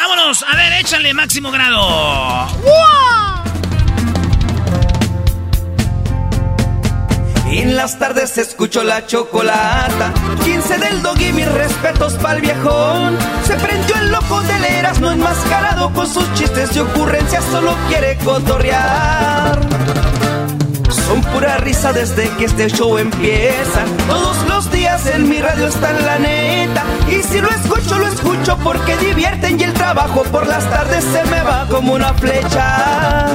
¡Vámonos! A ver, échale máximo grado. En las tardes escucho la chocolata. 15 del dog y mis respetos pa'l viejón. Se prendió el loco del Erasmo enmascarado con sus chistes y ocurrencias, solo quiere cotorrear. Son pura risa desde que este show empieza. Todos los días en mi radio está en la neta. Y si lo escucho, lo escucho porque divierten y el trabajo por las tardes se me va como una flecha.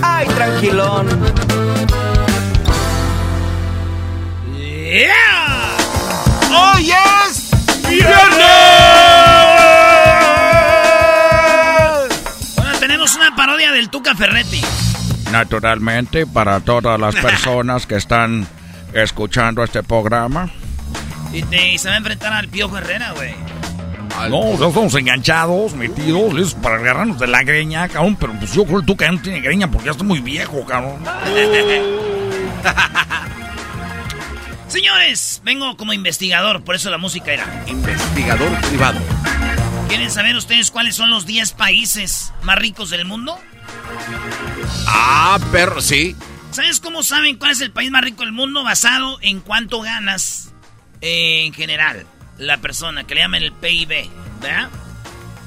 Ay, tranquilón. ¡Yeah! ¡Hoy es viernes! Bueno, tenemos una parodia del Tuca Ferretti. Naturalmente, para todas las personas que están escuchando este programa. Y, te- y se va a enfrentar al Piojo Herrera, güey. No, ya estamos enganchados, metidos, listos para agarrarnos de la greña, cabrón. Pero pues yo creo que tú que no tiene greña porque ya está muy viejo, cabrón. Señores, vengo como investigador, por eso la música era. Investigador privado. ¿Quieren saber ustedes cuáles son los 10 países más ricos del mundo? Ah, perro, sí. ¿Sabes cómo saben cuál es el país más rico del mundo? Basado en cuánto ganas eh, en general la persona, que le llaman el PIB, ¿verdad?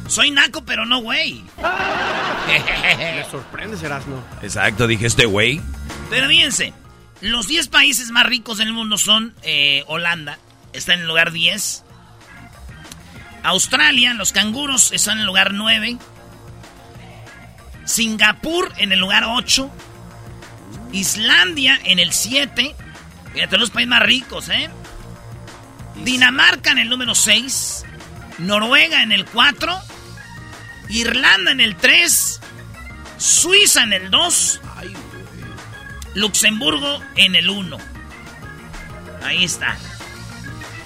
Soy naco, pero no güey. Me sorprende, Erasmo. Exacto, dije este güey. Pero fíjense, los 10 países más ricos del mundo son eh, Holanda, está en el lugar 10. Australia, los canguros están en el lugar 9. Singapur en el lugar 8. Islandia en el 7. Fíjate, los países más ricos, ¿eh? Dinamarca en el número 6. Noruega en el 4. Irlanda en el 3. Suiza en el 2. Luxemburgo en el 1. Ahí está.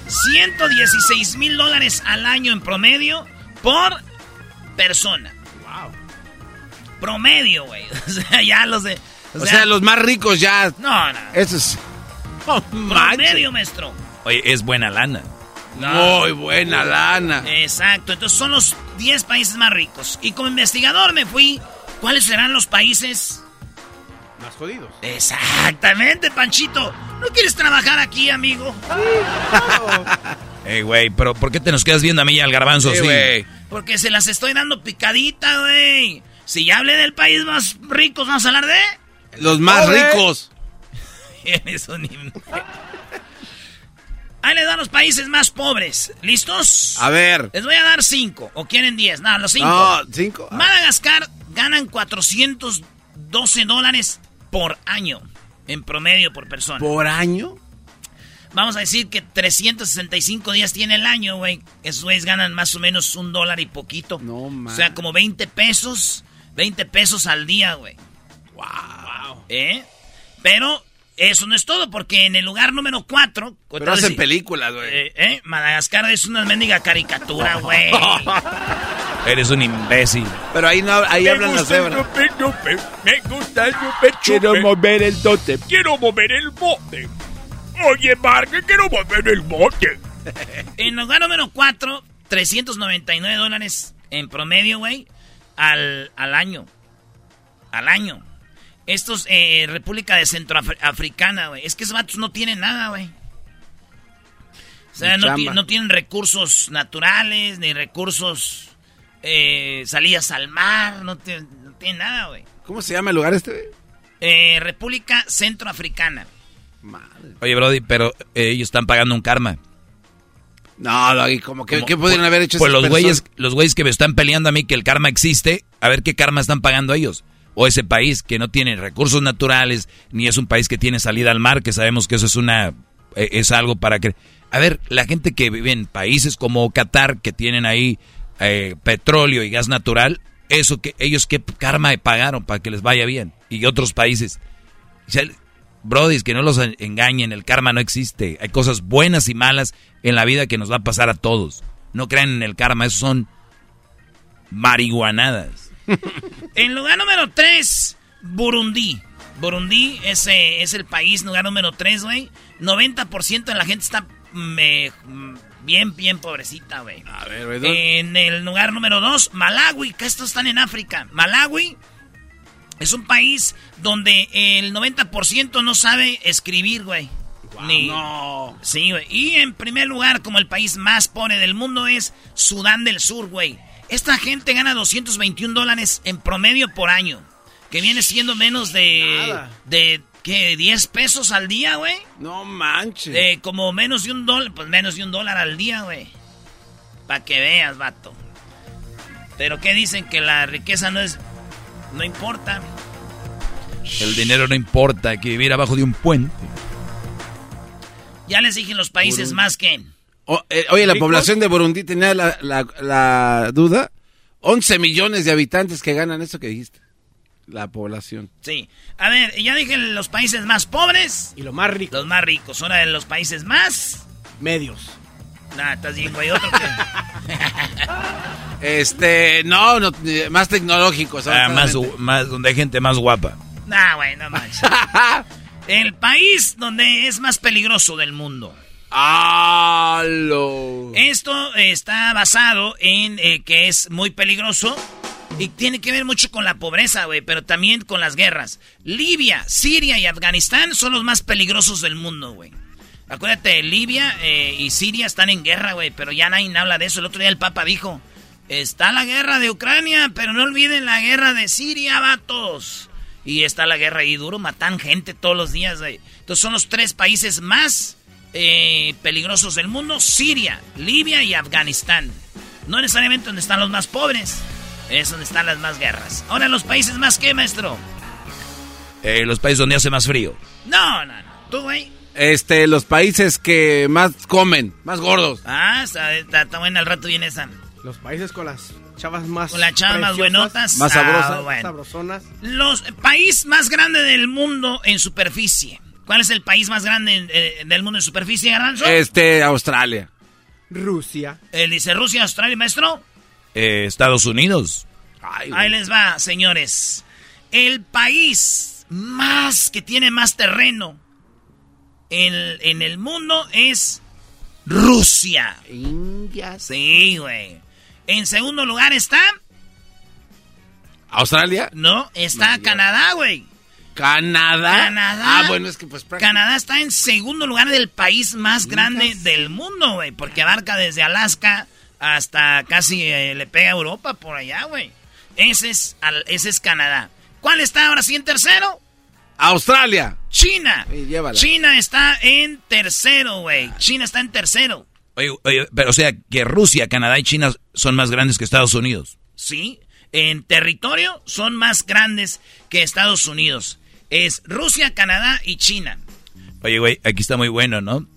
116 mil dólares al año en promedio por persona. Wow. Promedio, güey. O sea, ya los de. O, sea, los más ricos ya. No, no. Eso es. Oh. Promedio, maestro. Oye, es buena lana. Muy buena lana. Exacto. Entonces son los 10 países más ricos. Y como investigador me fui. ¿Cuáles serán los países? Más jodidos. Exactamente, Panchito. ¿No quieres trabajar aquí, amigo? Ey, güey, pero ¿por qué te nos quedas viendo a mí y al garbanzo? Sí, Sí, güey. Porque se las estoy dando picadita, güey. Si ya hablé del país más rico, vamos a hablar de. Los más Pobre. ricos. Eres un im- Ahí les dan los países más pobres. ¿Listos? A ver. Les voy a dar cinco. ¿O quieren diez? No, los cinco. No, cinco. Ah, Madagascar ganan 412 dólares por año. En promedio por persona. ¿Por año? Vamos a decir que 365 días tiene el año, güey. Esos güeyes ganan más o menos un dólar y poquito. No, man. O sea, como 20 pesos. 20 pesos al día, güey. Wow. ¿Eh? Pero eso no es todo, porque en el lugar número 4... Pero hacen películas, güey. Eh, ¿eh? Madagascar es una mendiga caricatura, güey. Eres un imbécil. Pero ahí no ahí hablan las cebras. me gusta el chupe, Quiero mover el dote. Quiero mover el bote. Oye, Marque, quiero mover el bote. En lugar número 4, 399 dólares en promedio, güey, al, al año. Al año. Estos, eh, República de Centroafricana, güey. Es que esos vatos no tienen nada, güey. O sea, no, no, tienen recursos naturales, ni recursos, eh, salidas al mar, no, no tienen nada, güey. ¿Cómo se llama el lugar este, güey? Eh, República Centroafricana. Madre. Oye, Brody, pero eh, ellos están pagando un karma. No, no, y como que, ¿qué podrían haber hecho Pues los güeyes, los güeyes que me están peleando a mí que el karma existe, a ver qué karma están pagando ellos. O ese país que no tiene recursos naturales, ni es un país que tiene salida al mar, que sabemos que eso es una eh, es algo para que a ver, la gente que vive en países como Qatar que tienen ahí eh, petróleo y gas natural, eso que ellos qué karma pagaron para que les vaya bien y otros países. Brody, que no los engañen, el karma no existe. Hay cosas buenas y malas en la vida que nos va a pasar a todos. No crean en el karma, eso son marihuanadas. en lugar número 3, Burundi. Burundi es, es el país, lugar número 3, güey. 90% de la gente está bien, bien pobrecita, güey. A ver, güey. En el lugar número 2, Malawi, que estos están en África. Malawi es un país donde el 90% no sabe escribir, güey. no. Sí, güey. Y en primer lugar, como el país más pobre del mundo, es Sudán del Sur, güey. Esta gente gana 221 dólares en promedio por año. Que viene siendo menos de. de ¿Qué? ¿10 pesos al día, güey? No manches. De como menos de un dólar. Pues menos de un dólar al día, güey. Para que veas, vato. Pero ¿qué dicen? Que la riqueza no es no importa. El dinero no importa, hay que vivir abajo de un puente. Ya les dije en los países más que... Eh, oye, la población de Burundi tenía la, la, duda. 11 millones de habitantes que ganan eso que dijiste. La población. Sí. A ver, ya dije los países más pobres. Y los más ricos. Los más ricos. Ahora de los países más... Medios. Nah, estás bien, güey. Otro que... Este, no, no más tecnológicos. Ah, más, más, donde hay gente más guapa. Nah, güey, no más. El país donde es más peligroso del mundo. ¡Halo! Esto está basado en eh, que es muy peligroso y tiene que ver mucho con la pobreza, güey, pero también con las guerras. Libia, Siria y Afganistán son los más peligrosos del mundo, güey. Acuérdate, Libia eh, y Siria están en guerra, güey, pero ya nadie habla de eso. El otro día el Papa dijo, Está la guerra de Ucrania, pero no olviden la guerra de Siria, vatos. Y está la guerra ahí duro, matan gente todos los días. Güey. Entonces son los tres países más eh, peligrosos del mundo, Siria, Libia y Afganistán. No necesariamente donde están los más pobres, es donde están las más guerras. Ahora los países más qué, maestro. Eh, los países donde hace más frío. No, no, no. ¿Tú, güey? Este, los países que más comen, más gordos. Ah, está, está, está buena, al rato viene esa. Los países con las chavas más. Con las chavas más buenotas. Más sabrosas. Ah, sabrosonas. Los país más grande del mundo en superficie. ¿Cuál es el país más grande eh, del mundo en superficie, Garbanzo? Este, Australia. Rusia. Él dice Rusia, Australia, maestro. Eh, Estados Unidos. Ahí les va, señores. El país más que tiene más terreno en, en el mundo es Rusia. Sí, güey. En segundo lugar está. ¿Australia? No, está Canadá, güey. ¿Canadá? Canadá. Ah, bueno, es que pues. Canadá está en segundo lugar del país más grande del mundo, güey. Porque abarca desde Alaska hasta casi eh, le pega a Europa por allá, güey. Ese es, ese es Canadá. ¿Cuál está ahora sí en tercero? Australia. China. China está en tercero, güey. China está en tercero. Oye, pero o sea que Rusia, Canadá y China son más grandes que Estados Unidos. Sí, en territorio son más grandes que Estados Unidos. Es Rusia, Canadá y China. Oye, güey, aquí está muy bueno, ¿no?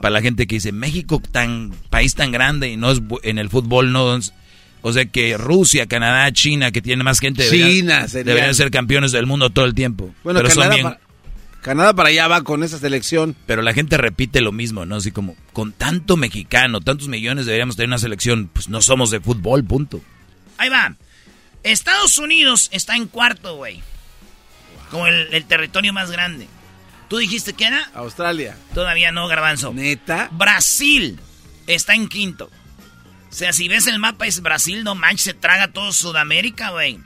Para la gente que dice, México, tan país tan grande y no es en el fútbol, no... O sea que Rusia, Canadá, China, que tiene más gente, China deberían, ser campeones del mundo todo el tiempo. Bueno, pero Canadá, son bien, Canadá para allá va con esa selección. Pero la gente repite lo mismo, ¿no? Así como, con tanto mexicano, tantos millones deberíamos tener una selección, pues no somos de fútbol, punto. Ahí va. Estados Unidos está en cuarto, güey. Como el, territorio más grande. ¿Tú dijiste que era? Australia. Todavía no, Garbanzo. ¿Neta? Brasil está en quinto. O sea, si ves el mapa es Brasil, no manches, se traga todo Sudamérica, güey.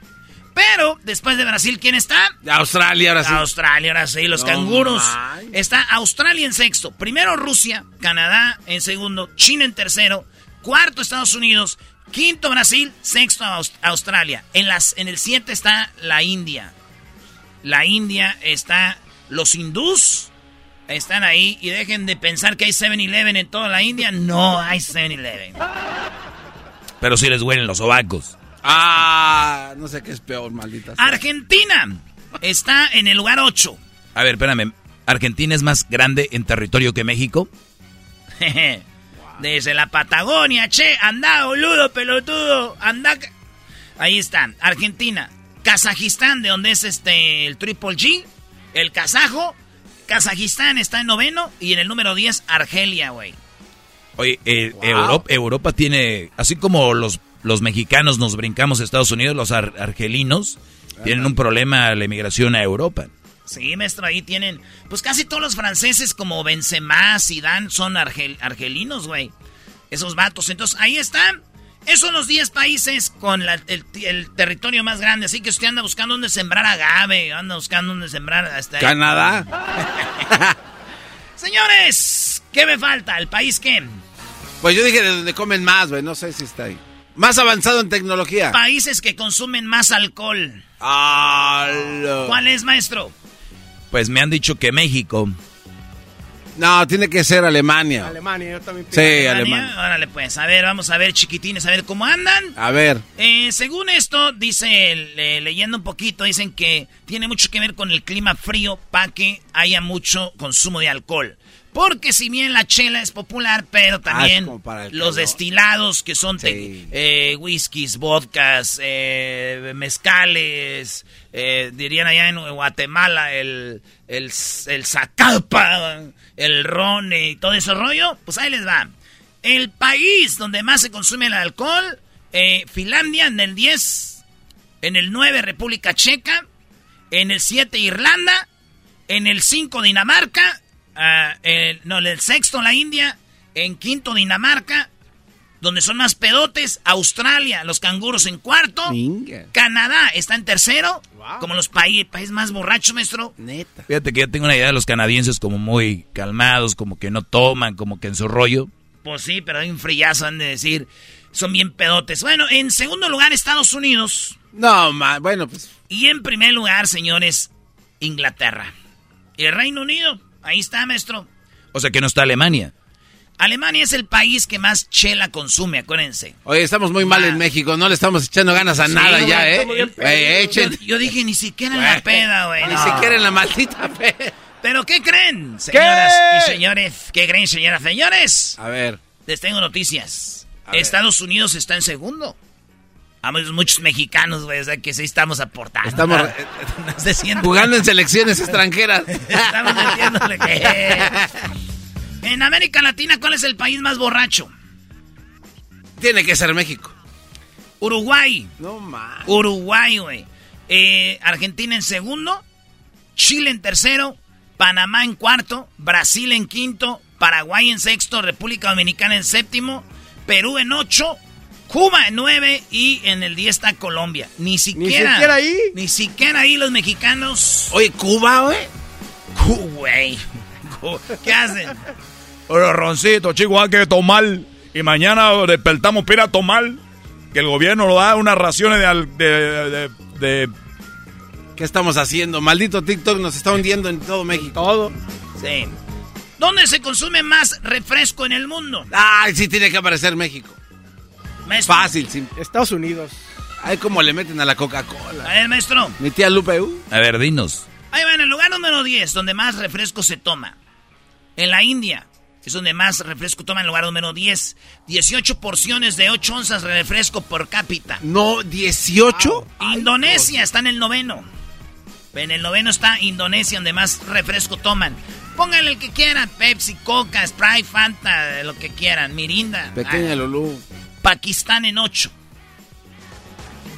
Pero después de Brasil, ¿quién está? Australia, ahora sí. Australia, ahora sí, los canguros. Está Australia en sexto. Primero Rusia, Canadá en segundo, China en tercero, cuarto Estados Unidos, quinto Brasil, sexto Australia. En, las, en el siete está la India. La India está, los hindús están ahí y dejen de pensar que hay 7-Eleven en toda la India. No hay 7-Eleven. Pero si les huelen los sobacos. Ah, no sé qué es peor, maldita. Argentina está en el lugar 8. A ver, espérame. ¿Argentina es más grande en territorio que México? Desde la Patagonia, che, anda, boludo, pelotudo, anda. Ahí está, Argentina. Kazajistán, de donde es este el Triple G, el kazajo. Kazajistán está en noveno y en el número 10, Argelia, güey. Oye, eh, Europa, Europa tiene, así como los los mexicanos nos brincamos a Estados Unidos, los argelinos tienen un problema la emigración a Europa. Sí, maestro, ahí tienen. Pues casi todos los franceses, como Benzema, Zidane, son argelinos, güey. Esos vatos. Entonces, ahí están. Esos son los 10 países con el, territorio más grande. Así que usted anda buscando dónde sembrar agave, anda buscando dónde sembrar hasta. Canadá. Señores, ¿qué me falta? ¿El país qué? Pues yo dije de donde comen más, güey. No sé si está ahí. Más avanzado en tecnología. Países que consumen más alcohol. ¿Cuál es, maestro? Pues me han dicho que México. No, tiene que ser Alemania. Alemania, yo también pienso. Sí, Alemania. Órale, pues, a ver, vamos a ver, chiquitines, a ver cómo andan. A ver. Eh, según esto, dice, leyendo un poquito, dicen que tiene mucho que ver con el clima frío para que haya mucho consumo de alcohol. Porque si bien la chela es popular, pero ah, también los destilados que son eh, whiskies, vodkas, eh, mezcales, eh, dirían allá en Guatemala el, el, el zacalpa, el ron y todo ese rollo, pues ahí les va. El país donde más se consume el alcohol, Finlandia en el 10, en el 9 República Checa, en el 7 Irlanda, en el 5 Dinamarca, Ah, no, el sexto la India, en quinto Dinamarca, donde son más pedotes, Australia, los canguros en cuarto, Canadá está en tercero, como los países más borrachos, maestro. Neta. Fíjate que yo tengo una idea de los canadienses como muy calmados, como que no toman, como que en su rollo. Pues sí, pero hay un frillazo, han de decir, son bien pedotes. Bueno, en segundo lugar, Estados Unidos. No, bueno, pues. Y en primer lugar, señores, Inglaterra. Y el Reino Unido. Ahí está, maestro. O sea que no está Alemania. Alemania es el país que más chela consume, acuérdense. Oye, estamos muy mal en México, no le estamos echando ganas a nada ya, ¿eh? Yo, dije, ni siquiera en la peda, güey. Ni siquiera en la maldita peda. ¿Pero qué creen, señoras y señores? ¿Qué creen, señoras y señores? A ver. Les tengo noticias. Estados Unidos está en segundo. Hay muchos mexicanos, güey, o sea que sí estamos aportando. Estamos jugando en selecciones extranjeras. estamos diciéndole que... En América Latina, ¿cuál es el país más borracho? Tiene que ser México. Uruguay. No más. Uruguay, güey. Eh, Argentina en segundo. Chile en tercero. Panamá en cuarto. Brasil en quinto. Paraguay en sexto. República Dominicana en séptimo. Perú en ocho. Cuba en 9 y en el 10 está Colombia. Ni siquiera. Ni siquiera ahí. Ni siquiera ahí los mexicanos. Oye, Cuba, güey. Cuba, güey. ¿Qué hacen? Roncito, chico, hay que tomar. Y mañana despertamos para tomar. Que el gobierno lo da unas raciones de, de, ¿Qué estamos haciendo? Maldito TikTok nos está hundiendo en todo México. Todo. Sí. ¿Dónde se consume más refresco en el mundo? Ay, sí tiene que aparecer México. Fácil, sí. Estados Unidos. Ay, cómo le meten a la Coca-Cola. A ver, maestro. Mi tía Lupe. Uh. A ver, dinos. Ahí va, en el lugar número 10, donde más refresco se toma. En la India, es donde más refresco toma en el lugar número 10. 18 porciones de 8 onzas de refresco por cápita. No, 18. Indonesia está en el noveno. En el noveno está Indonesia, donde más refresco toman. Pónganle el que quieran, Pepsi, Coca, Sprite, Fanta, lo que quieran, Mirinda. Pequeña Lulú. Pakistán en 8.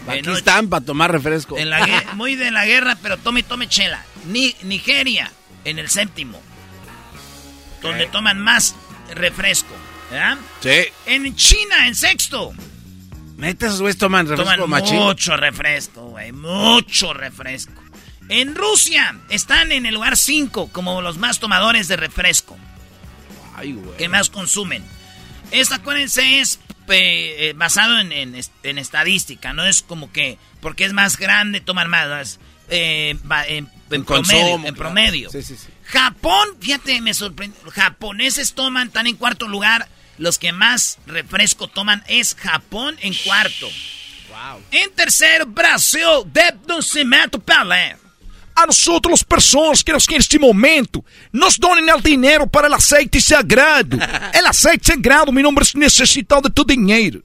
Aquí están para tomar refresco. En la muy de la guerra, pero tome, tome chela. Ni, Nigeria, en el séptimo. Donde toman más refresco. ¿Verdad? Sí. En China, en sexto. Neta, esos güeyes toman refresco toman Mucho refresco, güey. Mucho refresco. En Rusia están en el lugar 5 como los más tomadores de refresco. Ay, güey. Que más consumen. Esta, acuérdense, es eh, basado en, estadística. No es como que porque es más grande toman más. Eh, en, promedio. en promedio. Sí, sí, sí. Japón, fíjate, me sorprende. Japoneses toman, están en cuarto lugar los que más refresco toman es Japón en cuarto. Wow. En tercero, Brasil, cemento Pelé. A nosotros, personas que en este momento nos donen el dinero para el aceite sagrado. el aceite sagrado, mi nombre es necesitado de tu dinero.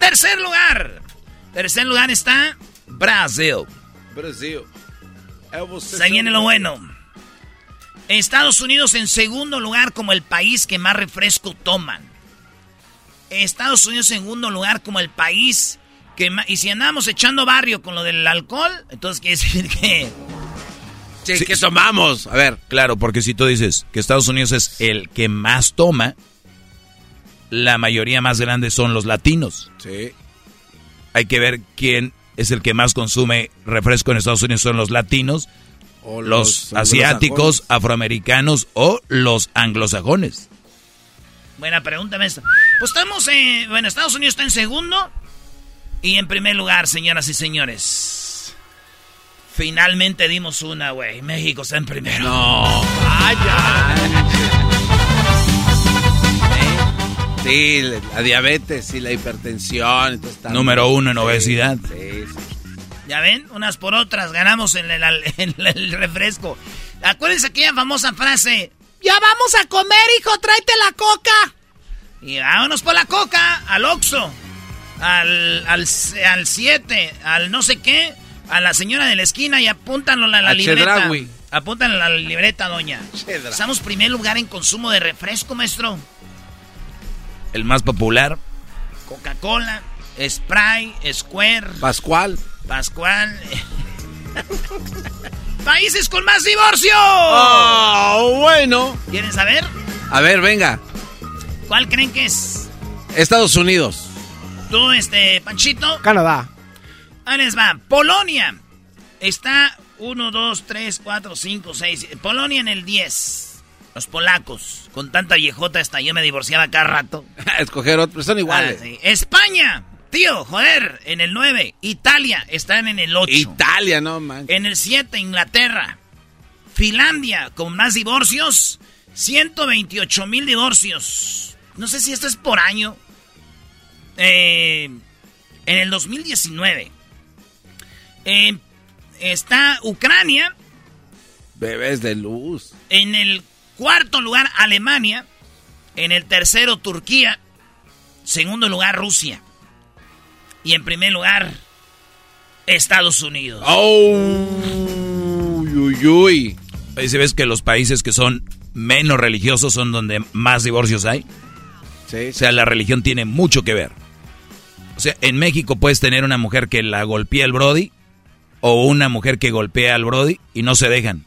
Tercer lugar. Tercer lugar está Brasil. Brasil. Se viene lo bueno. Estados Unidos en segundo lugar como el país que más refresco toman. Estados Unidos en segundo lugar como el país que más... Y si andamos echando barrio con lo del alcohol, entonces quiere decir que... Sí, que tomamos. A ver. Claro, porque si tú dices que Estados Unidos es el que más toma, la mayoría más grande son los latinos. Sí. Hay que ver quién es el que más consume refresco en Estados Unidos, son los latinos los, asiáticos, afroamericanos o los anglosajones. Buena pregunta, maestro. Pues estamos en... Bueno, Estados Unidos está en segundo. Y en primer lugar, señoras y señores. Finalmente dimos una, güey. México está en primero. No, vaya. Sí, la diabetes y la hipertensión. Número uno en obesidad. Sí, sí. Ya ven, unas por otras ganamos en el, refresco. Acuérdense aquella famosa frase. Ya vamos a comer, hijo, tráete la coca. Y vámonos por la coca, al Oxxo, al 7, al, siete, al no sé qué, a la señora de la esquina y apúntanlo a la, libreta. Apúntanlo a la libreta, doña. Estamos primer lugar en consumo de refresco, maestro. El más popular. Coca-Cola, Sprite, Square. Pascual. Pascual. Países con más divorcio. Oh, bueno. ¿Quieren saber? A ver, venga. ¿Cuál creen que es? Estados Unidos. ¿Tú, este, Panchito? Canadá. Ahí les va. Polonia. Está 1, 2, 3, 4, 5, 6. Polonia en el 10. Los polacos. Con tanta viejota hasta yo me divorciaba cada rato. Escoger otro. Son iguales. Ah, España. Tío, joder, en el 9. Italia, están en el 8. Italia, no man. En el 7, Inglaterra. Finlandia, con más divorcios. 128 mil divorcios. No sé si esto es por año. Eh, en el 2019. Eh, está Ucrania. Bebés de luz. En el cuarto lugar, Alemania. En el tercero, Turquía. Segundo lugar, Rusia. Y en primer lugar, Estados Unidos. ¡Oh! Uy, uy, Ahí se ves que los países que son menos religiosos son donde más divorcios hay. Sí, O sea, la religión tiene mucho que ver. O sea, en México puedes tener una mujer que la golpea al Brody o una mujer que golpea al Brody y no se dejan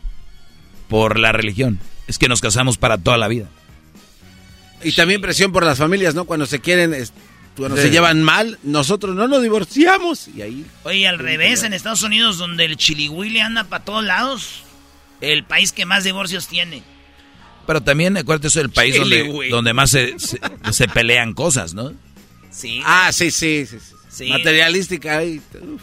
por la religión. Es que nos casamos para toda la vida. Y también presión por las familias, ¿no? Cuando se quieren cuando se llevan mal, nosotros no nos divorciamos. Y ahí. Oye, al revés, en Estados Unidos, donde el chilihuile anda para todos lados, el país que más divorcios tiene. Pero también, acuérdate, eso es el país donde, donde, más se, se, pelean cosas, ¿no? Sí. Ah, sí, sí. sí, Materialística ahí.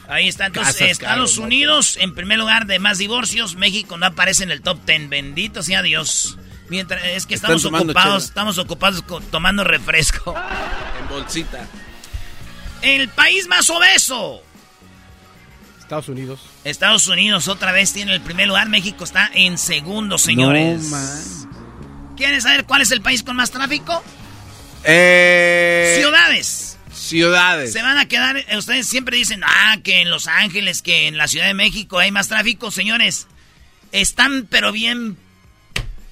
ahí está. Entonces, Estados Unidos, en primer lugar de más divorcios. México no aparece en el top ten. Bendito sea Dios. Mientras, es que estamos ocupados, estamos ocupados tomando refresco. En bolsita. El país más obeso. Estados Unidos. Estados Unidos otra vez tiene el primer lugar. México está en segundo, señores. No, ¿Quieren saber cuál es el país con más tráfico? Eh... Ciudades. Ciudades. Se van a quedar, ustedes siempre dicen, ah, que en Los Ángeles, que en la Ciudad de México hay más tráfico, señores. Están pero bien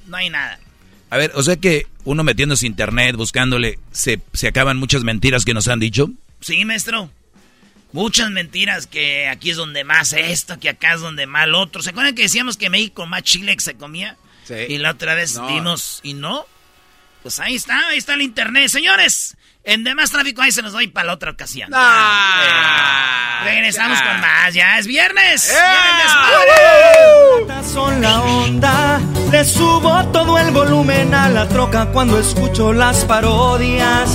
no hay nada. A ver, o sea que uno metiéndose internet, buscándole, se, se acaban muchas mentiras que nos han dicho. Sí, maestro. Muchas mentiras que aquí es donde más esto, que acá es donde más lo otro. ¿Se acuerdan que decíamos que México más chile que se comía? Sí. Y la otra vez dimos y no. Pues ahí está, ahí está el internet. Señores, en demás tráfico ahí se nos va para la otra ocasión. Ah, regresamos con más, ya es viernes. ¡Eh! Son la onda, le subo todo el volumen a la troca cuando escucho las parodias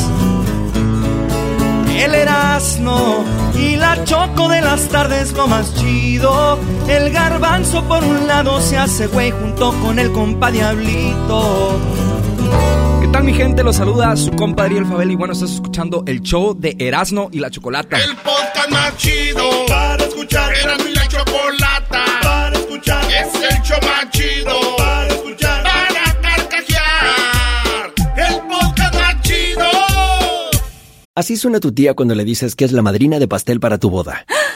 el Erasmo y la Choco de las tardes lo más chido. El garbanzo por un lado se hace güey junto con el compa Diablito. ¿Qué tal mi gente? Los saluda su compa Ariel Fabel y bueno, estás escuchando el show de Erasmo y la Chocolata. El podcast más chido para escuchar. Erasmo y la Chocolata para escuchar. Es el show más chido para escuchar. Así suena tu tía cuando le dices que es la madrina de pastel para tu boda.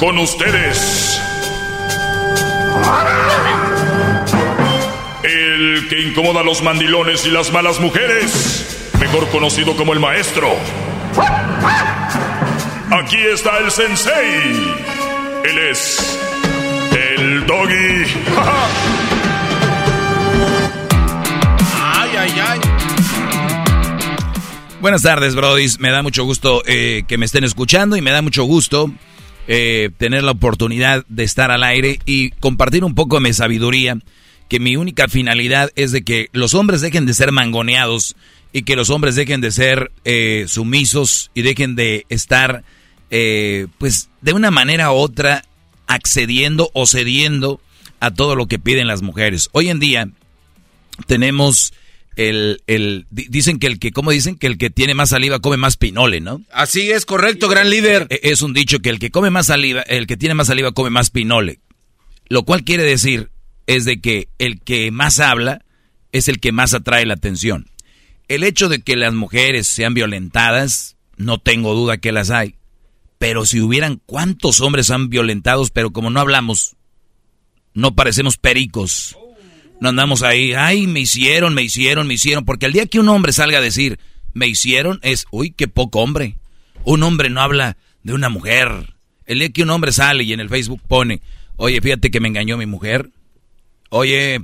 Con ustedes. El que incomoda a los mandilones y las malas mujeres, mejor conocido como el maestro. Aquí está el sensei. Él es el doggy. ay, ay, ay. Buenas tardes, brodis. Me da mucho gusto eh, que me estén escuchando y me da mucho gusto eh, tener la oportunidad de estar al aire y compartir un poco de mi sabiduría, que mi única finalidad es de que los hombres dejen de ser mangoneados y que los hombres dejen de ser eh, sumisos y dejen de estar, eh, pues, de una manera u otra accediendo o cediendo a todo lo que piden las mujeres. Hoy en día tenemos el, el, dicen que el que, ¿cómo dicen? Que el que tiene más saliva come más pinole, ¿no? Así es, correcto, gran líder. E, es un dicho que el que come más saliva, el que tiene más saliva come más pinole. Lo cual quiere decir es de que el que más habla es el que más atrae la atención. El hecho de que las mujeres sean violentadas, no tengo duda que las hay. Pero si hubieran cuántos hombres han violentados, pero como no hablamos, no parecemos pericos. No andamos ahí, ay, me hicieron, me hicieron, me hicieron. Porque el día que un hombre salga a decir, me hicieron, es, uy, qué poco hombre. Un hombre no habla de una mujer. El día que un hombre sale y en el Facebook pone, oye, fíjate que me engañó mi mujer. Oye,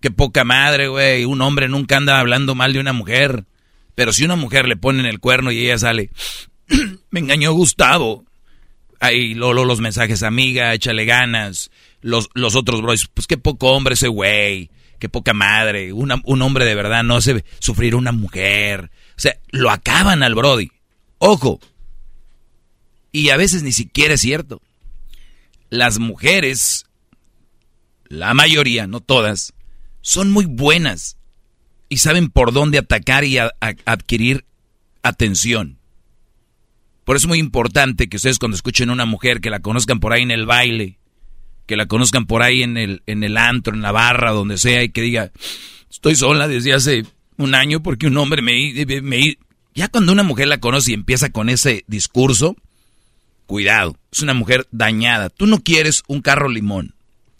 qué poca madre, güey. Un hombre nunca anda hablando mal de una mujer. Pero si una mujer le pone en el cuerno y ella sale, me engañó Gustavo. Ahí Lolo los mensajes, amiga, échale ganas. Los, los otros bros, pues qué poco hombre ese güey qué poca madre, un hombre de verdad no hace sufrir una mujer. O sea, lo acaban al Brody. Ojo. Y a veces ni siquiera es cierto. Las mujeres, la mayoría, no todas, son muy buenas y saben por dónde atacar y adquirir atención. Por eso es muy importante que ustedes cuando escuchen a una mujer que la conozcan por ahí en el baile, que la conozcan por ahí en el, en el antro, en la barra, donde sea, y que diga, estoy sola desde hace un año porque un hombre me, me Ya cuando una mujer la conoce y empieza con ese discurso, cuidado, es una mujer dañada. Tú no quieres un carro limón,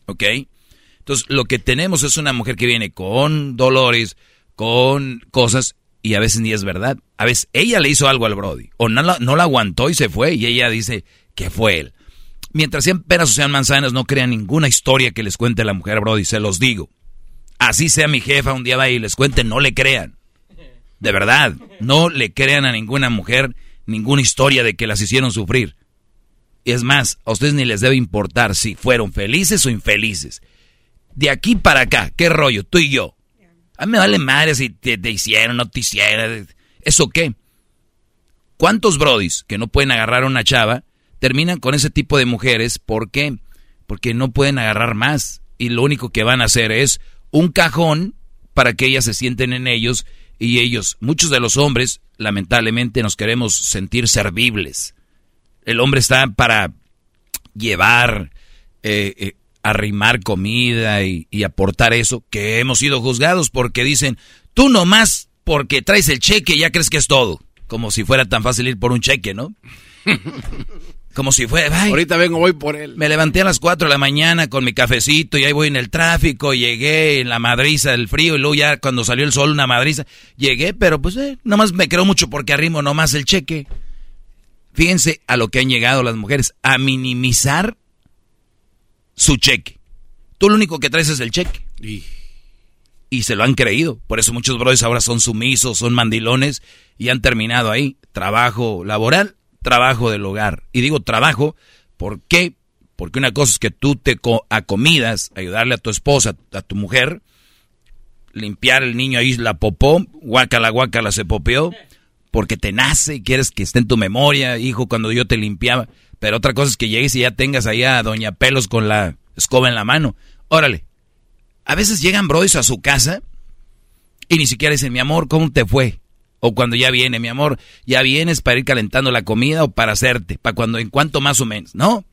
¿ok? Entonces, lo que tenemos es una mujer que viene con dolores, con cosas, y a veces ni es verdad. A veces ella le hizo algo al Brody, o no la, no la aguantó y se fue, y ella dice que fue él. Mientras sean peras sean manzanas, no crean ninguna historia que les cuente la mujer Brody, se los digo. Así sea mi jefa, un día va y les cuente, no le crean. De verdad, no le crean a ninguna mujer ninguna historia de que las hicieron sufrir. Y es más, a ustedes ni les debe importar si fueron felices o infelices. De aquí para acá, ¿qué rollo? Tú y yo. A mí me vale madre si te, te hicieron, no te hicieron. ¿Eso qué? ¿Cuántos brodis que no pueden agarrar a una chava terminan con ese tipo de mujeres? ¿Por qué? Porque no pueden agarrar más. Y lo único que van a hacer es un cajón para que ellas se sienten en ellos y ellos, muchos de los hombres, lamentablemente nos queremos sentir servibles. El hombre está para llevar, eh, eh, arrimar comida y, aportar eso, que hemos sido juzgados porque dicen, tú nomás porque traes el cheque ya crees que es todo. Como si fuera tan fácil ir por un cheque, ¿no? Como si fuera, Ahorita vengo, voy por él. Me levanté a las 4 de la mañana con mi cafecito y ahí voy en el tráfico, llegué en la madriza del frío y luego ya cuando salió el sol una madriza, llegué, pero pues eh, nomás me creo mucho porque arrimo nomás el cheque. Fíjense a lo que han llegado las mujeres, a minimizar su cheque. Tú lo único que traes es el cheque. Y, se lo han creído. Por eso muchos brothers ahora son sumisos, son mandilones y han terminado ahí. Trabajo laboral, trabajo del hogar. Y digo trabajo, ¿por qué? Porque una cosa es que tú te acomidas, ayudarle a tu esposa, a tu mujer, limpiar el niño ahí la popó, guácala, guácala se popeó porque te nace y quieres que esté en tu memoria, hijo, cuando yo te limpiaba. Pero otra cosa es que llegues y ya tengas ahí a Doña Pelos con la escoba en la mano. Órale. A veces llegan brodis a su casa y ni siquiera dicen, mi amor, ¿cómo te fue? O cuando ya viene, mi amor, ya vienes para ir calentando la comida o para hacerte, para cuando en cuanto más o menos. No.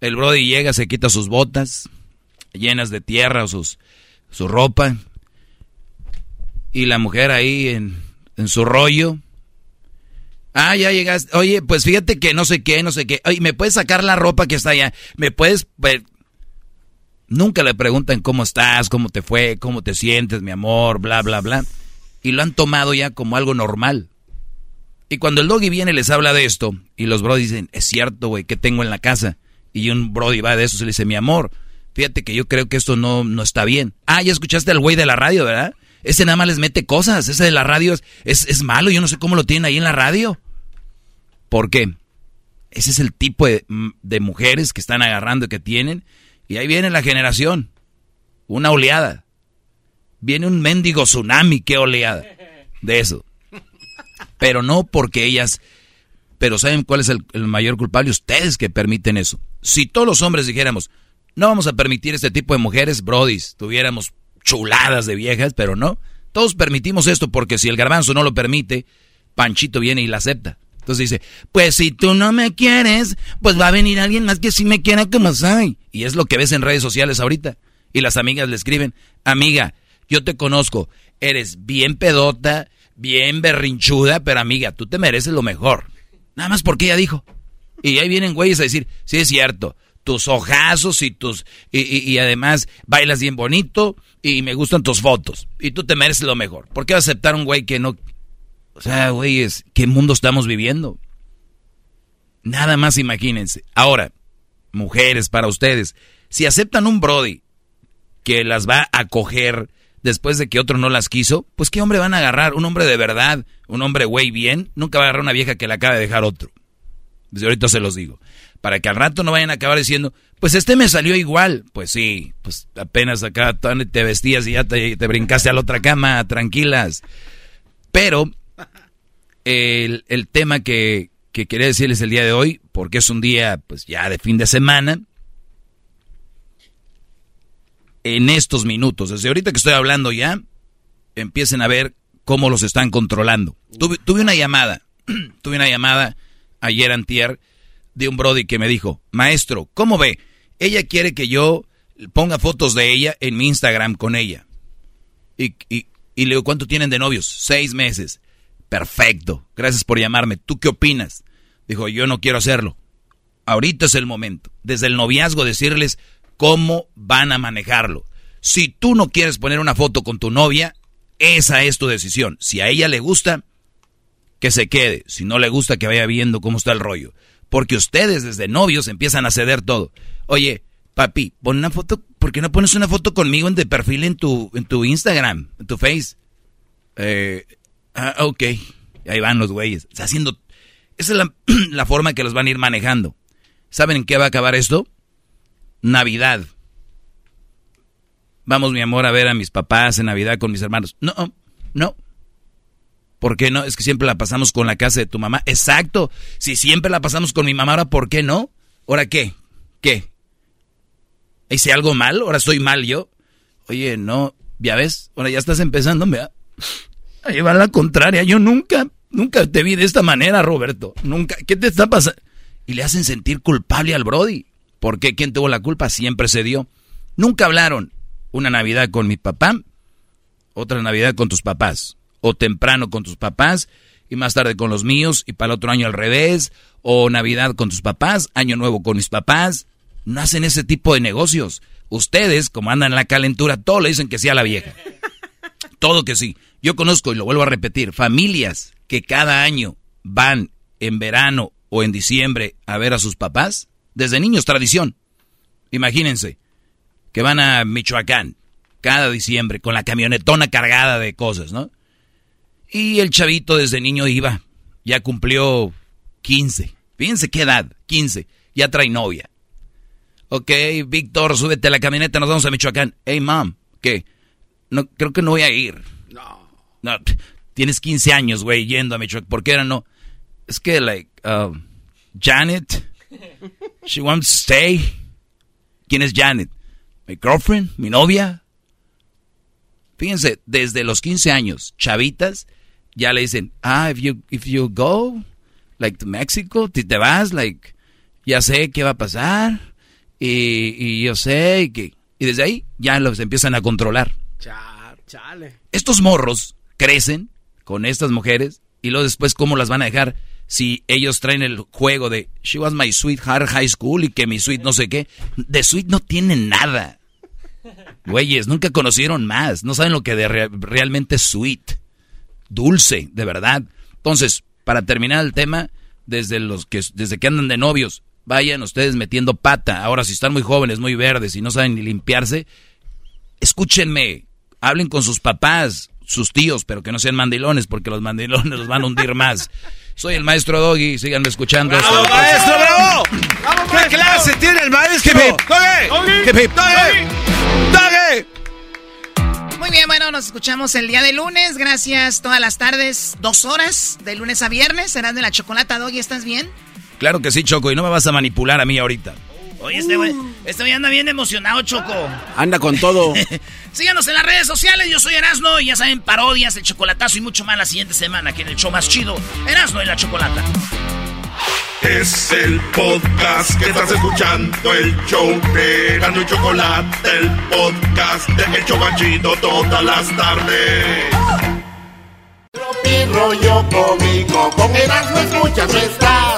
El brody llega, se quita sus botas llenas de tierra o sus, su ropa. Y la mujer ahí en, en su rollo. Ah, ya llegaste. Oye, pues fíjate que no sé qué, no sé qué. Oye, ¿me puedes sacar la ropa que está allá? ¿Me puedes...? Nunca le preguntan cómo estás, cómo te fue, cómo te sientes, mi amor, bla, bla, bla. Y lo han tomado ya como algo normal. Y cuando el doggy viene les habla de esto, y los bro dicen, es cierto, güey, ¿qué tengo en la casa? Y un brody va de eso y le dice, mi amor, fíjate que yo creo que esto no, no está bien. Ah, ya escuchaste al güey de la radio, ¿verdad? Ese nada más les mete cosas. Ese de la radio es, es, malo. Yo no sé cómo lo tienen ahí en la radio. ¿Por qué? Ese es el tipo de, de mujeres que están agarrando y que tienen. Y ahí viene la generación. Una oleada. Viene un mendigo tsunami. ¿Qué oleada? De eso. Pero no porque ellas... Pero ¿saben cuál es el, mayor culpable? Ustedes que permiten eso. Si todos los hombres dijéramos, no vamos a permitir este tipo de mujeres, brodis, tuviéramos chuladas de viejas, pero no. Todos permitimos esto porque si el garbanzo no lo permite, Panchito viene y la acepta. Entonces dice, pues si tú no me quieres, pues va a venir alguien más que sí me quiera como soy. Y es lo que ves en redes sociales ahorita. Y las amigas le escriben, amiga, yo te conozco, eres bien pedota, bien berrinchuda, pero amiga, tú te mereces lo mejor. Nada más porque ella dijo. Y ahí vienen güeyes a decir, sí es cierto, tus ojazos y tus... Y, y además bailas bien bonito, y me gustan tus fotos y tú te mereces lo mejor. ¿Por qué vas a aceptar un güey que no... O sea, güeyes, ¿qué mundo estamos viviendo? Nada más imagínense. Ahora, mujeres, para ustedes, si aceptan un Brody que las va a coger después de que otro no las quiso, pues ¿qué hombre van a agarrar? Un hombre de verdad, un hombre güey bien, nunca va a agarrar una vieja que le acaba de dejar otro. Ahorita se los digo para que al rato no vayan a acabar diciendo, pues este me salió igual. Pues sí, pues apenas acá te vestías y ya te, brincaste a la otra cama, tranquilas. Pero el, tema que, que, quería decirles el día de hoy, porque es un día pues ya de fin de semana, en estos minutos, desde ahorita que estoy hablando ya, empiecen a ver cómo los están controlando. Tuve, una llamada, tuve una llamada ayer antier de un Brody que me dijo, maestro, ¿cómo ve? Ella quiere que yo ponga fotos de ella en mi Instagram con ella. Y, y, y le digo, ¿cuánto tienen de novios? Seis meses. Perfecto, gracias por llamarme. ¿Tú qué opinas? Dijo, yo no quiero hacerlo. Ahorita es el momento. Desde el noviazgo decirles cómo van a manejarlo. Si tú no quieres poner una foto con tu novia, esa es tu decisión. Si a ella le gusta, que se quede. Si no le gusta, que vaya viendo cómo está el rollo. Porque ustedes desde novios empiezan a ceder todo. Oye, papi, pon una foto, ¿por qué no pones una foto conmigo en de perfil en tu, en tu Instagram, en tu Face? Eh, ah, ok. Ahí van los güeyes. haciendo... Esa es la, la forma que los van a ir manejando. ¿Saben en qué va a acabar esto? Navidad. Vamos, mi amor, a ver a mis papás en Navidad con mis hermanos. No, no. ¿Por qué no? Es que siempre la pasamos con la casa de tu mamá. Exacto. Si siempre la pasamos con mi mamá, ahora ¿por qué no? ¿Ahora qué? ¿Qué? ¿Hice algo mal? ¿Ahora estoy mal yo? Oye, no, ya ves, ahora ya estás empezando, vea. Ahí va la contraria. Yo nunca, nunca te vi de esta manera, Roberto. Nunca. ¿Qué te está pasando? Y le hacen sentir culpable al Brody. ¿Por qué? ¿Quién tuvo la culpa? Siempre se dio. Nunca hablaron. Una Navidad con mi papá, otra Navidad con tus papás o temprano con tus papás y más tarde con los míos y para el otro año al revés, o Navidad con tus papás, Año Nuevo con mis papás. No hacen ese tipo de negocios. Ustedes, como andan en la calentura, todo le dicen que sí a la vieja. Todo que sí. Yo conozco, y lo vuelvo a repetir, familias que cada año van en verano o en diciembre a ver a sus papás. Desde niños, tradición. Imagínense que van a Michoacán cada diciembre con la camionetona cargada de cosas, ¿no? Y el chavito desde niño iba. Ya cumplió 15. Fíjense qué edad, 15. Ya trae novia. Ok, Víctor, súbete a la camioneta, nos vamos a Michoacán. Hey, mom, ¿qué? No, creo que no voy a ir. No. No, tienes 15 años, güey, yendo a Michoacán. ¿Por qué era no? Es que, like, um, Janet, she wants to stay. ¿Quién es Janet? Mi girlfriend, mi novia. Fíjense, desde los 15 años, chavitas ya le dicen, ah, if you, if you go, like to Mexico, si te vas, like, ya sé qué va a pasar, y, y yo sé que... Y desde ahí ya los empiezan a controlar. Chale. Estos morros crecen con estas mujeres y luego después cómo las van a dejar si ellos traen el juego de She was my sweetheart high school y que mi sweet no sé qué. De sweet no tienen nada. Güeyes, nunca conocieron más. No saben lo que de realmente es sweet dulce, de verdad. Entonces, para terminar el tema, desde los que desde que andan de novios, vayan ustedes metiendo pata. Ahora, si están muy jóvenes, muy verdes y no saben ni limpiarse, escúchenme, hablen con sus papás, sus tíos, pero que no sean mandilones, porque los mandilones los van a hundir más. Soy el maestro Doggy, sigan escuchando. ¡Bravo, maestro, bravo! ¿Qué clase tiene el maestro? ¡Doggy! ¡Doggy! Muy bien, bueno, nos escuchamos el día de lunes. Gracias todas las tardes, dos horas, de lunes a viernes. Serán de la chocolata, Doggy, ¿estás bien? Claro que sí, Choco, y no me vas a manipular a mí ahorita. Oye, este güey, este güey anda bien emocionado, Choco. Anda con todo. Síganos en las redes sociales, yo soy Erasno y ya saben, parodias, el chocolatazo y mucho más la siguiente semana aquí en el show más chido, Erasno y la Chocolata. Es el podcast que estás escuchando, el show de Gano y Chocolate, el podcast de Hecho Chido todas las tardes. Tropi rollo cómico, con Erasmo escuchas no estás.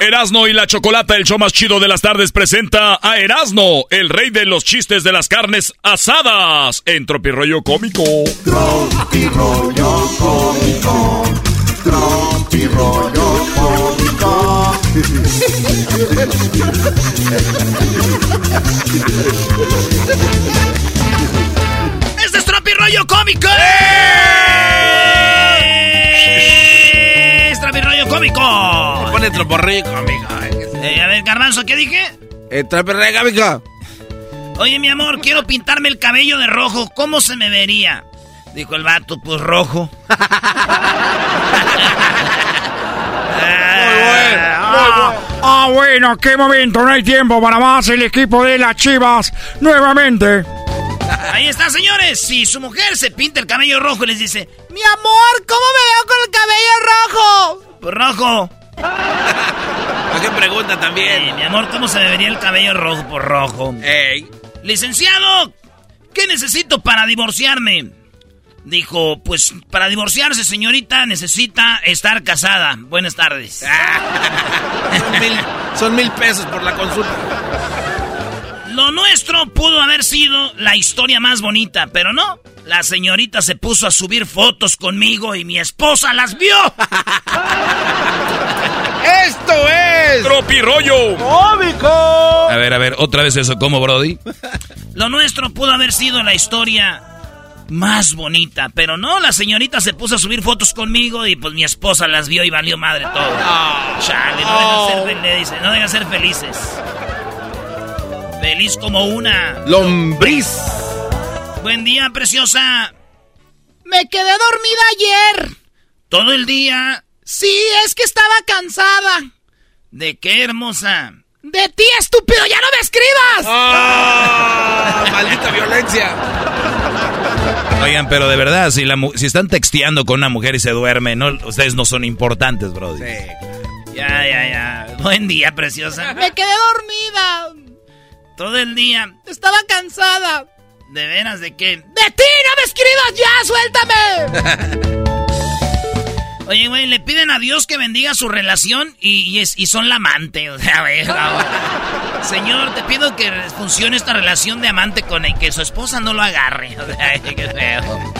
Erasno y la Chocolata, el show más chido de las tardes, presenta a Erasno, el rey de los chistes de las carnes asadas, en Rollo Cómico. Rollo Cómico, Rollo Cómico. ¡Este es Tropi Rollo Cómico! ¡Es Tropi Rollo Cómico! Pone Troporrillo Cómico. Eh, a ver, Garbanzo, ¿qué dije? Eh, Tropi Rollo Cómico. Oye, mi amor, quiero pintarme el cabello de rojo. ¿Cómo se me vería? Dijo el vato, pues rojo. Ah, ah, bueno, qué momento, no hay tiempo para más el equipo de las Chivas nuevamente. Ahí está, señores. Si su mujer se pinta el cabello rojo y les dice, mi amor, ¿cómo me veo con el cabello rojo? Pues rojo. ¿A qué pregunta también? mi amor, ¿cómo se me vería el cabello rojo por rojo? Ey. Licenciado, ¿qué necesito para divorciarme? Dijo, pues para divorciarse, señorita, necesita estar casada. Buenas tardes. son, mil, son mil pesos por la consulta. Lo nuestro pudo haber sido la historia más bonita, pero no. La señorita se puso a subir fotos conmigo y mi esposa las vio. ¡Esto es! ¡Tropirollo! ¡Cómico! A ver, a ver, otra vez eso, ¿cómo, Brody? Lo nuestro pudo haber sido la historia más bonita. Pero no, la señorita se puso a subir fotos conmigo y pues mi esposa las vio y valió madre todo. Oh, Chale, no dejan ser, le dice, no dejan ser felices. Feliz como una lombriz. Buen día, preciosa. Me quedé dormida ayer. Todo el día. Sí, es que estaba cansada. ¿De qué, hermosa? De ti, estúpido, ya no me escribas. ¡Oh! maldita violencia. Oigan, pero de verdad, si, la, si están texteando con una mujer y se duerme, no, ustedes no son importantes, bro. Sí. Ya, ya, ya. Buen día, preciosa. Me quedé dormida. Todo el día. Estaba cansada. ¿De veras de qué? ¡De ti! ¡No me escribas ya! ¡Suéltame! Oye, güey, le piden a Dios que bendiga su relación y, y son la amante. O sea, a ver, Señor, te pido que funcione esta relación de amante con él, que su esposa no lo agarre. O sea, qué feo.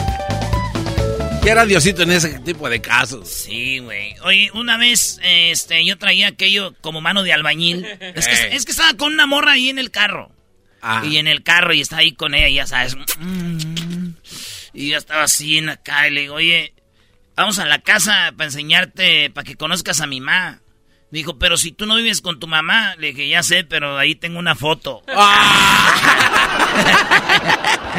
¿Qué era Diosito en ese tipo de casos? Sí, güey. Oye, una vez este, yo traía aquello como mano de albañil. Es que, es que estaba con una morra ahí en el carro. Ah. Y en el carro y está ahí con ella, ya sabes. Y yo estaba así en acá y le digo, oye, vamos a la casa para enseñarte, para que conozcas a mi mamá. Dijo, pero si tú no vives con tu mamá, le dije, ya sé, pero ahí tengo una foto.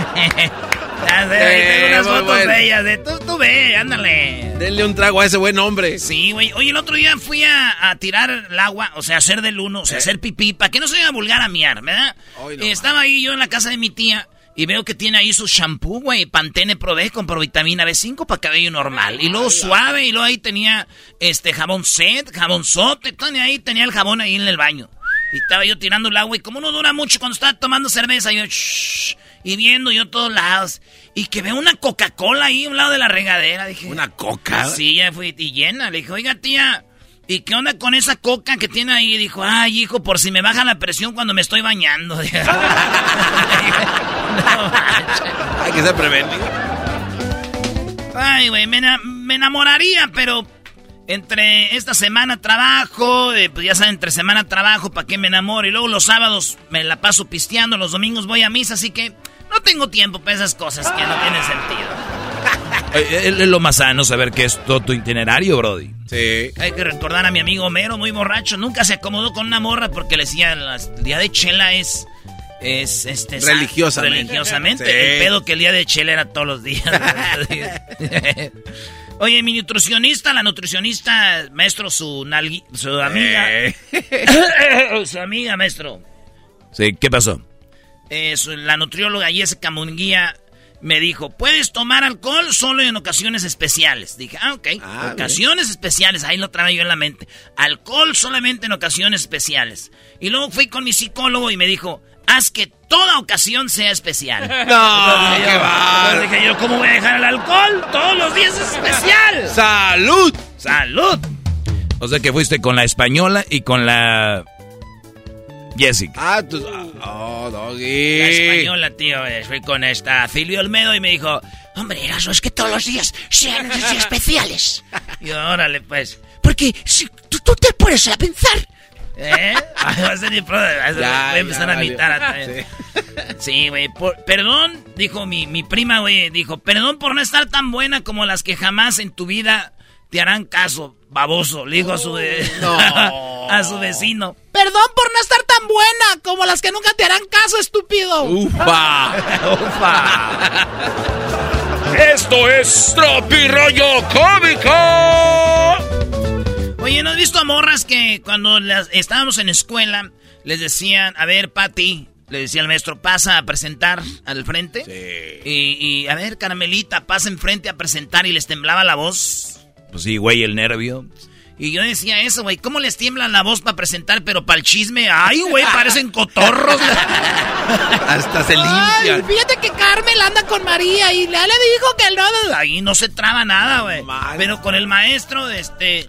Ah. ya sé, ahí tengo unas fotos de ellas, de tú, tú ve, ándale. Denle un trago a ese buen hombre. Sí, güey. Oye, el otro día fui a, tirar el agua, o sea, hacer del uno, o sea, eh. hacer pipí, para que no se vaya a vulgar a miar, ¿verdad? Estaba ahí yo en la casa de mi tía. Y veo que tiene ahí su shampoo, güey, Pantene Pro con provitamina B5 para cabello normal. Y luego suave, y luego ahí tenía este jabón set, jabón sote, tenía ahí, tenía el jabón ahí en el baño. Y estaba yo tirando el agua, y como no dura mucho cuando estaba tomando cerveza, yo, shh, y viendo yo todos lados. Y que veo una Coca-Cola ahí a un lado de la regadera. Dije, ¿una Coca? Sí, ya fui, y llena. Le dije, oiga, tía, ¿Y qué onda con esa coca que tiene ahí? Dijo, ay, hijo, por si me baja la presión cuando me estoy bañando. Hay que ser prevenido. Ay, güey, me, enamoraría, pero entre esta semana trabajo, eh, pues ya saben, entre semana trabajo, ¿para qué me enamoro? Y luego los sábados me la paso pisteando, los domingos voy a misa, así que no tengo tiempo para esas cosas que no tienen sentido. Es lo más sano saber que es todo tu itinerario, Brody. Sí. Hay que recordar a mi amigo Homero, muy borracho. Nunca se acomodó con una morra porque le decía, el día de chela es... Es este religiosamente. Religiosamente. El pedo que el día de chela era todos los días. Oye, mi nutricionista, la nutricionista, maestro, su, su amiga. su amiga, maestro. Sí, ¿qué pasó? Eh, la nutrióloga Jessica Munguía me dijo, puedes tomar alcohol solo en ocasiones especiales. Dije, ah, ok. Ah, ocasiones especiales, ahí lo traía yo en la mente. Alcohol solamente en ocasiones especiales. Y luego fui con mi psicólogo y me dijo, haz que toda ocasión sea especial. No, qué va. dije yo, ¿cómo voy a dejar el alcohol? Todos los días es especial. ¡Salud! ¡Salud! O sea que fuiste con la española y con la Jessica. Ah, tú. Oh, doggy. La española, tío. Eh, fui con esta Silvio Olmedo y me dijo: Hombre, eso es que todos los días sean especiales. y yo, órale, pues. Porque si, tú, te puedes a pensar. ¿Eh? Va a ser mi voy a empezar a imitar a Sí, güey. Perdón, dijo mi, mi prima, güey. Dijo: Perdón por no estar tan buena como las que jamás en tu vida te harán caso, baboso. Le dijo a su, a su vecino. Perdón por no estar tan buena como las que nunca te harán caso, estúpido. Ufa. Ufa. Esto es Rollo Cómico. Oye, ¿no has visto a morras que cuando las, estábamos en escuela les decían, a ver, Pati, le decía el maestro, pasa a presentar al frente? Sí. Y, y a ver, Caramelita, pasa enfrente a presentar y les temblaba la voz. Pues sí, güey, el nervio. Y yo decía eso, güey, ¿cómo les tiemblan la voz para presentar, pero para el chisme? Ay, güey, parecen cotorros. Hasta se limpia. fíjate que Carmen anda con María y ya le dijo que no. Ahí no se traba nada, güey. Pero con el maestro, este.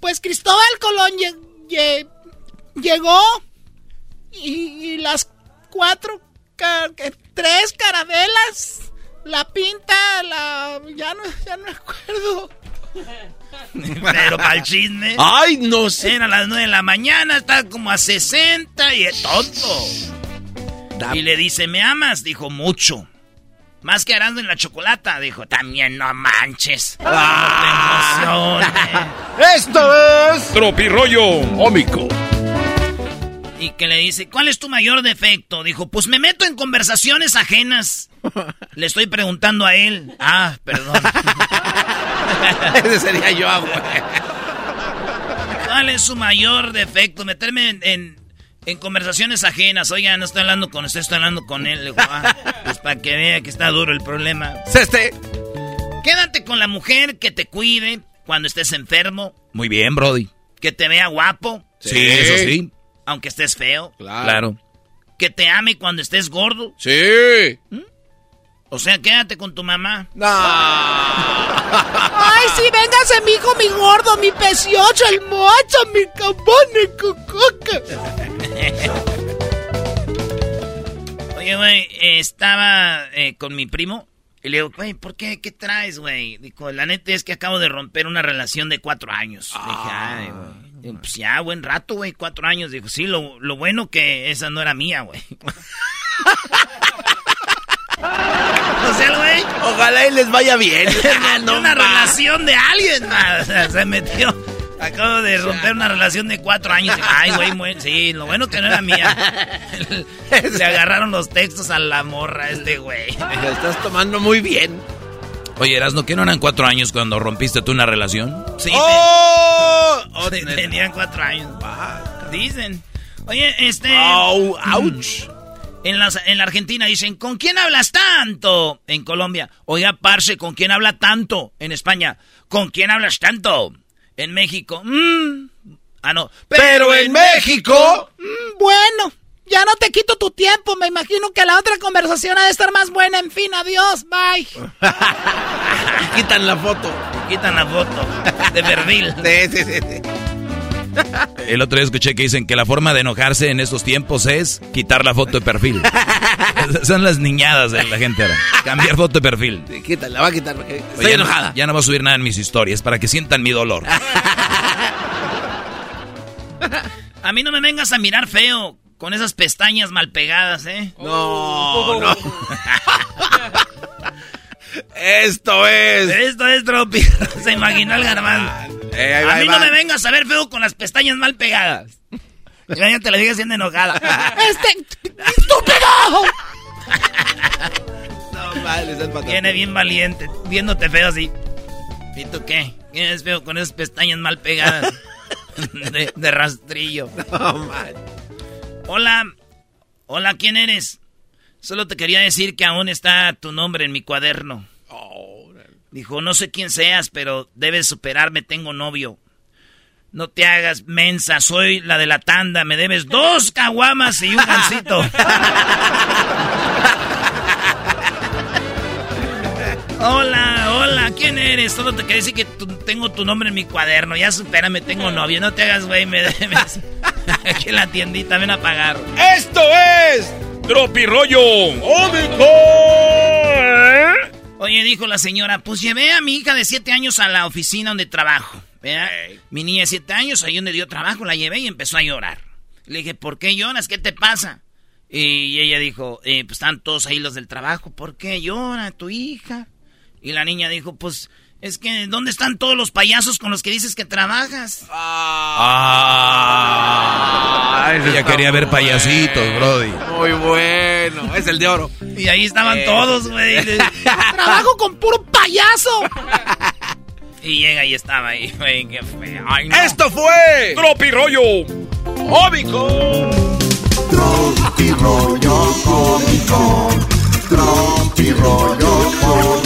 Pues Cristóbal Colón llegó y, las cuatro, tres carabelas, la pinta, la. Ya no, ya no me acuerdo. Pero para el chisme. Ay, no sé. Era a las 9 de la mañana, está como a 60 y es tonto. Y le dice, ¿me amas? Dijo, mucho. Más que arando en la chocolata, dijo, también no manches. Ah. Esto es Tropirollo Ómico. Y que le dice, ¿cuál es tu mayor defecto? Dijo, pues me meto en conversaciones ajenas. Le estoy preguntando a él. Ah, perdón. Ese sería yo, ¿Cuál es su mayor defecto? Meterme en, conversaciones ajenas. Oiga, no estoy hablando con usted, estoy hablando con él. Ah, pues para que vea que está duro el problema. Este. Quédate con la mujer que te cuide cuando estés enfermo. Muy bien, Brody. Que te vea guapo. Sí, eso sí. Aunque estés feo. Claro. Que te ame cuando estés gordo. Sí. ¿Mm? O sea, quédate con tu mamá. No. Ay, sí, véngase, mi hijo, mi gordo, mi peciocho, el mocho, mi cabón, cucuca. Oye, güey, estaba eh, con mi primo. Y le digo, güey, ¿por qué? ¿Qué traes, güey? Dijo, la neta es que acabo de romper una relación de cuatro años. Dije, ay, güey. Pues ya, buen rato, güey, cuatro años. Dijo, sí, lo, lo bueno que esa no era mía, güey. O sea, güey. Ojalá y les vaya bien. una relación de alguien. se metió. Acabo de romper una relación de cuatro años. Ay, güey, sí, lo bueno que no era mía. Le agarraron los textos a la morra este güey. Lo estás tomando muy bien. Oye, ¿no que no eran cuatro años cuando rompiste tú una relación? Sí. ¡Oh! oh tenían cuatro años. Dicen. Oye, este... ¡Au! ¡Auch! En la, en la Argentina dicen, ¿con quién hablas tanto? En Colombia, oiga, parce, ¿con quién habla tanto? En España, ¿con quién hablas tanto? En México, mmm. Ah, no. Pero, en, México, mm, bueno, ya no te quito tu tiempo. Me imagino que la otra conversación ha de estar más buena. En fin, adiós, bye. quitan la foto. quitan la foto de perfil. sí, sí, sí. El otro día escuché que dicen que la forma de enojarse en estos tiempos es quitar la foto de perfil. Son las niñadas de la gente ahora. Cambiar foto de perfil. quítala, va a quitar. Estoy enojada. Ya no va a subir nada en mis historias para que sientan mi dolor. A mí no me vengas a mirar feo con esas pestañas mal pegadas, ¿eh? No, no. Esto es. Esto es Tropi. Se imaginó el garbanzo. Eh, a mí no me vengas a ver feo con las pestañas mal pegadas. Ya te lo dije siendo enojada. ¡Este estúpido! no vale, Viene bien valiente, viéndote feo así. ¿Y tú qué? ¿Quién feo con esas pestañas mal pegadas? de, rastrillo. No, Hola. Hola, ¿quién eres? Solo te quería decir que aún está tu nombre en mi cuaderno. Dijo, no sé quién seas, pero debes superarme, tengo novio. No te hagas mensa, soy la de la tanda, me debes dos caguamas y un gancito. hola, hola, ¿quién eres? Solo te quería decir que tengo tu nombre en mi cuaderno, ya supérame, tengo novio, no te hagas güey, me debes. Aquí en la tiendita, ven a pagar. Esto es Tropi Rollo Oye, dijo la señora, pues llevé a mi hija de siete años a la oficina donde trabajo. Mi niña de siete años, ahí donde dio trabajo, la llevé y empezó a llorar. Le dije, ¿por qué lloras? ¿Qué te pasa? Y ella dijo, eh, pues están todos ahí los del trabajo. ¿Por qué llora tu hija? Y la niña dijo, pues es que, ¿dónde están todos los payasos con los que dices que trabajas? Ah, ella quería ver payasitos, Brody. Muy bueno, es el de oro. Y ahí estaban eh. todos, güey. Trabajo con puro payaso. Y llega y estaba ahí, güey, qué feo. Esto fue Tropi Rollo Cómico. Tropi Rollo Cómico. Tropi Rollo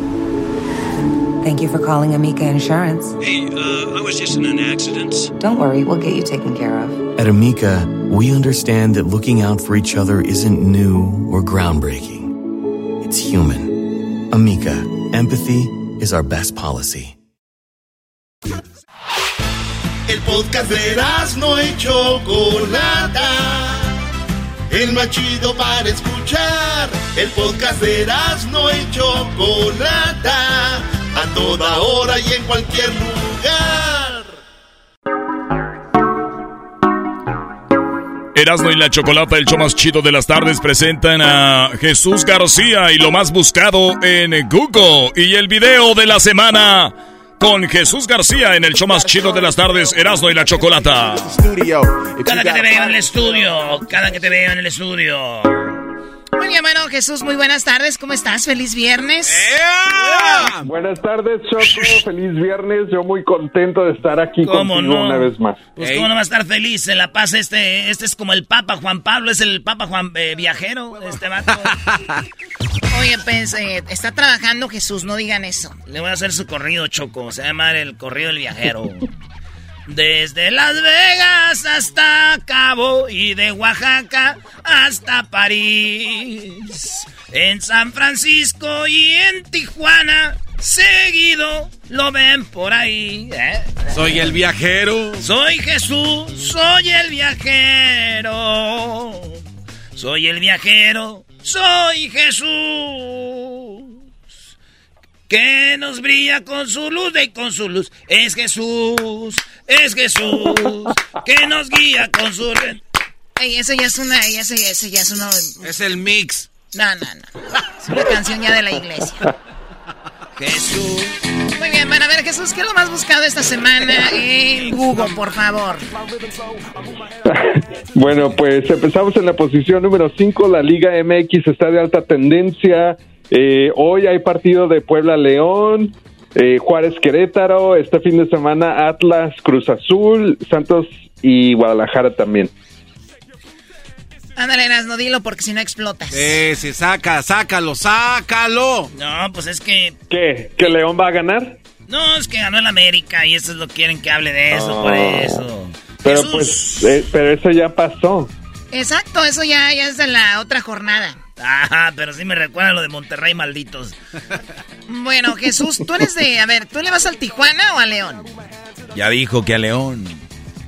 Thank you for calling Amica Insurance. Hey, uh, I was just in an accident. Don't worry, we'll get you taken care of. At Amica, we understand that looking out for each other isn't new or groundbreaking. It's human. Amica, empathy is our best policy. El podcast de no y Chocolata. El más chido para escuchar. El podcast de no y Chocolata. A toda hora y en cualquier lugar. Erasmo y la Chocolata, el show más chido de las tardes, presentan a Jesús García y lo más buscado en Google. Y el video de la semana con Jesús García en el show más chido de las tardes, Erasmo y la Chocolata. Cada que te veo en el estudio, cada que te veo en el estudio. Muy bien, bueno, Jesús, muy buenas tardes. ¿Cómo estás? Feliz viernes. Buenas tardes, Choco. Feliz viernes. Yo muy contento de estar aquí contigo una vez más. Pues cómo no va a estar feliz en La Paz. Este, este es como el Papa Juan Pablo, es el Papa Juan eh, Viajero, este vato. Oye, pues, eh, está trabajando Jesús, no digan eso. Le voy a hacer su corrido, Choco. Se llama el corrido del viajero. Desde Las Vegas hasta Cabo y de Oaxaca hasta París. En San Francisco y en Tijuana, seguido lo ven por ahí. ¿eh? Soy el viajero. Soy Jesús, soy el viajero. Soy el viajero, soy Jesús que nos brilla con su luz y con su luz. Es Jesús, es Jesús, que nos guía con su... Ey, ese ya es una, ese, ese ya es uno... Es el mix. No, no, no. Es una canción ya de la iglesia. Jesús. Muy bien, van a ver, Jesús, ¿qué es lo más buscado esta semana en Google, por favor? bueno, pues empezamos en la posición número 5. La Liga MX está de alta tendencia. Eh, hoy hay partido de Puebla León, eh, Juárez Querétaro, este fin de semana Atlas Cruz Azul, Santos y Guadalajara también. Ándale, no dilo porque si no explotas. Sí, sí, saca, sácalo, sácalo. No, pues es que... ¿Qué? ¿Que León va a ganar? No, es que ganó el América y eso es lo que quieren que hable de eso, por eso. Pero pues, eh, pero eso ya pasó. Exacto, eso ya, ya es de la otra jornada. Ajá, pero sí me recuerda lo de Monterrey, malditos. bueno, Jesús, tú eres de. A ver, ¿tú le vas al Tijuana o a León? Ya dijo que a León.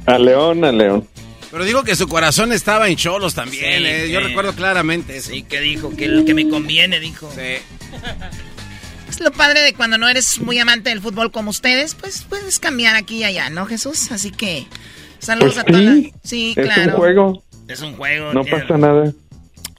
A León, a León. Pero dijo que su corazón estaba en Cholos también, eh. Yo recuerdo claramente eso. Sí, que dijo que el que me conviene, dijo. Sí. Es lo padre de cuando no eres muy amante del fútbol como ustedes, pues puedes cambiar aquí y allá, ¿no, Jesús? Así que saludos pues a todos. Sí, claro. Es un juego. Es un juego. No pasa nada.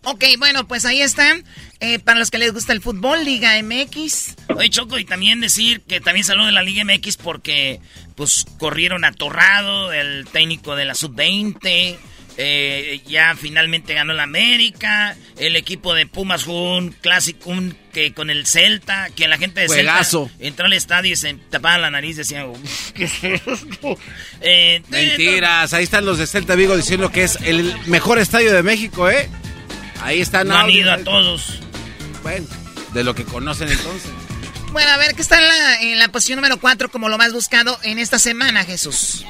Ok, bueno, pues ahí están. Eh, para los que les gusta el fútbol, Liga MX. Oye, Choco, y también decir que también saludo de la Liga MX porque pues corrieron a Torrado, el técnico de la Sub-20. Eh, ya finalmente ganó la América. El equipo de Pumas jugó un clásico un, que con el Celta. Que la gente de Juegazo. Celta entró al estadio y se tapaba la nariz. Decían, eh, Mentiras. Ahí están los de Celta Vigo diciendo que es el mejor estadio de México, ¿eh? Ahí están. No han ido a todos. Bueno, de lo que conocen entonces. Bueno, a ver, ¿qué está en la, en la posición número 4 como lo más buscado en esta semana, Jesús?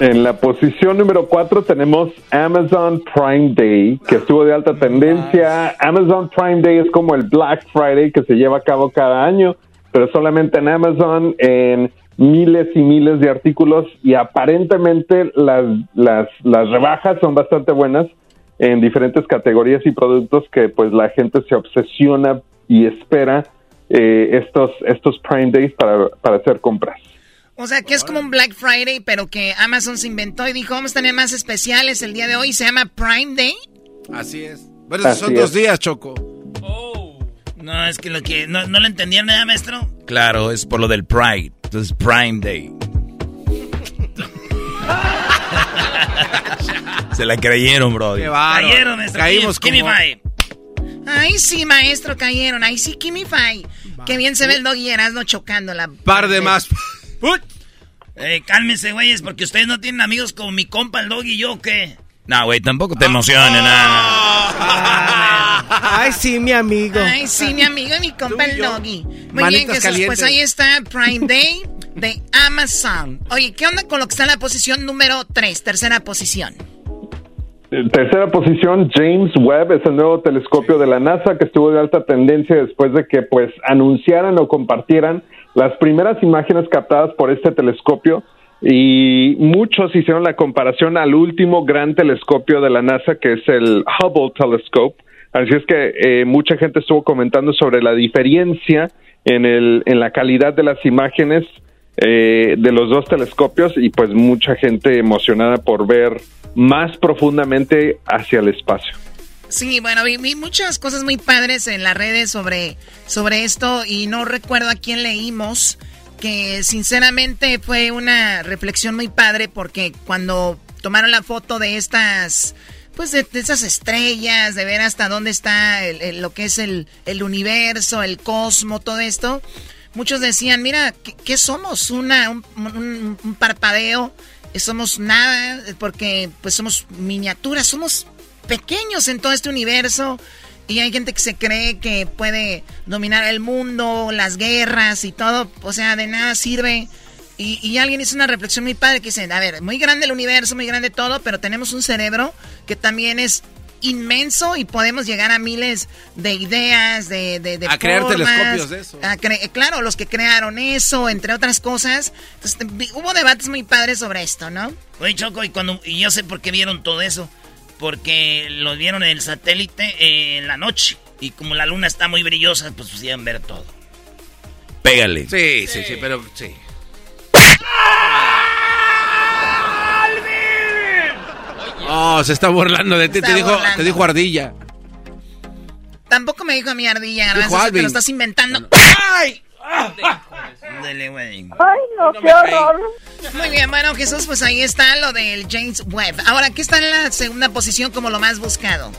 En la posición número 4 tenemos Amazon Prime Day, que estuvo de alta tendencia. Amazon Prime Day es como el Black Friday que se lleva a cabo cada año, pero solamente en Amazon en miles y miles de artículos y aparentemente las, las, las rebajas son bastante buenas en diferentes categorías y productos que pues la gente se obsesiona y espera eh, estos, estos Prime Days para, para hacer compras. O sea, que es como un Black Friday, pero que Amazon se inventó y dijo, vamos a tener más especiales el día de hoy. Se llama Prime Day. Así es. Bueno, son dos días, Choco. No, es que lo que... ¿No, no lo entendían nada, maestro? Claro, es por lo del Pride. Entonces, Prime Day. Se la creyeron, bro. Cayeron, maestro. Caímos me como-. Ay, sí, maestro, cayeron. Ay, sí, Kimmy Five. Qué bien se ve el doggy Erasmo chocando la... Par de más. Eh, cálmense, güeyes, porque ustedes no tienen amigos como mi compa el doggy y yo, ¿qué? No, güey, tampoco te emociones, nada. Ay, sí, mi amigo. Ay, sí, mi amigo y mi compa el doggy. Muy bien, Jesús, calientes. pues ahí está Prime Day de Amazon. Oye, ¿qué onda con lo que está en la posición número 3, tercera posición? En tercera posición, James Webb es el nuevo telescopio de la NASA que estuvo de alta tendencia después de que pues anunciaran o compartieran las primeras imágenes captadas por este telescopio y muchos hicieron la comparación al último gran telescopio de la NASA que es el Hubble Telescope. Así es que eh, mucha gente estuvo comentando sobre la diferencia en, el, en la calidad de las imágenes eh, de los dos telescopios y pues mucha gente emocionada por ver más profundamente hacia el espacio. Sí, bueno, vi, muchas cosas muy padres en las redes sobre, sobre esto y no recuerdo a quién leímos, que sinceramente fue una reflexión muy padre porque cuando tomaron la foto de estas, pues de, de esas estrellas, de ver hasta dónde está el- lo que es el, el universo, el cosmo, todo esto, muchos decían, mira, ¿qué, somos? Una, un, un- un parpadeo, somos nada, porque pues somos miniaturas, somos pequeños en todo este universo y hay gente que se cree que puede dominar el mundo, las guerras y todo, o sea, de nada sirve. Y, y alguien hizo una reflexión muy padre que dice, a ver, muy grande el universo, muy grande todo, pero tenemos un cerebro que también es inmenso y podemos llegar a miles de ideas, de, de, de A crear telescopios de eso. a cre- claro, los que crearon eso, entre otras cosas. Entonces, hubo debates muy padres sobre esto, ¿no? Oye, Choco, y, cuando, y yo sé por qué vieron todo eso. Porque lo vieron en el satélite eh, en la noche. Y como la luna está muy brillosa, pues podían ver todo. Pégale. Sí, sí, sí, pero sí. Oh, se está burlando de ti. Te dijo, burlando. te dijo ardilla. Tampoco me dijo a mi ardilla, Dijo Garbanzo, te lo estás inventando. ¡Ay! Dele, güey. Ay, no, qué horror. Muy bien, bueno, Jesús, pues ahí está lo del James Webb. Ahora, ¿qué está en la segunda posición como lo más buscado?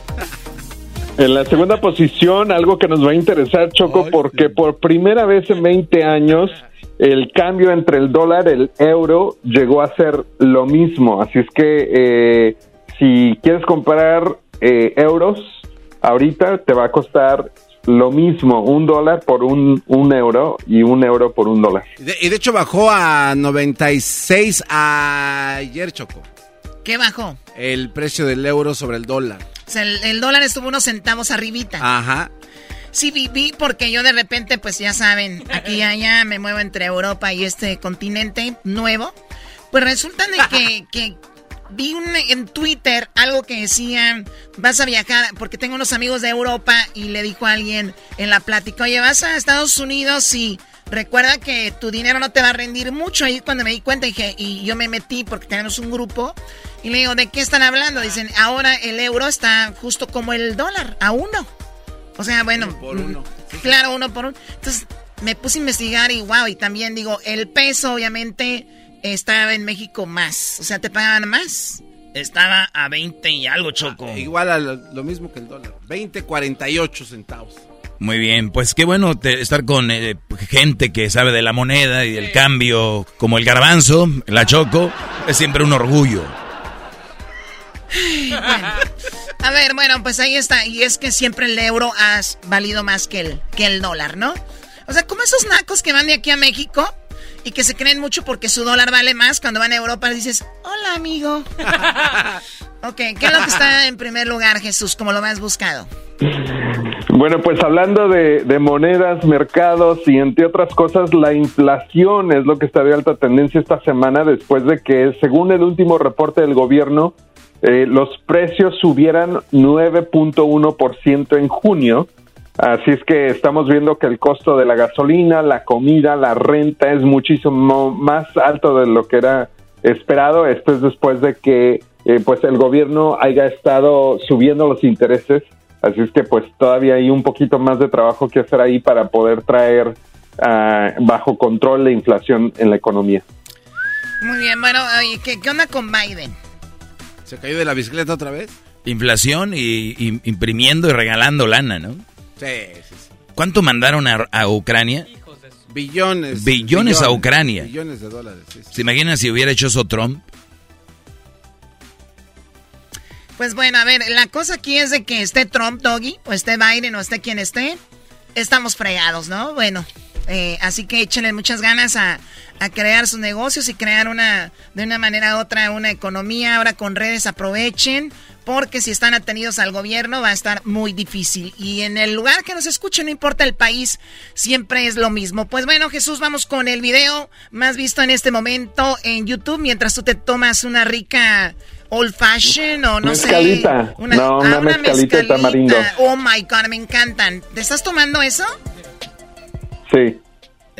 En la segunda posición, algo que nos va a interesar, Choco, porque por primera vez en 20 años el cambio entre el dólar y el euro llegó a ser lo mismo. Así es que eh, si quieres comprar eh, euros, ahorita te va a costar lo mismo, un dólar por un, un euro y un euro por un dólar. Y de, y de hecho bajó a 96 ayer, Choco. ¿Qué bajó? El precio del euro sobre el dólar. O sea, el, el dólar estuvo unos centavos arribita. Ajá. Sí, vi, vi, porque yo de repente, pues ya saben, aquí y allá me muevo entre Europa y este continente nuevo. Pues resulta de que, que vi un- en Twitter algo que decía, vas a viajar, porque tengo unos amigos de Europa y le dijo a alguien en la plática, oye, vas a Estados Unidos y recuerda que tu dinero no te va a rendir mucho. Ahí cuando me di cuenta dije, y yo me metí porque tenemos un grupo y le digo, ¿de qué están hablando? Dicen, ahora el euro está justo como el dólar, a uno. O sea, bueno, Por uno. Claro, uno por uno. Entonces me puse a investigar y wow, y también digo, el peso obviamente estaba en México más. O sea, te pagaban más. Estaba a 20 y algo, Choco. Igual a lo, lo mismo que el dólar. 20.48 centavos. Muy bien, pues qué bueno te- estar con eh, gente que sabe de la moneda y del cambio, como el garbanzo, la choco, es siempre un orgullo. A ver, bueno, pues ahí está. Y es que siempre el euro ha valido más que el, que el dólar, ¿no? O sea, como esos nacos que van de aquí a México y que se creen mucho porque su dólar vale más. Cuando van a Europa dices, hola amigo. ok, ¿qué es lo que está en primer lugar, Jesús, como lo más buscado? Bueno, pues hablando de, de monedas, mercados y entre otras cosas, la inflación es lo que está de alta tendencia esta semana después de que, según el último reporte del gobierno, eh, los precios subieran 9.1% en junio. Así es que estamos viendo que el costo de la gasolina, la comida, la renta es muchísimo más alto de lo que era esperado. Esto es después de que eh, pues el gobierno haya estado subiendo los intereses. Así es que pues todavía hay un poquito más de trabajo que hacer ahí para poder traer ah, bajo control la inflación en la economía. Muy bien, bueno, oye, ¿qué, qué onda con Biden? ¿Se cayó de la bicicleta otra vez? Inflación y, y imprimiendo y regalando lana, ¿no? Sí, sí, sí. ¿Cuánto mandaron a, a Ucrania? Billones. Billones a Ucrania. Billones de dólares. sí, sí. ¿Se imaginan si hubiera hecho eso Trump? Pues bueno, a ver, la cosa aquí es de que esté Trump, Doggy, o esté Biden, o esté quien esté, estamos fregados, ¿no? Bueno, eh, así que échenle muchas ganas a, a crear sus negocios y crear una, de una manera u otra, una economía. Ahora con redes aprovechen, porque si están atenidos al gobierno va a estar muy difícil. Y en el lugar que nos escuchen, no importa el país, siempre es lo mismo. Pues bueno, Jesús, vamos con el video más visto en este momento en YouTube, mientras tú te tomas una rica old fashion o no Mezcalita. sé. Una, No, ah, una mezcalita de tamarindo. Oh my god, me encantan. ¿Te estás tomando eso? Sí.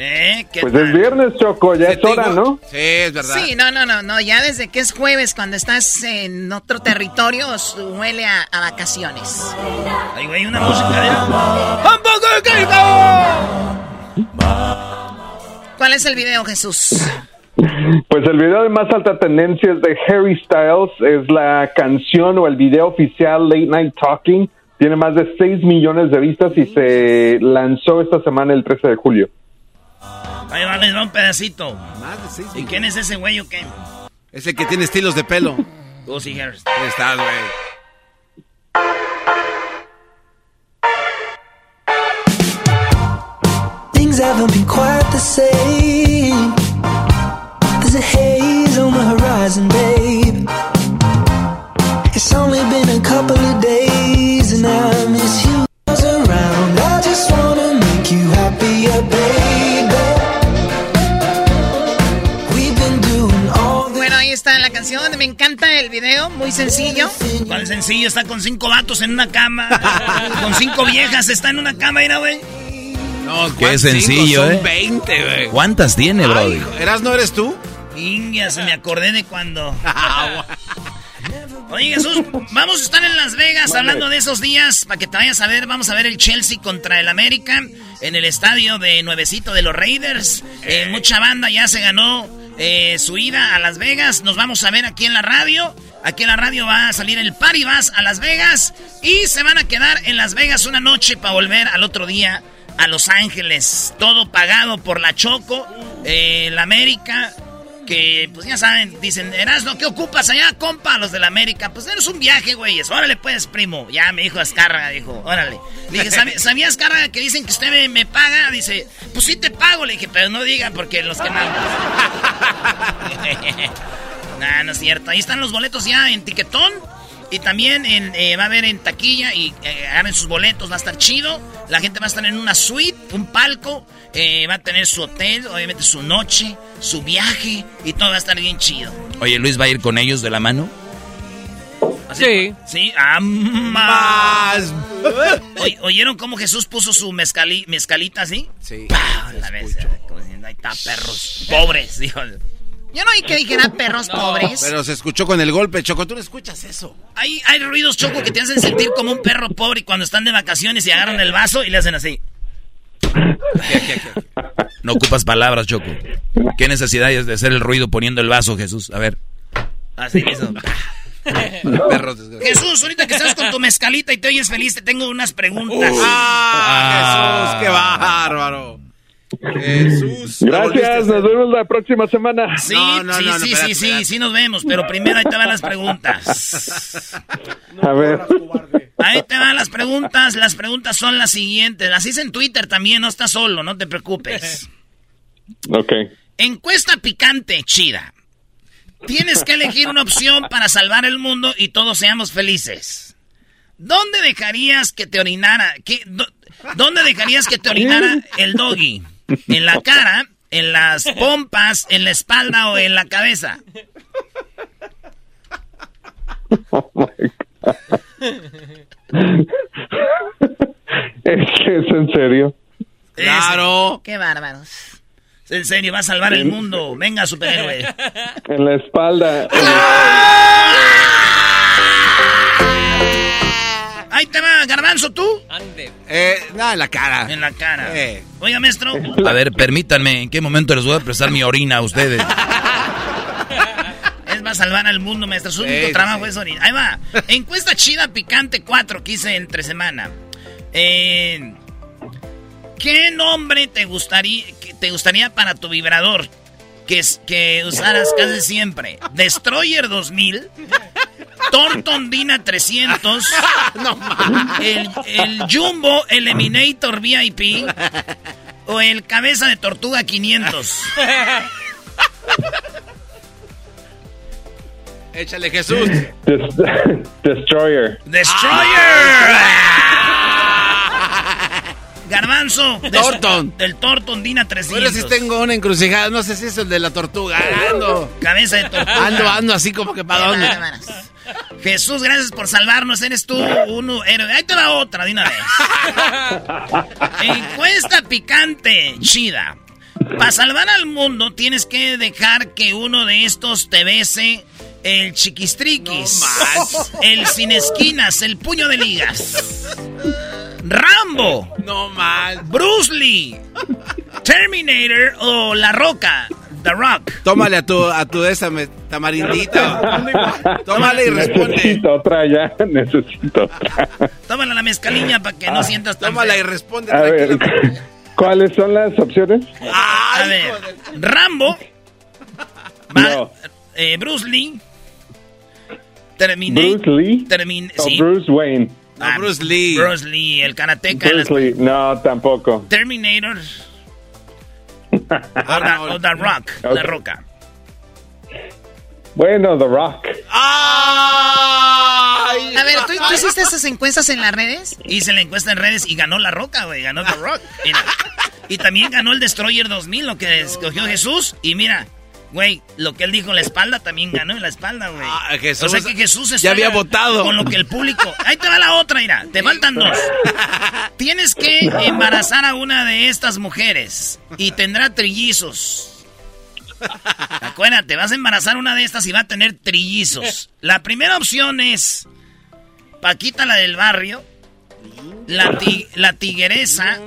¿Eh? ¿Qué Pues es viernes, Choco, ya es hora, ¿no? Sí, es verdad. Sí, no, no, no, no, ya desde que es jueves, cuando estás en otro territorio, huele a, a vacaciones. Ay, güey, una música de... ¿Cuál es el video, Jesús? Pues el video de más alta tendencia es de Harry Styles, es la canción o el video oficial Late Night Talking, tiene más de 6 millones de vistas y se lanzó esta semana el 13 de julio. Ahí va, les va un pedacito. Más de seis ¿Y quién es ese güey o qué? Ese que tiene estilos de pelo. Lucy Harris. Ahí estás, güey. Things haven't been quite the same. There's a haze on the horizon, babe. It's only been a couple of days, canción, me encanta el video, muy sencillo. ¿Cuál sencillo? Está con cinco vatos en una cama. con cinco viejas. Está en una cama, mira, güey. No, Qué ¿cuántos sencillo, cinco? ¿eh? Son 20, güey. ¿Cuántas tiene, Brody? ¿Eras no eres tú? Ingia, se me acordé de cuando. Oye, Jesús, vamos a estar en Las Vegas hablando de esos días para que te vayas a ver. Vamos a ver el Chelsea contra el América en el estadio de Nuevecito de los Raiders. Eh, mucha banda ya se ganó eh, su ida a Las Vegas. Nos vamos a ver aquí en la radio. Aquí en la radio va a salir el Party Vas a Las Vegas y se van a quedar en Las Vegas una noche para volver al otro día a Los Ángeles. Todo pagado por la Choco, eh, la América que pues ya saben, dicen, Erasno, ¿qué ocupas allá, compa? Los de la América. Pues es un viaje, güeyes. Órale, pues, primo. Ya me dijo Azcárraga, dijo, órale. Le dije, "¿Sabi- ¿sabía Azcárraga que dicen que usted me, me paga? Dice, pues sí te pago. Le dije, pero no digan porque los que no. nah, no es cierto. Ahí están los boletos ya en tiquetón. Y también en, eh, va a haber en taquilla y eh, sus boletos, va a estar chido. La gente va a estar en una suite, un palco, eh, va a tener su hotel, obviamente su noche, su viaje y todo va a estar bien chido. Oye, Luis va a ir con ellos de la mano. Sí. Sí, ah, más. Oy- ¿Oyeron cómo Jesús puso su mezcali- mezcalita así? Sí. ¡Pah! La vez, como diciendo, ahí está, perros pobres, dijo. Yo no oí que dijera perros pobres. Pero se escuchó con el golpe, Choco. Tú no escuchas eso. Hay, hay ruidos, Choco, que te hacen sentir como un perro pobre y cuando están de vacaciones y agarran el vaso y le hacen así. No ocupas palabras, Choco. ¿Qué necesidad es de hacer el ruido poniendo el vaso, Jesús? A ver. Así. Perros. Jesús, ahorita que estás con tu mezcalita y te oyes feliz, te tengo unas preguntas. ¡Ah, Jesús! ¡Qué bárbaro! Jesús. Gracias, nos vemos la próxima semana. Sí, No, no, sí, no, no, sí, espérate, sí, sí, sí nos vemos, pero primero ahí te van las preguntas. A ver. Ahí te van las preguntas, las preguntas son las siguientes. Las hice en Twitter también, no estás solo, no te preocupes. Ok. Encuesta picante, chida. Tienes que elegir una opción para salvar el mundo y todos seamos felices. ¿Dónde dejarías que te orinara? ¿Qué- dó- ¿Dónde dejarías que te orinara el doggy? ¿En la cara, en las pompas, en la espalda o en la cabeza? ¿Es, es en serio? Claro. Qué bárbaros. En serio, va a salvar el mundo. Venga, superhéroe. En la espalda. Ahí te va, garbanzo, ¿tú? Eh, nada, en la cara. En la cara. Eh. Oiga, maestro. A ver, permítanme, ¿en qué momento les voy a prestar mi orina a ustedes? Es va a salvar al mundo, maestro. Su único Sí, trabajo sí. es orinar. Ahí va. Encuesta chida picante 4 que hice entre semana. Eh, ¿Qué nombre te gustaría, que te gustaría para tu vibrador? Que, usaras casi siempre. Destroyer 2000. Thornton Dina 300. el, el Jumbo Eliminator VIP. O el Cabeza de Tortuga 500. Échale, Jesús. Des- Destroyer. ¡Destroyer! Garbanzo. des- Thornton. El Thornton Dina 300. Bueno, si tengo una encrucijada, no sé si es el de la tortuga. Ando. Cabeza de tortuga. Ando, ando así como que para dónde. Jesús, gracias por salvarnos. Eres tú un héroe. Ahí te va otra de una vez. Encuesta picante, chida. Para salvar al mundo tienes que dejar que uno de estos te bese el chiquistriquis, el sin esquinas, el puño de ligas. Rambo. No mal. Bruce Lee. Terminator o La Roca. The Rock. Tómale a tu, a tu esa me- tamarindita. Tómale y responde. Necesito otra ya, necesito otra. Tómala la mezcaliña para que no sientas tan Tómala y responde A ver. ¿cuáles son las opciones? A ver, Rambo, No. eh, Bruce Lee, Bruce Lee Termin o sí. Bruce Wayne. Ah, Bruce Lee. Bruce Lee, el karateca. las- Bruce Lee, no, tampoco. Terminator. O, the, o The Rock. La roca. Bueno, The Rock. A ver, ¿tú, tú hiciste esas encuestas en las redes? Hice la encuesta en redes y ganó la roca, güey. Ganó The Rock. Mira. Y también ganó el Destroyer 2000, lo que escogió Jesús. Y mira, güey, lo que él dijo en la espalda también ganó en la espalda, güey. Ah, Jesús o sea que Jesús está ya había votado. Con lo que el público. Ahí te va la otra, mira. Te faltan dos. Tienes que embarazar a una de estas mujeres y tendrá trillizos. Acuérdate, vas a embarazar a una de estas y va a tener trillizos. La primera opción es Paquita, la del barrio. La, ti- la tigueresa.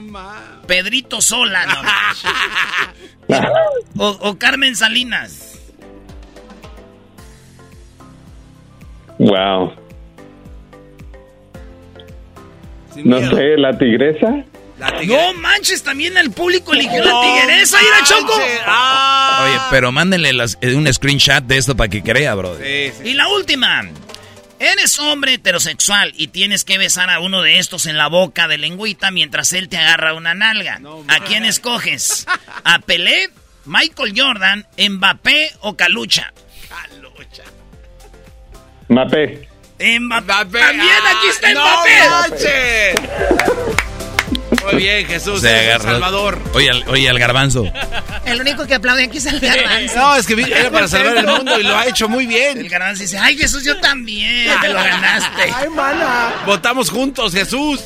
Pedrito Sola. no. o, o Carmen Salinas. Wow. No sé, la tigresa. No manches, también el público eligió la tigresa. ¡Ir a Choco! Oye, pero mándenle las- eh, un screenshot de esto para que crea, bro. Y la última. Eres hombre heterosexual y tienes que besar a uno de estos en la boca de lengüita mientras él te agarra una nalga. ¿A quién escoges? ¿A Pelé, Michael Jordan, Mbappé o Calucha? Mapé. Mbappé. También aquí está ¡No Mbappé. manches! Muy bien, Jesús. Se. Salvador. Oye, al, oye, al garbanzo. El único que aplaude aquí es el garbanzo. No, es que era para salvar el mundo y lo ha hecho muy bien. El garbanzo dice, ay Jesús, yo también, te lo ganaste. Ay, mana. Votamos juntos, Jesús.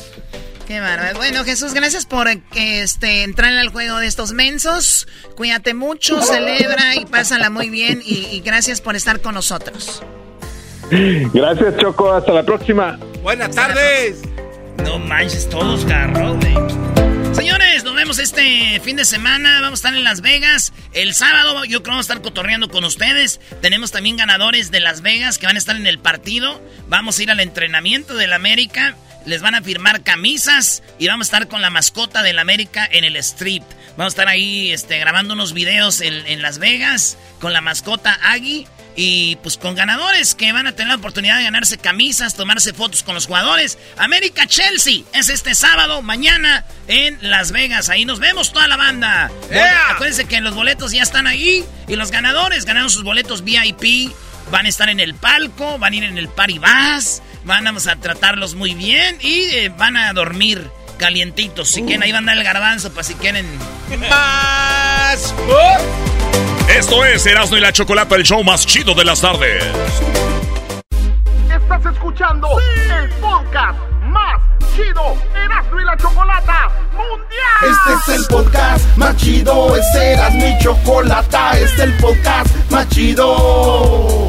Qué bárbaro. Bueno, Jesús, gracias por eh, este, entrar al juego de estos mensos. Cuídate mucho, celebra y pásala muy bien. Y, y gracias por estar con nosotros. Gracias, Choco. Hasta la próxima. Buenas tardes. No manches, todos garró, güey. Señores, nos vemos este fin de semana. Vamos a estar en Las Vegas. El sábado yo creo que vamos a estar cotorreando con ustedes. Tenemos también ganadores de Las Vegas que van a estar en el partido. Vamos a ir al entrenamiento del América. Les van a firmar camisas y vamos a estar con la mascota del América en el strip. Vamos a estar ahí este, grabando unos videos en, en Las Vegas con la mascota Aggie. Y pues con ganadores que van a tener la oportunidad de ganarse camisas, tomarse fotos con los jugadores. América Chelsea es este sábado, mañana en Las Vegas. Ahí nos vemos toda la banda. Yeah. Acuérdense que los boletos ya están ahí. Y los ganadores ganaron sus boletos VIP. Van a estar en el palco, van a ir en el party bus. Vamos a tratarlos muy bien y eh, van a dormir calientitos. Si quieren, ahí van a dar el garbanzo para si quieren. Más. Esto es Erasmo y la Chocolata, el show más chido de las tardes. Estás escuchando el podcast más chido, Erasmo y la Chocolata Mundial. Este es el podcast más chido, este era mi chocolata, este es el podcast más chido.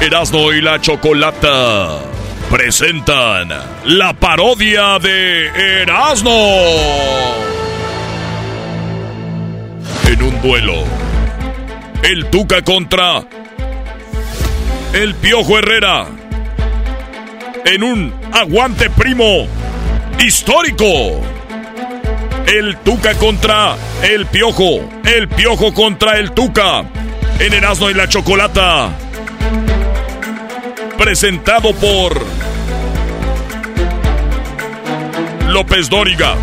Erasmo y la Chocolata presentan la parodia de Erasmo. En un duelo, el Tuca contra el Piojo Herrera. En un aguante primo histórico. El Tuca contra el Piojo. El Piojo contra el Tuca. En Erasmo y la Chocolata presentado por López Dóriga.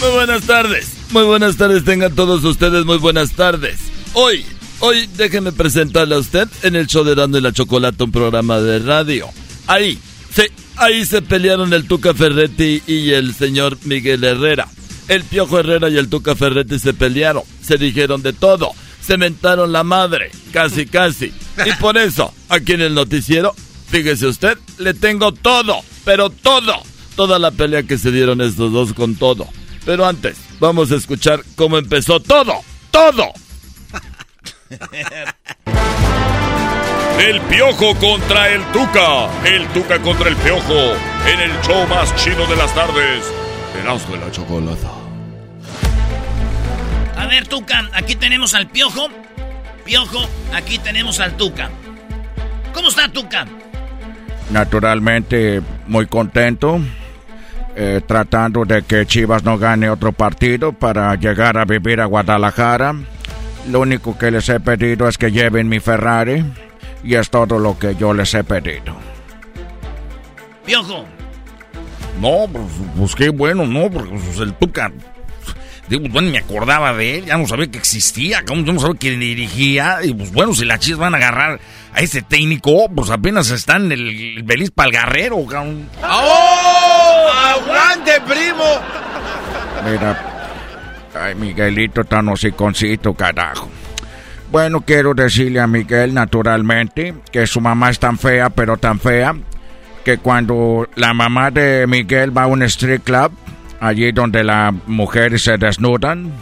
Muy buenas tardes. Muy buenas tardes, tengan todos ustedes muy buenas tardes. Hoy, hoy déjenme presentarle a usted en el show de Dando y la Chocolata, un programa de radio. Ahí, sí, ahí se pelearon el Tuca Ferretti y el señor Miguel Herrera. El Piojo Herrera y el Tuca Ferretti se pelearon, se dijeron de todo se mentaron la madre, casi, casi. Y por eso, aquí en el noticiero, fíjese usted, le tengo todo, pero todo, toda la pelea que se dieron estos dos con todo. Pero antes, vamos a escuchar cómo empezó todo, todo. El Piojo contra el Tuca. El Tuca contra el Piojo. En el show más chino de las tardes. Erasmo de la Chocolata. A ver, Tuca, aquí tenemos al Piojo. Piojo, aquí tenemos al Tuca. ¿Cómo está Tuca? Naturalmente, muy contento. eh, tratando de que Chivas no gane otro partido para llegar a vivir a Guadalajara. Lo único que les he pedido es que lleven mi Ferrari. Y es todo lo que yo les he pedido. Piojo. No, pues, pues qué bueno, ¿no? Porque pues, el Tuca. Digo, bueno, me acordaba de él, ya no sabía que existía, ¿cómo? yo no sabía que dirigía. Y pues bueno, si las chivas van a agarrar a ese técnico, pues apenas están el, el Belis Palgarrero, cabrón. ¡Oh! ¡Aguante, primo! Mira, ay, Miguelito tan hociconcito, carajo. Bueno, quiero decirle a Miguel, naturalmente, que su mamá es tan fea, pero tan fea, que cuando la mamá de Miguel va a un street club, allí donde las mujeres se desnudan,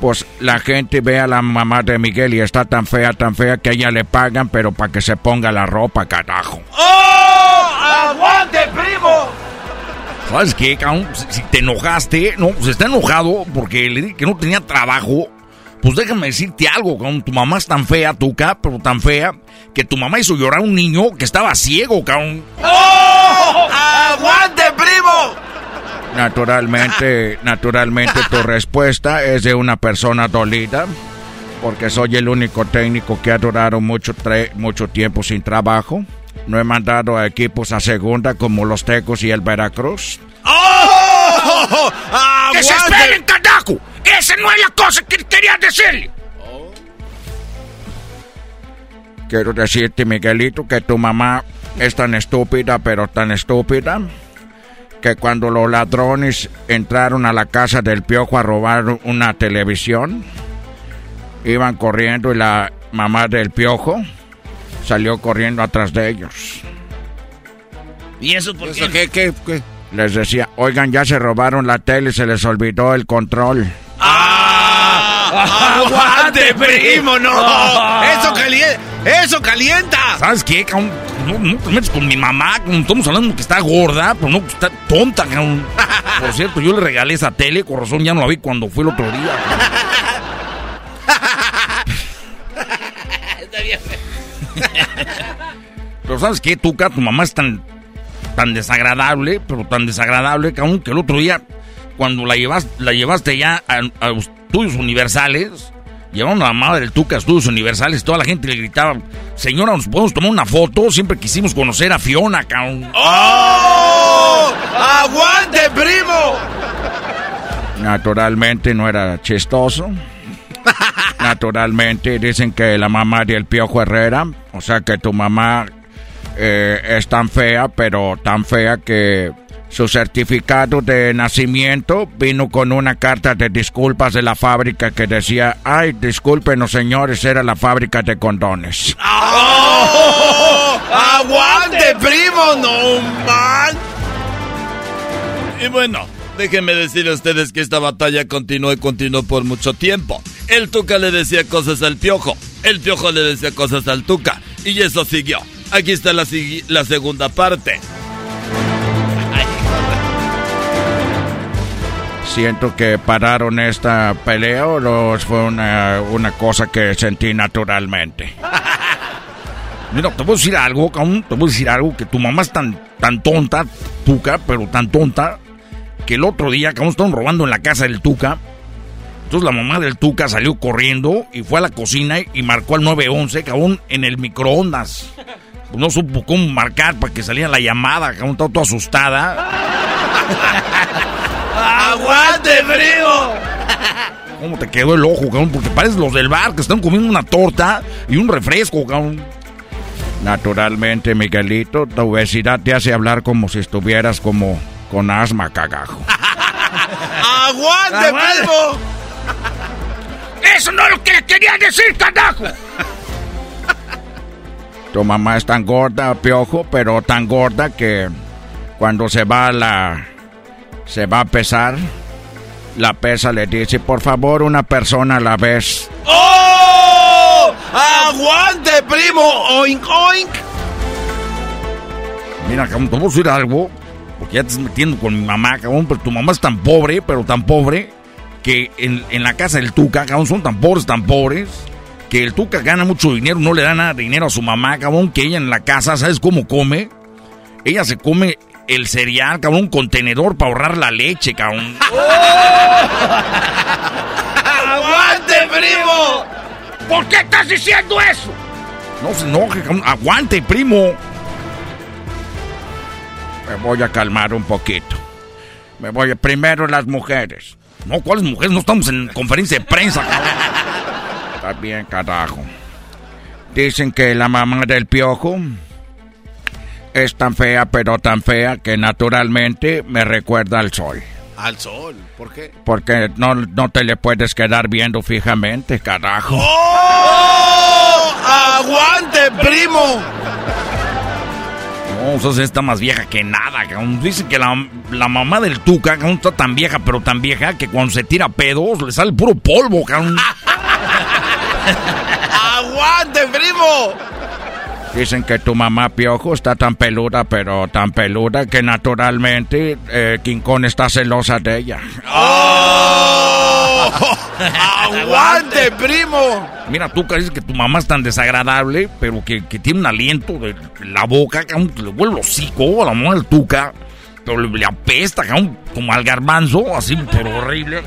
pues la gente ve a la mamá de Miguel y está tan fea, tan fea, que a ella le pagan, pero para que se ponga la ropa, carajo. ¡Oh! ¡Aguante, primo! ¿Sabes qué, cabrón? Si, te enojaste, no, pues está enojado porque le dije que no tenía trabajo. Pues déjame decirte algo, cabrón. Tu mamá es tan fea, Tuca, pero tan fea, que tu mamá hizo llorar a un niño que estaba ciego, cabrón. ¡Oh! ¡Aguante, primo! Naturalmente, naturalmente tu respuesta es de una persona dolida, porque soy el único técnico que ha durado mucho, mucho tiempo sin trabajo. No he mandado a equipos a segunda como los Tecos y el Veracruz. ¡Oh! ¡Que se esperen, carajo! ¡Esa no es la cosa que quería decirle! Quiero decirte, Miguelito, que tu mamá es tan estúpida, pero tan estúpida, que cuando los ladrones entraron a la casa del piojo a robar una televisión, iban corriendo y la mamá del piojo salió corriendo atrás de ellos. ¿Y eso por qué? qué, qué, qué? Les decía, oigan, ya se robaron la tele y se les olvidó el control. ¡Aguante, primo! ¡No! ¡Eso calienta! ¡Eso calienta! ¿Sabes qué, cabrón? No, no te metes con mi mamá, estamos hablando que está gorda, pero no, que está tonta, cabrón. Por cierto, yo le regalé esa tele, con razón ya no la vi cuando fue el otro día. Está bien. Pero ¿sabes qué, Tuca? Tu mamá es tan, tan desagradable, pero tan desagradable, cabrón, que el otro día, cuando la, llevas, la llevaste ya a, a estudios universales, Llevaron a la mamá del Tuca estudios universales. Toda la gente le gritaba, señora, ¿nos podemos tomar una foto? Siempre quisimos conocer a Fiona, cabrón. ¡Oh! ¡Aguante, primo! Naturalmente no era chistoso. Naturalmente dicen que la mamá del Piojo Herrera, o sea que tu mamá eh, es tan fea, pero tan fea que su certificado de nacimiento vino con una carta de disculpas de la fábrica que decía, ay, discúlpenos señores, era la fábrica de condones. ¡Oh! ¡Aguante, primo! ¡No man! Y bueno, déjenme decirle a ustedes que esta batalla continuó y continuó por mucho tiempo. El Tuca le decía cosas al Piojo, el Piojo le decía cosas al Tuca, y eso siguió. Aquí está la, la segunda parte. Siento que pararon esta pelea o los- fue una, una cosa que sentí naturalmente. Mira, te voy a decir algo, cabrón, te voy a decir algo, que tu mamá es tan, tan tonta, Tuca, pero tan tonta, que el otro día, cabrón, estaban robando en la casa del Tuca. Entonces la mamá del Tuca salió corriendo y fue a la cocina y marcó al 911, cabrón, en el microondas. No supo cómo marcar para que saliera la llamada, cabrón, estaba toda asustada. ¡Aguante, primo! ¿Cómo te quedó el ojo, cabrón? Porque pareces los del bar que están comiendo una torta y un refresco, cabrón. Naturalmente, Miguelito, tu obesidad te hace hablar como si estuvieras como con asma, cagajo. ¡Aguante, primo! ¡Eso no es lo que le quería decir, carajo! Tu mamá es tan gorda, piojo, pero tan gorda que cuando se va a la. Se va a pesar, la pesa le dice, por favor, una persona a la vez. ¡Oh! ¡Aguante, primo! ¡Oink, oink! Mira, cabrón, te voy a decir algo. Porque ya te estás metiendo con mi mamá, cabrón. Pero tu mamá es tan pobre, pero tan pobre, que en, en la casa del Tuca, cabrón, son tan pobres, tan pobres, que el Tuca gana mucho dinero, no le da nada de dinero a su mamá, cabrón, que ella en la casa, ¿sabes cómo come? Ella se come el cereal, cabrón, un contenedor para ahorrar la leche, cabrón. ¡Aguante, primo! ¿Por qué estás diciendo eso? No se enoje, cabrón. Aguante, primo. Me voy a calmar un poquito. Me voy a... Primero las mujeres. No, ¿cuáles mujeres? No estamos en conferencia de prensa, cabrón. Está bien, carajo. Dicen que la mamá del piojo es tan fea, pero tan fea que naturalmente me recuerda al sol. Al sol, ¿por qué? Porque no, no te le puedes quedar viendo fijamente, carajo. ¡Oh! ¡Aguante, primo! No, sea, está más vieja que nada, cabrón. Dice que la, la mamá del Tuca, cabrón, está tan vieja, pero tan vieja, que cuando se tira pedos le sale puro polvo, cabrón. ¡Aguante, primo! Dicen que tu mamá Piojo está tan peluda, pero tan peluda que naturalmente eh, King Kong está celosa de ella. ¡Oh! ¡Aguante, primo! Mira, tú que dices que tu mamá es tan desagradable, pero que, que tiene un aliento de la boca, que le vuelve el hocico a la del Tuca, pero le, le apesta, cabrón, como al garbanzo, así, pero horrible,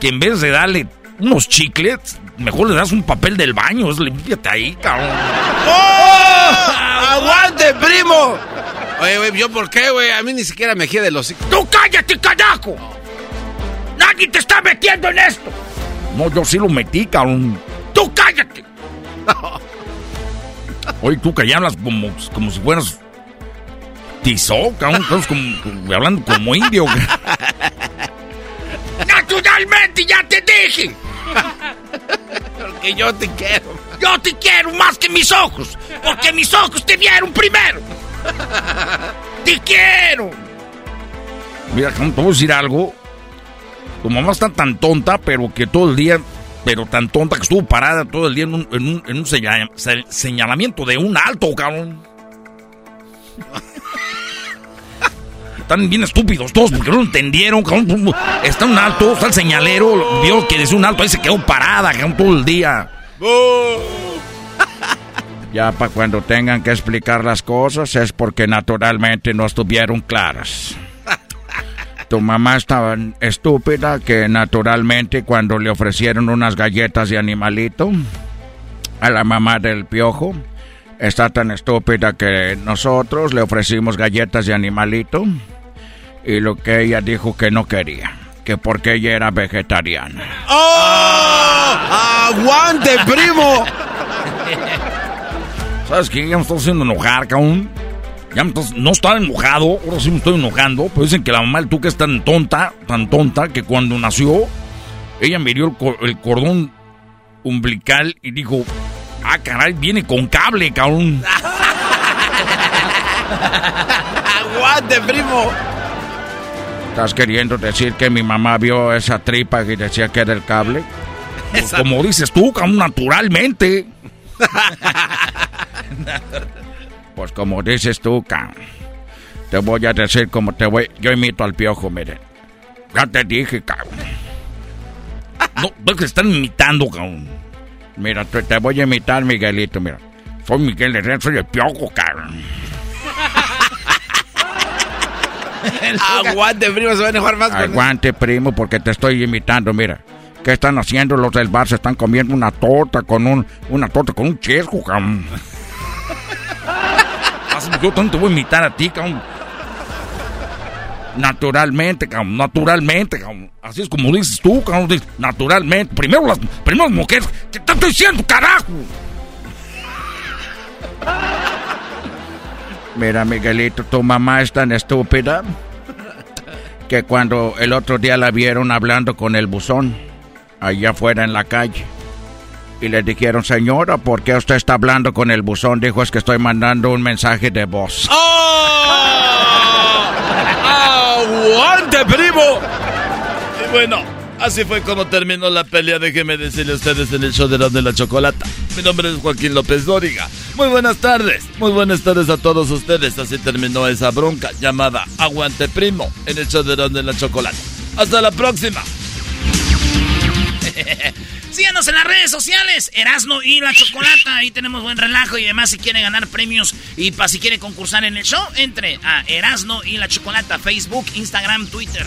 que en vez de darle unos chicles, mejor le das un papel del baño, es límpiate ahí, cabrón. ¡Oh! ¡Aguante, primo! Oye, güey, ¿yo por qué, güey? A mí ni siquiera me gira el hocico. ¡Tú cállate, carajo! ¡Nadie te está metiendo en esto! No, yo sí lo metí, cabrón. ¡Tú cállate! Oye, tú que ya hablas como, como si fueras tizó, cabrón, estás como, como- hablando como indio. ¡Naturalmente, ya te dije! Porque yo te quiero. Yo te quiero más que mis ojos, porque mis ojos te vieron primero. ¡Te quiero! Mira, te voy a decir algo. Tu mamá está tan tonta, pero que todo el día, pero tan tonta que estuvo parada todo el día en un, en un, en un señala- se- señalamiento de un alto, cabrón. Están bien estúpidos todos porque no lo entendieron. Está un alto, está el señalero, vio que decía un alto, ahí se quedó parada, todo el día. Ya para cuando tengan que explicar las cosas es porque naturalmente no estuvieron claras. Tu mamá estaba estúpida que naturalmente cuando le ofrecieron unas galletas de animalito a la mamá del piojo, está tan estúpida que nosotros le ofrecimos galletas de animalito y lo que ella dijo que no quería, que porque ella era vegetariana. ¡Oh! ¡Aguante, primo! ¿Sabes qué? Ya me estoy haciendo enojar, cabrón. Ya me estás- no estaba enojado, ahora sí me estoy enojando. Pero dicen que la mamá del Tuca es tan tonta, tan tonta, que cuando nació, ella miró el, co- el cordón umbilical y dijo, ah, caray, viene con cable, cabrón. ¡Aguante, primo! ¿Estás queriendo decir que mi mamá vio esa tripa y decía que era el cable? Como dices tú, cabrón, naturalmente. Pues como dices tú, cabrón. Te voy a decir como te voy... Yo imito al piojo, miren. Ya te dije, cabrón. No, no que están imitando, cabrón. Mira, te, te voy a imitar, Miguelito, mira. Soy Miguel Herrera, soy el piojo, cabrón. Aguante, primo, se va a enojar más con Aguante, primo, porque te estoy imitando, mira. ¿Qué están haciendo los del bar? Se están comiendo una torta con un... Una torta con un chesco, cabrón. Yo tanto te voy a imitar a ti, cabrón. Naturalmente, cabrón, naturalmente, cabrón. Así es como dices tú, cabrón. dices, Naturalmente. Primero las, primero las mujeres. ¿Qué te estoy diciendo, carajo? Mira, Miguelito, tu mamá es tan estúpida que cuando el otro día la vieron hablando con el buzón, allá afuera en la calle, y le dijeron, señora, ¿por qué usted está hablando con el buzón? Dijo, es que estoy mandando un mensaje de voz. ¡Aguante, primo! Bueno, así fue como terminó la pelea. Déjenme decirle a ustedes en el show de de la Chocolata. Mi nombre es Joaquín López Dóriga. Muy buenas tardes. Muy buenas tardes a todos ustedes. Así terminó esa bronca llamada Aguante Primo en el show de de la Chocolata. Hasta la próxima. Síganos en las redes sociales, Erasno y la Chocolata. Ahí tenemos buen relajo y además si quiere ganar premios y para si quiere concursar en el show, entre a Erasno y la Chocolata, Facebook, Instagram, Twitter.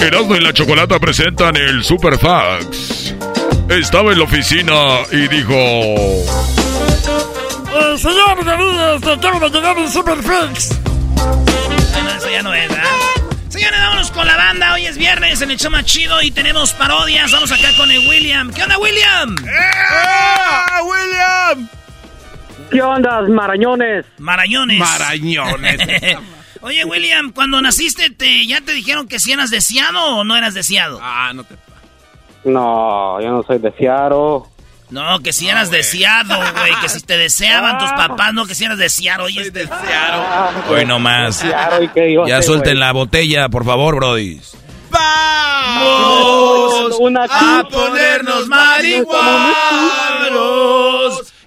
Erasmo y la Chocolata presentan el Superfax. Estaba en la oficina y dijo... Eh, señores de amigos, te acabo de llegar un Superfix. Bueno, eso ya no es, ¿verdad? Señores, vámonos con la banda. Hoy es viernes en el show más chido y tenemos parodias. Vamos acá con el William. ¿Qué onda, William? ¡Ah, William! ¿Qué onda, marañones? Marañones. Marañones. Oye, William, cuando naciste, te, ¿ya te dijeron que si eras deseado o no eras deseado? Ah, no te... No, yo no soy de Seattle. No, que si eras deseado, güey. Que si te deseaban tus papás, no que si eras deseado. Oye, este... Hoy no más. Seattle, ¿y qué iba a Ya suelten güey? la botella, por favor, Brody. ¡Vamos a ponernos marihuanos!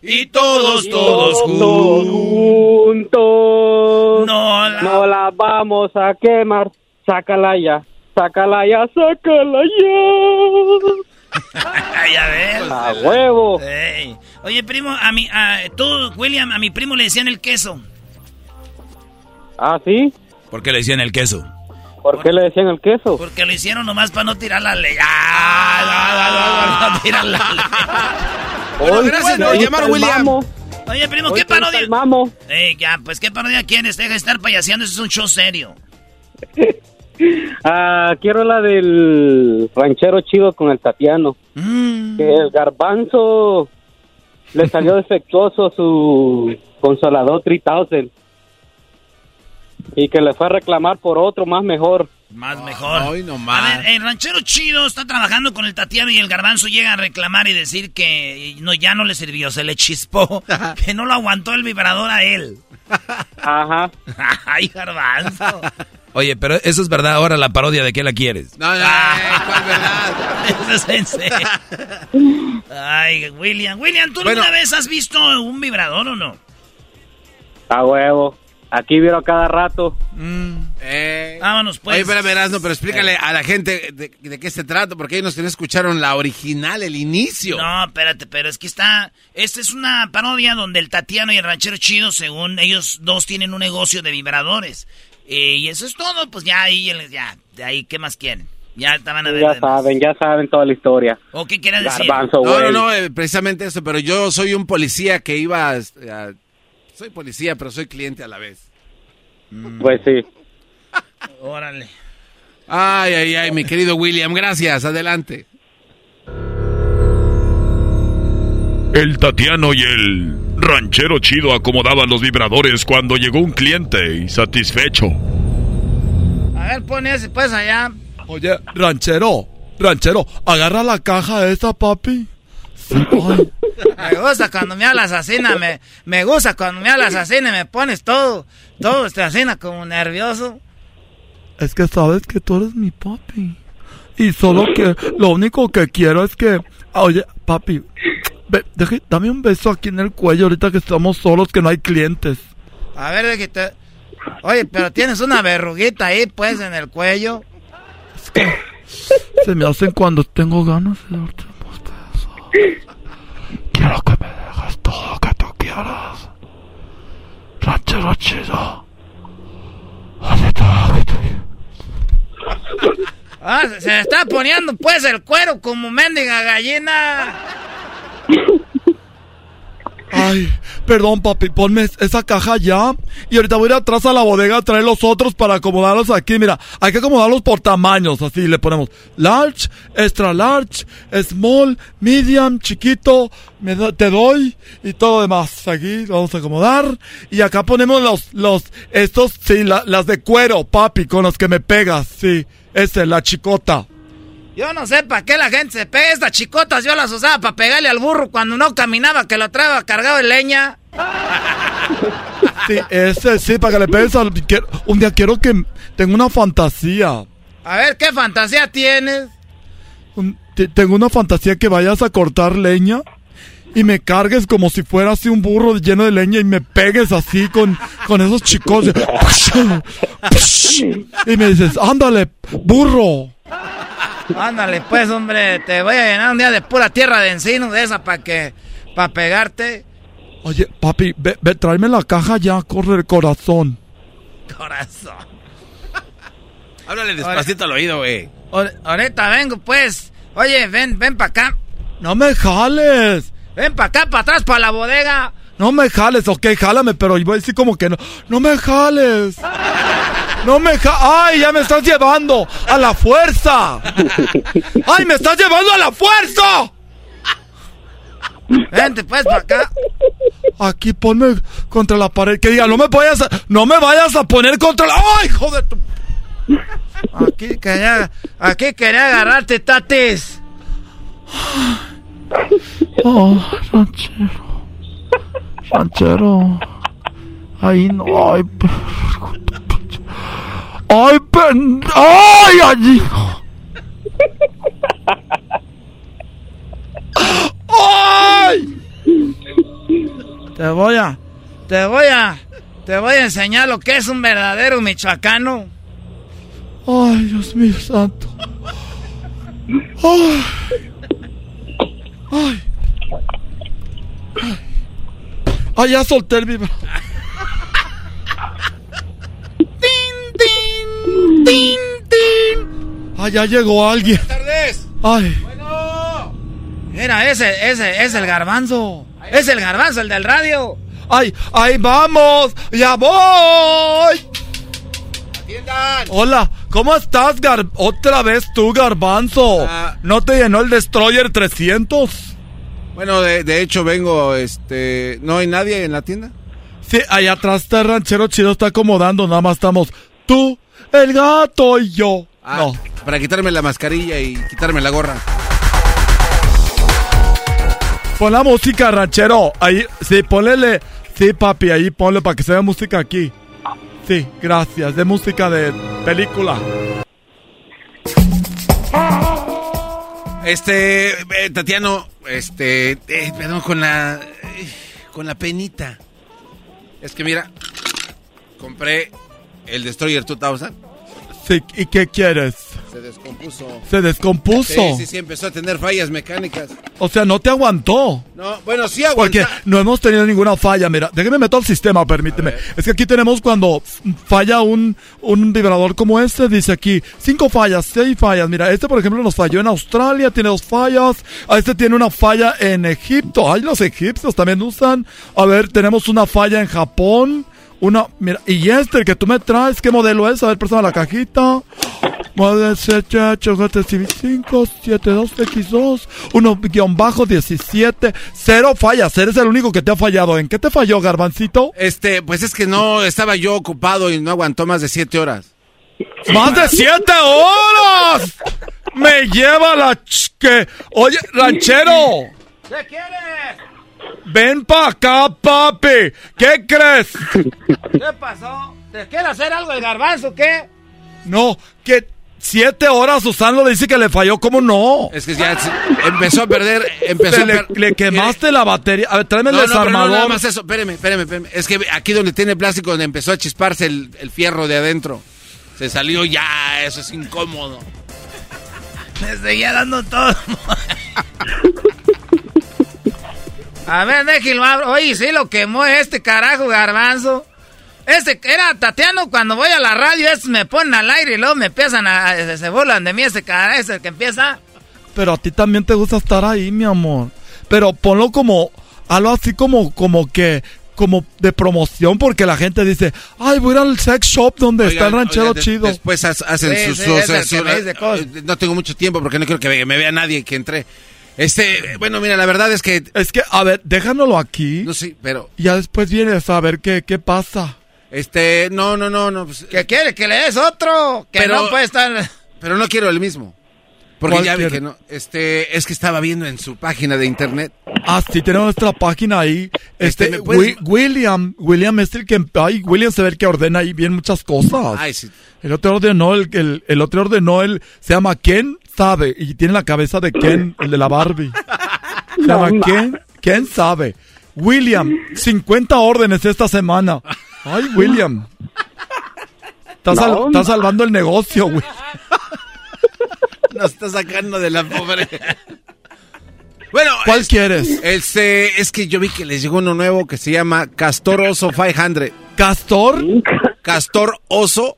Y todos, todos juntos. juntos. No la... No la vamos a quemar. Sácala ya. Sácala ya, sácala ya. ya ves. A huevo. Oye, primo, a mi, a, tú, William, a mi primo le decían el queso. ¿Ah, sí? ¿Por qué le decían el queso? ¿Por qué le decían el queso? Porque lo hicieron nomás para no tirar la ley. ¡Ah! No, no, no, no, tirar la ley. Bueno, gracias por llamar, William. Oye, primo, ¿qué parodia? mamo. Ey, ya, pues, ¿qué parodia quieres? Deja de estar payaseando, eso es un show serio. Ah, quiero la del ranchero chido con el Tatiano. Mm. Que el garbanzo le salió defectuoso su consolador 3000. Y que le fue a reclamar por otro más mejor. Más mejor. Ay, no A ver, el ranchero chido está trabajando con el Tatiano y el garbanzo llega a reclamar y decir que no, ya no le sirvió, se le chispó, que no lo aguantó el vibrador a él. Ajá. Ay, garbanzo. Oye, pero eso es verdad. Ahora la parodia de qué la quieres. No, no, eh, ¿cuál verdad? Eso es en serio. Ay, William. William, ¿tú Bueno. alguna vez has visto un vibrador o no? A huevo. Aquí vieron cada rato. Eh, Vámonos, pues. Oye, espérame, Erasmo, pero explícale a la gente de, de qué se trata, porque ellos que no escucharon la original, el inicio. No, espérate, pero es que está... Esta es una parodia donde el Tatiano y el ranchero chido, según ellos dos, tienen un negocio de vibradores. Eh, y eso es todo, pues ya ahí, ya, de ahí, ¿qué más quieren? Ya estaban a ver. Ya saben, ya saben toda la historia. ¿O qué quieres decir? Garbanzo, No, no, no, eh, precisamente eso, pero yo soy un policía que iba a, a- soy policía, pero soy cliente a la vez. Pues sí. Órale. Ay, ay, ay, mi querido William, gracias, adelante. El Tatiano y el ranchero chido acomodaban los vibradores cuando llegó un cliente insatisfecho. A ver, pon ese pues allá. Oye, ranchero, ranchero, agarra la caja esa, papi. Sí, ay. Me gusta cuando me hablas así, me, me gusta cuando me hablas así, me pones todo, todo este así, como nervioso. Es que sabes que tú eres mi papi. Y solo que lo único que quiero es que, oye, papi, ve, deje- dame un beso aquí en el cuello ahorita que estamos solos, que no hay clientes. A ver, déjate. Oye, pero tienes una verruguita ahí, pues, en el cuello. Se me hacen cuando tengo ganas de darte unos besos. Quiero que me dejes todo lo que tú quieras. Ranchero chido. Ahorita, Ah, se- se está poniendo, pues, el cuero como mendiga gallina. Ay, perdón, papi, ponme es- esa caja ya. Y ahorita voy a ir atrás a la bodega a traer los otros para acomodarlos aquí. Mira, hay que acomodarlos por tamaños. Así le ponemos large, extra large, small, medium, chiquito, me da- te doy y todo demás. Aquí lo vamos a acomodar. Y acá ponemos los, los, estos, sí, la- las de cuero, papi, con los que me pegas. Sí, ese, la chicota. Yo no sé para qué la gente se pega. Estas chicotas yo las usaba para pegarle al burro cuando no caminaba, que lo traía cargado de leña. Sí, ese, sí, para que le pegues al... Un día quiero que tenga una fantasía. A ver, ¿qué fantasía tienes? Tengo una fantasía que vayas a cortar leña y me cargues como si fuera así un burro lleno de leña y me pegues así con, con esos chicos. de- y me dices, ándale, burro. Ándale, pues, hombre, te voy a llenar un día de pura tierra de encino de esa para que... para pegarte. Oye, papi, ve, ve, tráeme la caja ya, corre el corazón. Corazón. Háblale despacito al oído, güey. Ahor- Ahorita vengo, pues. Oye, ven, ven para acá. No me jales. Ven para acá, para atrás, para la bodega. No me jales, ok, jálame, pero voy a decir como que no. No me jales. No me ja ¡Ay, ya me estás llevando! ¡A la fuerza! ¡Ay, me estás llevando a la fuerza! Vente, pues, para acá. Aquí ponme contra la pared. Que diga, no me vayas a, no me vayas a poner contra la. ¡Ay, joder! tu- Aquí quería, aquí quería agarrarte, tatis. Oh, ranchero. Ranchero. Ay, no, ay. Ay, pen... Ay, allí. ¡Ay! Te voy a, te voy a, te voy a enseñar lo que es un verdadero michoacano. Ay, Dios mío santo. Ay. Ay. Ay. Ay, ya solté el vibrador. ¡Tin, tin! ¡Tin, tin! Ay, ya llegó alguien. Buenas tardes. Ay. Mira, ese, ese es el garbanzo. Es el garbanzo, el del radio. Ay, ay, vamos. Ya voy. Atiendan. Hola, ¿cómo estás, Gar Otra vez tú, Garbanzo. Ah. ¿No te llenó el Destroyer 300? Bueno, de, de hecho vengo, este... ¿No hay nadie en la tienda? Sí, allá atrás está el ranchero chido, está acomodando, nada más estamos tú, el gato y yo. Ah, No. Para quitarme la mascarilla y quitarme la gorra. Pon la música, ranchero. Ahí, sí, ponle. Sí, papi, ahí ponle para que se vea música aquí. Sí, gracias. De música de película. Este, eh, Tatiano, este, eh, perdón, con la, eh, con la penita. Es que mira, compré el Destroyer 2000, Sí, ¿y qué quieres? se descompuso. Se descompuso. Sí, sí, sí, empezó a tener fallas mecánicas. O sea, no te aguantó. No, bueno, sí Porque aguanta. no hemos tenido ninguna falla. Mira, déjeme meter al sistema, permíteme. Es que aquí tenemos cuando falla un, un vibrador como este, dice aquí, cinco fallas, seis fallas. Mira, este por ejemplo nos falló en Australia, tiene dos fallas. A este tiene una falla en Egipto. Ay, los egipcios también usan. A ver, tenemos una falla en Japón. Una, mira, y este, el que tú me traes, ¿qué modelo es? A ver, préstame la cajita. Model CH572X2, 1 guion bajo 17, cero fallas, eres el único que te ha fallado. ¿En qué te falló, Garbancito? Este, pues es que no, estaba yo ocupado y no aguantó más de siete horas. ¡Más de siete horas! ¡Me lleva la ch que... Oye, ranchero, ¿Qué quieres? Ven pa' acá, papi. ¿Qué crees? ¿Qué pasó? ¿Te quiere hacer algo el garbanzo o qué? No, que siete horas Susano le dice que le falló, ¿cómo no? Es que ya empezó a perder, empezó a le, per- le quemaste la batería. A ver, tráeme el No, no, pero no, desarmador. nada más eso, espéreme, espéreme, espéreme. Es que aquí donde tiene plástico, donde empezó a chisparse el, el fierro de adentro. Se salió ya, eso es incómodo. Me seguía dando todo. A ver, déjelo abro. Oye, sí lo quemó este carajo garbanzo. Este era Tatiano cuando voy a la radio, estos me ponen al aire y luego me empiezan a... Se, se burlan de mí ese carajo, es el que empieza... Pero a ti también te gusta estar ahí, mi amor. Pero ponlo como algo así como como que como de promoción porque la gente dice, "Ay, voy a ir al sex shop donde está el ranchero oigan, de- chido." Después ha- hacen Sí, sus... sí, es dice cosas. eh, no tengo mucho tiempo porque no quiero que me, me vea nadie que entre. Este, bueno, mira, la verdad es que... Es que a ver, déjanoslo aquí. No sé, pero... Ya después vienes a ver qué qué pasa. Este, no, no, no, no. pues, ¿Que quiere que le des otro? Que Pero- no puede estar... pero no quiero el mismo. Porque ¿Cuál ya vi que no. Este, es que estaba viendo en su página de internet. Ah, sí, tenemos nuestra página ahí. Este, Este, ¿me puedes- Wi- William, William es el que, ay, William se ve el que ordena ahí bien muchas cosas. Ay, sí. El otro ordenó, el, el, el otro ordenó, el, se llama Ken Sabe, y tiene la cabeza de Ken, el de la Barbie. Se llama Ken, Ken Sabe. William, 50 órdenes esta semana. Ay, William. Sal- estás salvando el negocio, güey. Nos está sacando de la pobre. Bueno, ¿Cuál es- quieres? Este, es que yo vi que les llegó uno nuevo que se llama Castor Oso 500. ¿Castor? Castor Oso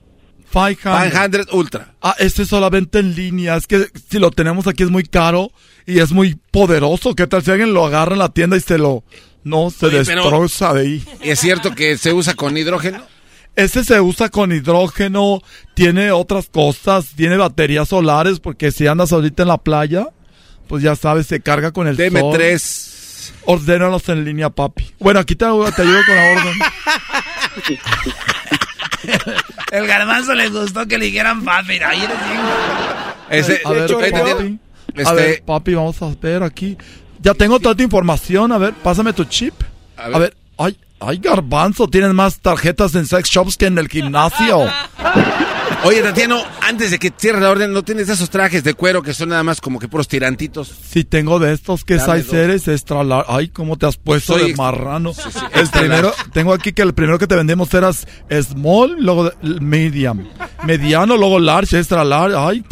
500. 500 Ultra. Ah, este es solamente en línea. Es que si lo tenemos aquí es muy caro y es muy poderoso. ¿Qué tal si alguien lo agarra en la tienda y se lo... No, se Oye, pero- destroza de ahí. ¿Y es cierto que se usa con hidrógeno? Este se usa con hidrógeno, tiene otras cosas, tiene baterías solares, porque si andas ahorita en la playa, pues ya sabes, se carga con el sol. tres. Ordénalos en línea, papi. Bueno, aquí te, te ayudo con la orden. El garbanzo le gustó que le dijeran papi. Ahí eres Ese, a ver, papi. este- A ver, papi, vamos a ver aquí. Ya tengo toda tu información. A ver, pásame tu chip. A A ver. ver, ay, ay, garbanzo, tienes más tarjetas en sex shops que en el gimnasio. Oye, Tatiano, antes de que cierre la orden, ¿no tienes esos trajes de cuero que son nada más como que puros tirantitos? Si tengo de estos que Dame size eres extra large. Ay, cómo te has puesto Soy de marrano. sí, el extra primero, large. tengo aquí que el primero que te vendemos eras small, luego medium, mediano, luego large, extra large. Ay,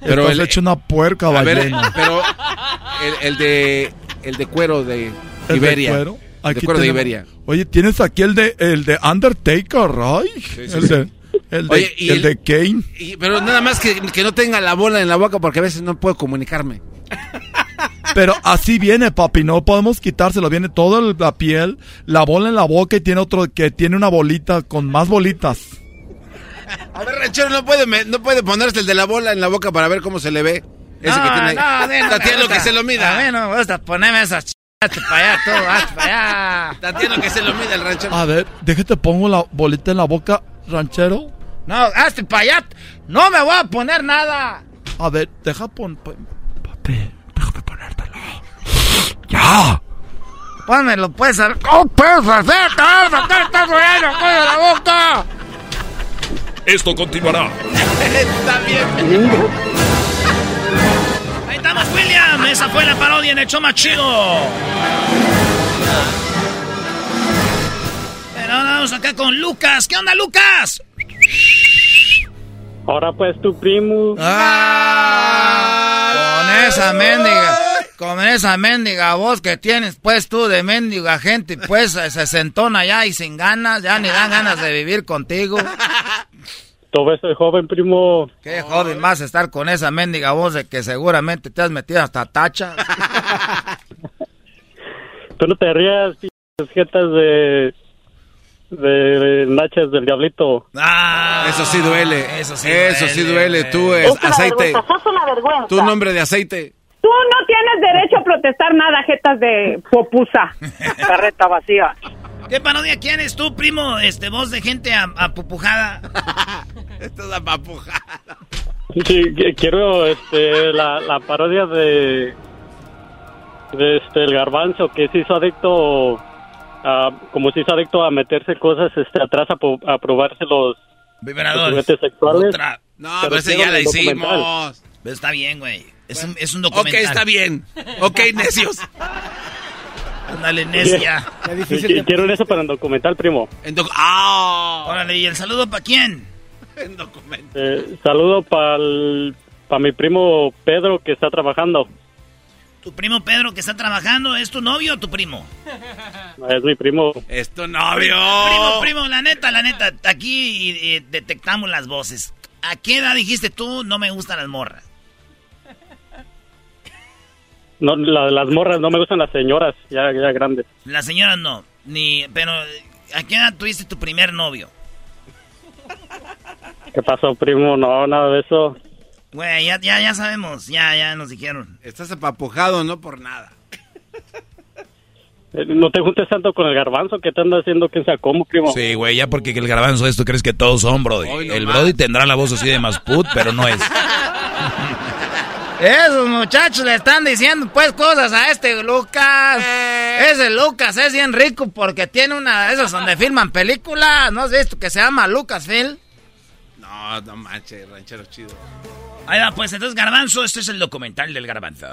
Pero el- el hecho una puerca A ver, pero el, el de el de cuero de ¿El Iberia. de cuero? Aquí de Iberia. Oye, tienes aquí el de el de Undertaker, ay. sí, el, sí. de, el de Oye, y el el- de Kane. Y- pero nada más que, que no tenga la bola en la boca porque a veces no puedo comunicarme. Pero así viene, papi, no podemos quitárselo. Viene toda la piel, la bola en la boca y tiene otro que tiene una bolita con más bolitas. A ver, ranchero, no puede, me- no puede ponerse el de la bola en la boca para ver cómo se le ve. Ese No, que tiene ahí. no, no Tatiano, gusta. que se lo mida. A mí no me gusta ponerme esas ch... Hazte para allá, tú, hazte para allá. Tatiano, que se lo mida el ranchero. A ver, déjate pongo la bolita en la boca, ranchero. No, hazte para allá. No me voy a poner nada. A ver, deja pon, papi, déjame ponértelo. ¡Ya! Pónmelo, pues, a ver. ¿Cómo puedes hacer? ¡Te vas a sacar esta rueda, coño, de la boca! Esto continuará. Está bien. Estamos, William. Esa fue la parodia en el show más chido. Pero ahora vamos acá con Lucas. ¿Qué onda, Lucas? Ahora pues tu primo. Ah, con esa mendiga, con esa mendiga voz que tienes, pues tú de mendiga gente, pues se sentona ya y sin ganas, ya ni dan ganas de vivir contigo. Ves el joven primo. Qué joven a estar con esa mendiga voz de que seguramente te has metido hasta tacha. Tú no te rías, jetas de. de nachas del diablito. Ah, Eso sí duele. Eso sí Eso duele, sí duele. Tú es Es una aceite. vergüenza, sos una vergüenza. Tu nombre de aceite. Tú no tienes derecho a protestar nada, jetas de popusa. Carreta vacía. ¿Qué parodia quieres tú, primo? Este, voz de gente apupujada. Esto es la papujada. Sí, quiero este, la, la parodia de. de este, el garbanzo que se hizo adicto. a- como se hizo adicto a meterse cosas este, atrás a, a probarse los. Vibradores. los sexuales. Otra. No, Pero pero ese quiero ya la hicimos. Pero está bien, güey. Es un, es un Ok, documental. está bien. Ok, necios. Ándale, necia. Sí, qui- quiero eso para el documental, primo. En doc- ¡Ah! Órale, ¿y el saludo para quién? En documento. Eh, saludo para mi primo Pedro que está trabajando. ¿Tu primo Pedro que está trabajando es tu novio o tu primo? Es mi primo. Es tu novio. Primo, primo, la neta, la neta, aquí eh, detectamos las voces. ¿A qué edad dijiste tú no me gustan las morras? No, la- las morras, no me gustan las señoras, ya, ya grandes. Las señoras no, ni, pero ¿a qué edad tuviste tu primer novio? ¿Qué pasó, primo? No, nada de eso. Güey, ya, ya, ya sabemos, ya, ya nos dijeron. Estás apapujado, no por nada. Eh, No te juntes tanto con el garbanzo que te anda haciendo que sea como, primo. Sí, güey, ya porque el garbanzo es, tú crees que todos son, Brody. Hoy el más. Brody tendrá la voz así de Masput, pero no es. Esos muchachos le están diciendo pues cosas a este Lucas. Eh. Ese Lucas es bien rico porque tiene una de esas donde filman películas. ¿No has visto que se llama Lucasfilm? No, no manches, ranchero chido. Ahí va, pues entonces Garbanzo, este es el documental del Garbanzo.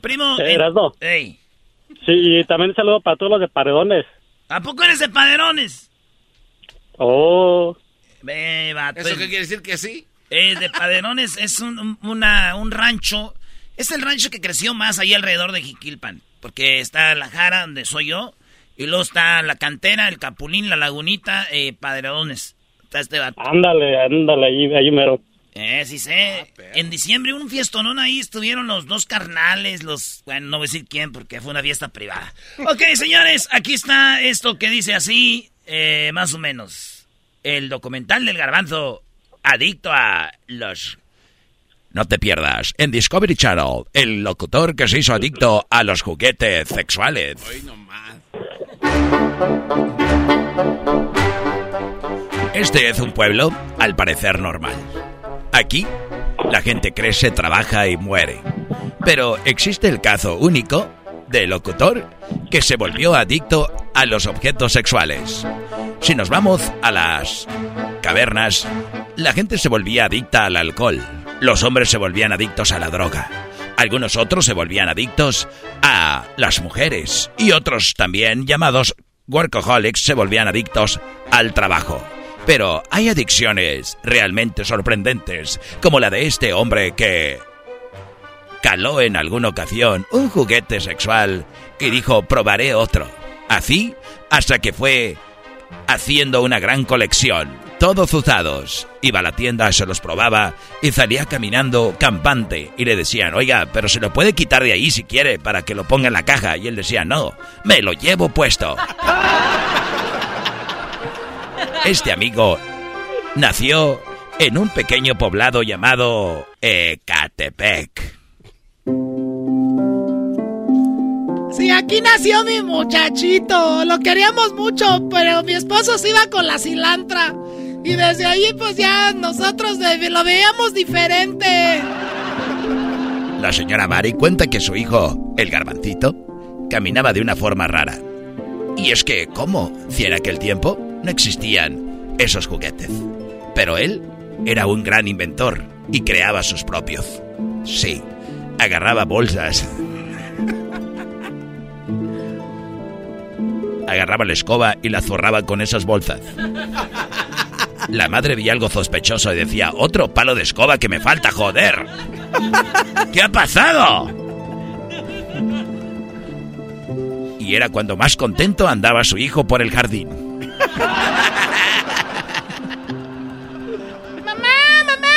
Primo. Eh, eh, ey, Sí, y también saludo para todos los de Paredones. ¿A poco eres de Paderones? Oh, Ve, vato, ¿Eso es- qué quiere decir que sí? Eh, de Paderones es un, un- una- un rancho. Es el rancho que creció más ahí alrededor de Jiquilpan. Porque está la Jara, donde soy yo. Y luego está la cantera, el Capulín, la Lagunita, eh, Paderones. Está este vato. ándale, ándale, ahí, ahí mero. Eh, sí sé. en diciembre un fiestonón ahí estuvieron los dos carnales, los... Bueno, no voy a decir quién porque fue una fiesta privada. Ok, señores, aquí está esto que dice así, eh, más o menos. El documental del garbanzo, adicto a los... No te pierdas en Discovery Channel, el locutor que se hizo adicto a los juguetes sexuales. Este es un pueblo, al parecer normal. Aquí, la gente crece, trabaja y muere. Pero existe el caso único del locutor que se volvió adicto a los objetos sexuales. Si nos vamos a las cavernas, la gente se volvía adicta al alcohol. Los hombres se volvían adictos a la droga. Algunos otros se volvían adictos a las mujeres. Y otros también, llamados workaholics, se volvían adictos al trabajo. Pero hay adicciones realmente sorprendentes, como la de este hombre que caló en alguna ocasión un juguete sexual y dijo, probaré otro. Así hasta que fue haciendo una gran colección, todos usados. Iba a la tienda, se los probaba y salía caminando campante y le decían, oiga, pero se lo puede quitar de ahí si quiere para que lo ponga en la caja. Y él decía, no, me lo llevo puesto. Este amigo nació en un pequeño poblado llamado Ecatepec. Sí, aquí nació mi muchachito. Lo queríamos mucho, pero mi esposo se iba con la cilantra. Y desde ahí, pues ya nosotros lo veíamos diferente. La señora Mari cuenta que su hijo, el garbancito, caminaba de una forma rara. Y es que, ¿cómo? Si en aquel tiempo no existían esos juguetes. Pero él era un gran inventor y creaba sus propios. Sí, agarraba bolsas. Agarraba la escoba y la zorraba con esas bolsas. La madre veía algo sospechoso y decía, otro palo de escoba que me falta, joder. ¿Qué ha pasado? Y era cuando más contento andaba su hijo por el jardín. ¡Mamá, mamá!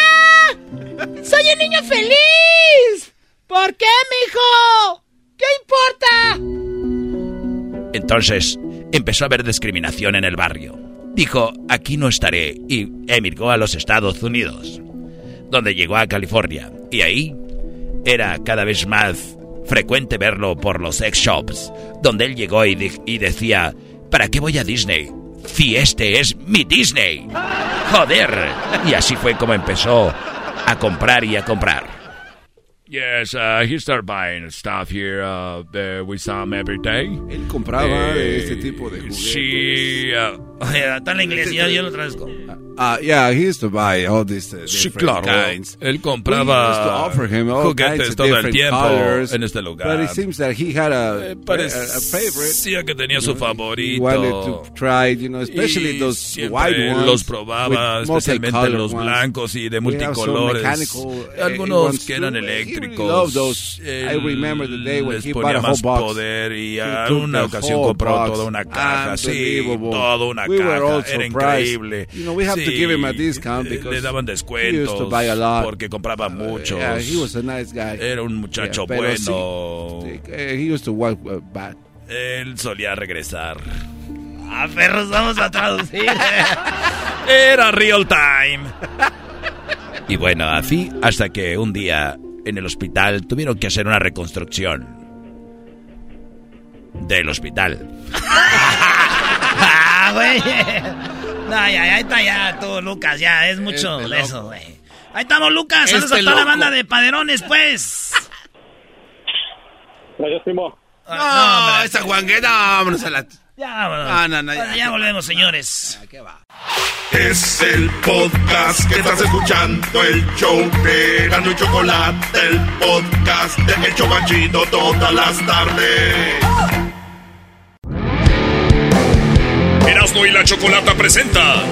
¡Soy un niño feliz! ¿Por qué, mijo? ¿Qué importa? Entonces empezó a haber discriminación en el barrio. Dijo, aquí no estaré y emigró a los Estados Unidos, donde llegó a California. Y ahí era cada vez más frecuente verlo por los sex shops, donde él llegó y, y decía, ¿para qué voy a Disney? Si este es mi Disney. Joder. Y así fue como empezó a comprar y a comprar. Yes, uh, he started buying stuff here. Uh, uh, we saw him every day. Él compraba eh, este tipo de juguetes. Sí, uh, está en inglés, yo, yo lo traduzco. Uh, yeah, he used to buy all these uh, sí, claro. kinds. Él compraba juguetes todo el tiempo colors, en este lugar. But it seems that he had a, Eh. Parecía que tenía su He favorito. wanted to try, you know, especially Y those siempre white ones. los probaba, especialmente los ones. blancos y de multicolores. uh, Algunos que eran really eléctricos. loved those. I Él remember the day when les he ponía bought a más whole box. poder y a una ocasión compró toda una caja, sí, toda una caja, era increíble. You to Sí, give him a discount le- because le daban he used to descuentos buy a lot. porque compraba muchos. Yeah, he was a nice guy. Era un muchacho Yeah, pero sí, bueno. eh, he used to work uh, bad. Él solía regresar. Ah, perros, vamos a traducir. Era real time. Y bueno, así hasta que un día en el hospital tuvieron que hacer una reconstrucción del hospital. ah, güey. No, ya, ya, ahí está ya tú, Lucas, ya, es mucho Este de eso, güey. Ahí estamos, Lucas, saludos Este a toda la loco. banda de paderones, pues. Gracias, primo. No, no, hombre. esa guanguera, vámonos a la... Ya, vámonos. No, no, no, Bueno, ya. ya volvemos, señores. Es el podcast que estás escuchando, el show de Gano y Chocolate, el podcast de El Chobachito todas las tardes. Erasmo y la Chocolata presenta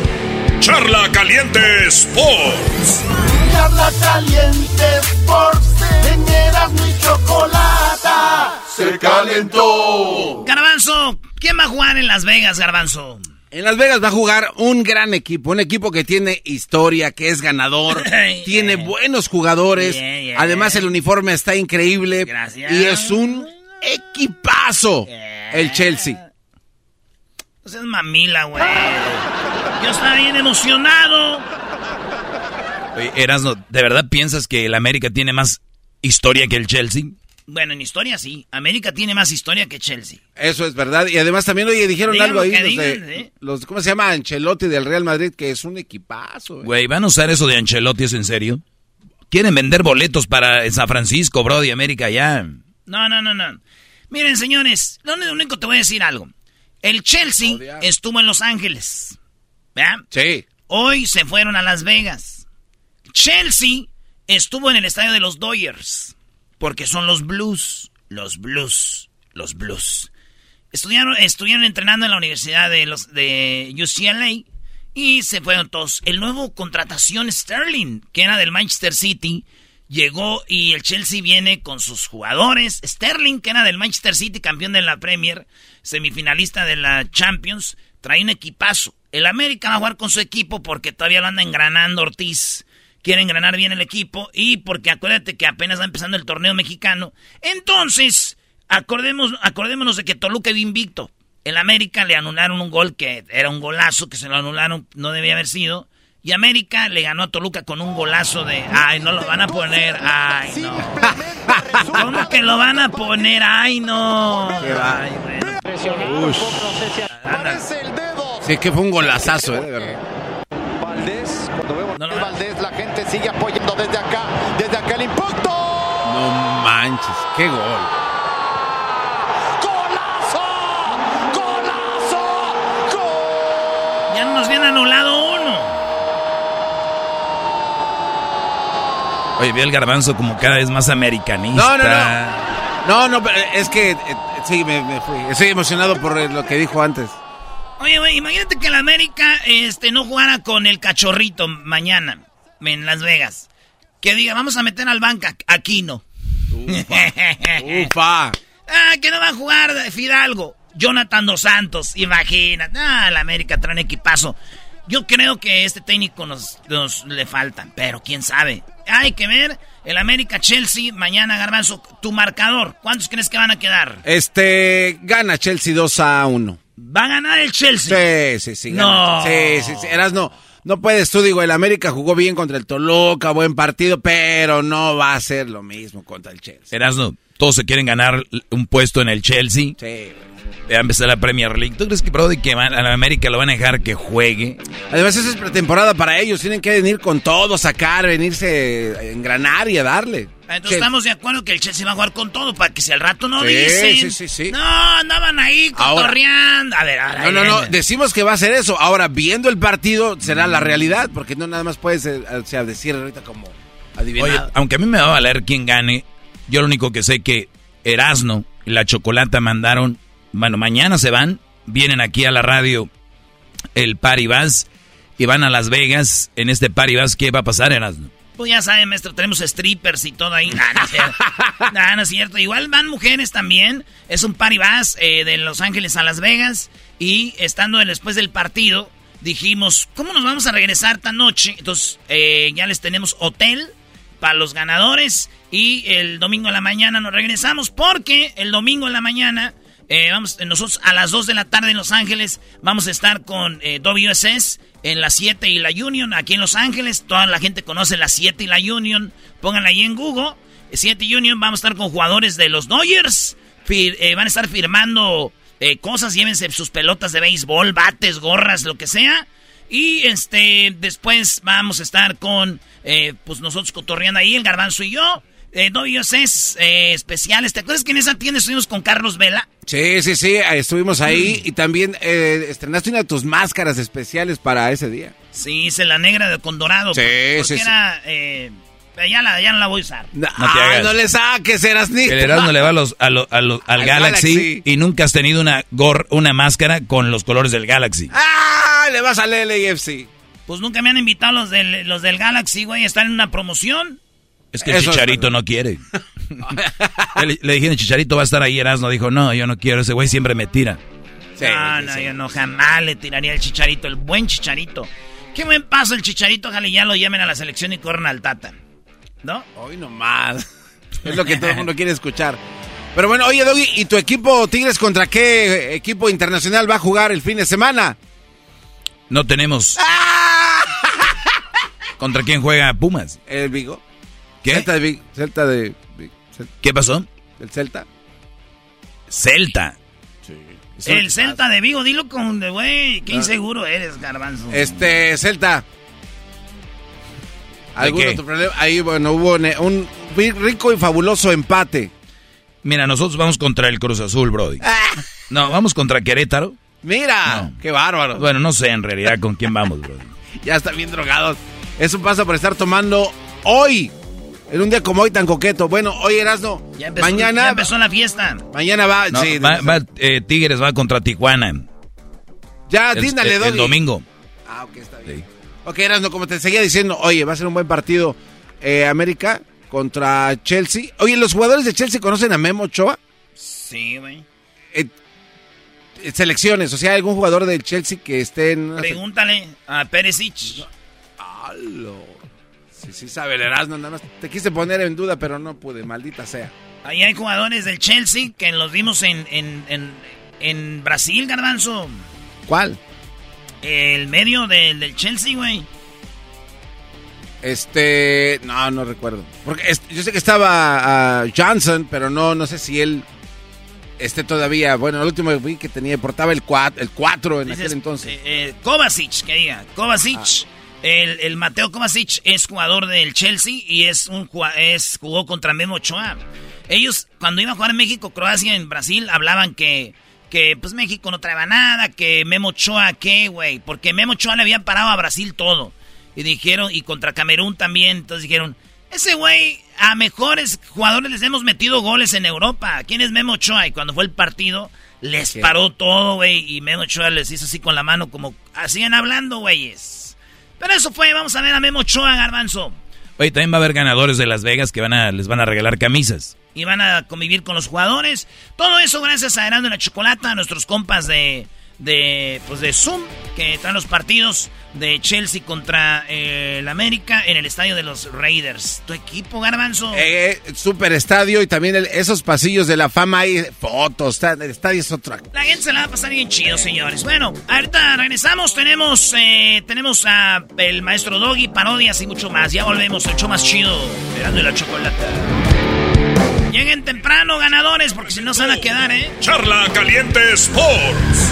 Charla Caliente Sports. Charla caliente Sports en Erasmo y Chocolata se calentó. Garbanzo, ¿quién va a jugar en Las Vegas, Garbanzo? En Las Vegas va a jugar un gran equipo, un equipo que tiene historia, que es ganador, tiene buenos jugadores, Yeah, yeah. además el uniforme está increíble Gracias. y es un equipazo el Chelsea. No seas mamila, güey. Yo estaba bien emocionado. Oye, Erasno, ¿de verdad piensas que el América tiene más historia que el Chelsea? Bueno, en historia sí. América tiene más historia que Chelsea. Eso es verdad. Y además también, oye, dijeron Digan algo ahí de- ¿eh? los- ¿cómo se llama? Ancelotti del Real Madrid, que es un equipazo. güey. Güey, ¿van a usar eso de Ancelotti es en serio? ¿Quieren vender boletos para San Francisco, Brody, América ya? No, no, no, no. Miren, señores, lo único- único te voy a decir algo. El Chelsea estuvo en Los Ángeles. ¿Verdad? Sí. Hoy se fueron a Las Vegas. Chelsea estuvo en el estadio de los Dodgers. Porque son los Blues. Los Blues. Los Blues. Estudiaron, estuvieron entrenando en la Universidad de, los, de UCLA. Y se fueron todos. El nuevo contratación Sterling, que era del Manchester City, llegó y el Chelsea viene con sus jugadores. Sterling, que era del Manchester City, campeón de la Premier, semifinalista de la Champions, trae un equipazo. El América va a jugar con su equipo porque todavía lo anda engranando Ortiz. Quiere engranar bien el equipo y porque acuérdate que apenas va empezando el torneo mexicano. Entonces, acordemos, acordémonos de que Toluca iba invicto. El América le anularon un gol que era un golazo, que se lo anularon, no debía haber sido. Y América le ganó a Toluca con un golazo de, ay, no lo van a poner, ay, no. ¿Cómo que lo van a poner? Ay, no. Ay, bueno. Ush. Sí, que fue un golazazo, ¿eh? De verdad. Valdés, cuando vemos que Valdés, la gente sigue apoyando desde acá, desde acá el impacto. No manches, qué gol. Ya nos viene anulado uno. Oye, vi el garbanzo como cada vez más americanista. No, no, no. No, no, pero es que eh, sí, me, me fui. Estoy emocionado por eh, lo que dijo antes. Oye, güey, imagínate que el América este, no jugara con el cachorrito mañana en Las Vegas. Que diga, vamos a meter al banca. Aquí no. Ufa. Ah, que no va a jugar Fidalgo. Jonathan Dos Santos, imagínate. Ah, el América trae un equipazo. Yo creo que este técnico nos, nos le faltan, pero quién sabe. Hay que ver el América Chelsea mañana, Garbanzo, tu marcador. ¿Cuántos crees que van a quedar? Este, gana Chelsea 2 a 1. ¿Va a ganar el Chelsea? Sí, sí, sí. No. Sí, sí, sí. Eras no. No puedes tú, digo, el América jugó bien contra el Toluca, buen partido, pero no va a ser lo mismo contra el Chelsea. Erasno, todos se quieren ganar un puesto en el Chelsea. Sí, Va a empezar la Premier League. ¿Tú crees que, Brody, que van- a la América lo van a dejar que juegue? Además, esa es pretemporada para ellos. Tienen que venir con todo, sacar, venirse, a engranar y a darle. Entonces estamos de acuerdo que el Chelsea va a jugar con todo para que si al rato no Sí, dicen. sí, sí, sí. No, andaban ahí Ahora- cotorreando. A ver, ahora. No, no, no. Decimos que va a ser eso. Ahora, viendo el partido, será la realidad. Porque no nada más puedes eh, o sea, decir ahorita como adivinar. Oye, aunque a mí me va a valer quién gane, yo lo único que sé que Erasno y la Chocolata mandaron, bueno, mañana se van, vienen aquí a la radio el Paribas y van a Las Vegas. En este Paribas, ¿qué va a pasar, Erasno? Pues ya saben, maestro, tenemos strippers y todo ahí. Nah, no es cierto. Nah, no es cierto. Igual van mujeres también. Es un paribas eh, de Los Ángeles a Las Vegas. Y estando después del partido, dijimos, ¿cómo nos vamos a regresar esta noche? Entonces, eh, ya les tenemos hotel para los ganadores. Y el domingo en la mañana nos regresamos porque el domingo en la mañana... eh, vamos, nosotros a las 2 de la tarde en Los Ángeles vamos a estar con eh, WSS en la 7 y la Union aquí en Los Ángeles. Toda la gente conoce la 7 y la Union. Pónganla ahí en Google. 7 y Union vamos a estar con jugadores de los Dodgers. Eh, van a estar firmando eh, cosas. Llévense sus pelotas de béisbol, bates, gorras, lo que sea. Y este después vamos a estar con eh, pues nosotros cotorreando ahí, el garbanzo y yo. Eh, WSS eh, especiales. ¿Te acuerdas que en esa tienda estuvimos con Carlos Vela? Sí, sí, sí. Estuvimos ahí y también eh, estrenaste una de tus máscaras especiales para ese día. Sí, hice la negra de Condorado. Sí, porque sí, sí. era... eh, ya, la, ya no la voy a usar. No te Ah, hagas. no le saques, eras ni. El Erasmo le va a los, a lo- a lo- al, Al Galaxy, Galaxy. y nunca has tenido una gor, una máscara con los colores del Galaxy. ¡Ah! Le vas al LAFC. Pues nunca me han invitado los del, los del Galaxy, güey. Están en una promoción. Es que el Eso es Chicharito no quiere. le, le dije, el Chicharito va a estar ahí, Erasmo. Dijo, no, yo no quiero, ese güey siempre me tira. no, no, yo no jamás le tiraría el chicharito, el buen chicharito. Qué buen paso el chicharito, ojalá ya lo llamen a la selección y corran al Tata. ¿No? Hoy nomás. Es lo que todo el mundo quiere escuchar. Pero bueno, oye, Doggy, ¿y tu equipo Tigres contra qué equipo internacional va a jugar el fin de semana? No tenemos. ¿Contra quién juega Pumas? El Vigo. ¿Qué? Celta de Vigo. Celta de. ¿Qué pasó? ¿El Celta? Celta. El Celta de Vigo, dilo con de güey. Qué Ah. inseguro eres, garbanzo. Este, Celta. ¿Algún otro problema? Ahí, bueno, hubo un rico y fabuloso empate. Mira, nosotros vamos contra el Cruz Azul, Brody. No, vamos contra Querétaro. Mira, qué bárbaro. Bueno, no sé en realidad con quién vamos, Brody. Ya están bien drogados. Eso pasa por estar tomando hoy. En un día como hoy tan coqueto. Bueno, hoy Erasno. Ya empezó, mañana. ya empezó la fiesta. Mañana va. No, sí, va- va, eh, Tigres va contra Tijuana. ya, El, díndale, el- el domingo. Ah, ok, está bien. Ok, Erasno, como te seguía diciendo, oye, va a ser un buen partido. Eh, América contra Chelsea. Oye, ¿los jugadores de Chelsea conocen a Memo Ochoa? Sí, güey. Eh, eh, selecciones, o sea, algún jugador del Chelsea que esté en... Pregúntale a Perisic. ¡Halo! Sí, sí sabe el Erasmo, nada más te quise poner en duda, pero no pude, maldita sea. Ahí hay jugadores del Chelsea que los vimos en, en, en, en Brasil, Garbanzo. ¿Cuál? El medio del, del Chelsea, güey. Este, no, no recuerdo. Porque yo sé que estaba ah, Johnson, pero no, no sé si él esté todavía. Bueno, el último que vi que tenía, portaba el 4 el cuatro en Dices, aquel entonces. eh, eh, Kovacic, que diga. Kovacic. Ah. El, el Mateo Kovacic es jugador del Chelsea y es un es jugó contra Memo Ochoa. Ellos, cuando iban a jugar en México, Croacia, en Brasil, hablaban que, que pues México no traeba nada, que Memo Ochoa, ¿qué, güey? Porque Memo Ochoa le habían parado a Brasil todo. Y dijeron, y contra Camerún también, entonces dijeron, ese güey, a mejores jugadores les hemos metido goles en Europa. ¿Quién es Memo Ochoa? Y cuando fue el partido, les paró todo, güey. Y Memo Ochoa les hizo así con la mano, como, siguen hablando, güeyes. Pero eso fue, vamos a ver a Memo Ochoa, Garbanzo. Oye, también va a haber ganadores de Las Vegas que van a, les van a regalar camisas. Y van a convivir con los jugadores. Todo eso gracias a Herando la Chocolata, a nuestros compas de, de, pues de Zoom, que traen los partidos de Chelsea contra eh, el América en el estadio de los Raiders. Tu equipo, Garbanzo. Eh, eh, super estadio y también el- esos pasillos de la fama hay fotos, está- el estadio es otra. La gente se la va a pasar bien chido, señores. Bueno, ahorita regresamos. Tenemos eh, tenemos a el maestro Doggy, parodias y mucho más. Ya volvemos, el show más chido. Esperando y la chocolata. Lleguen temprano, ganadores, porque si no se van a quedar, ¿eh? Charla Caliente Sports.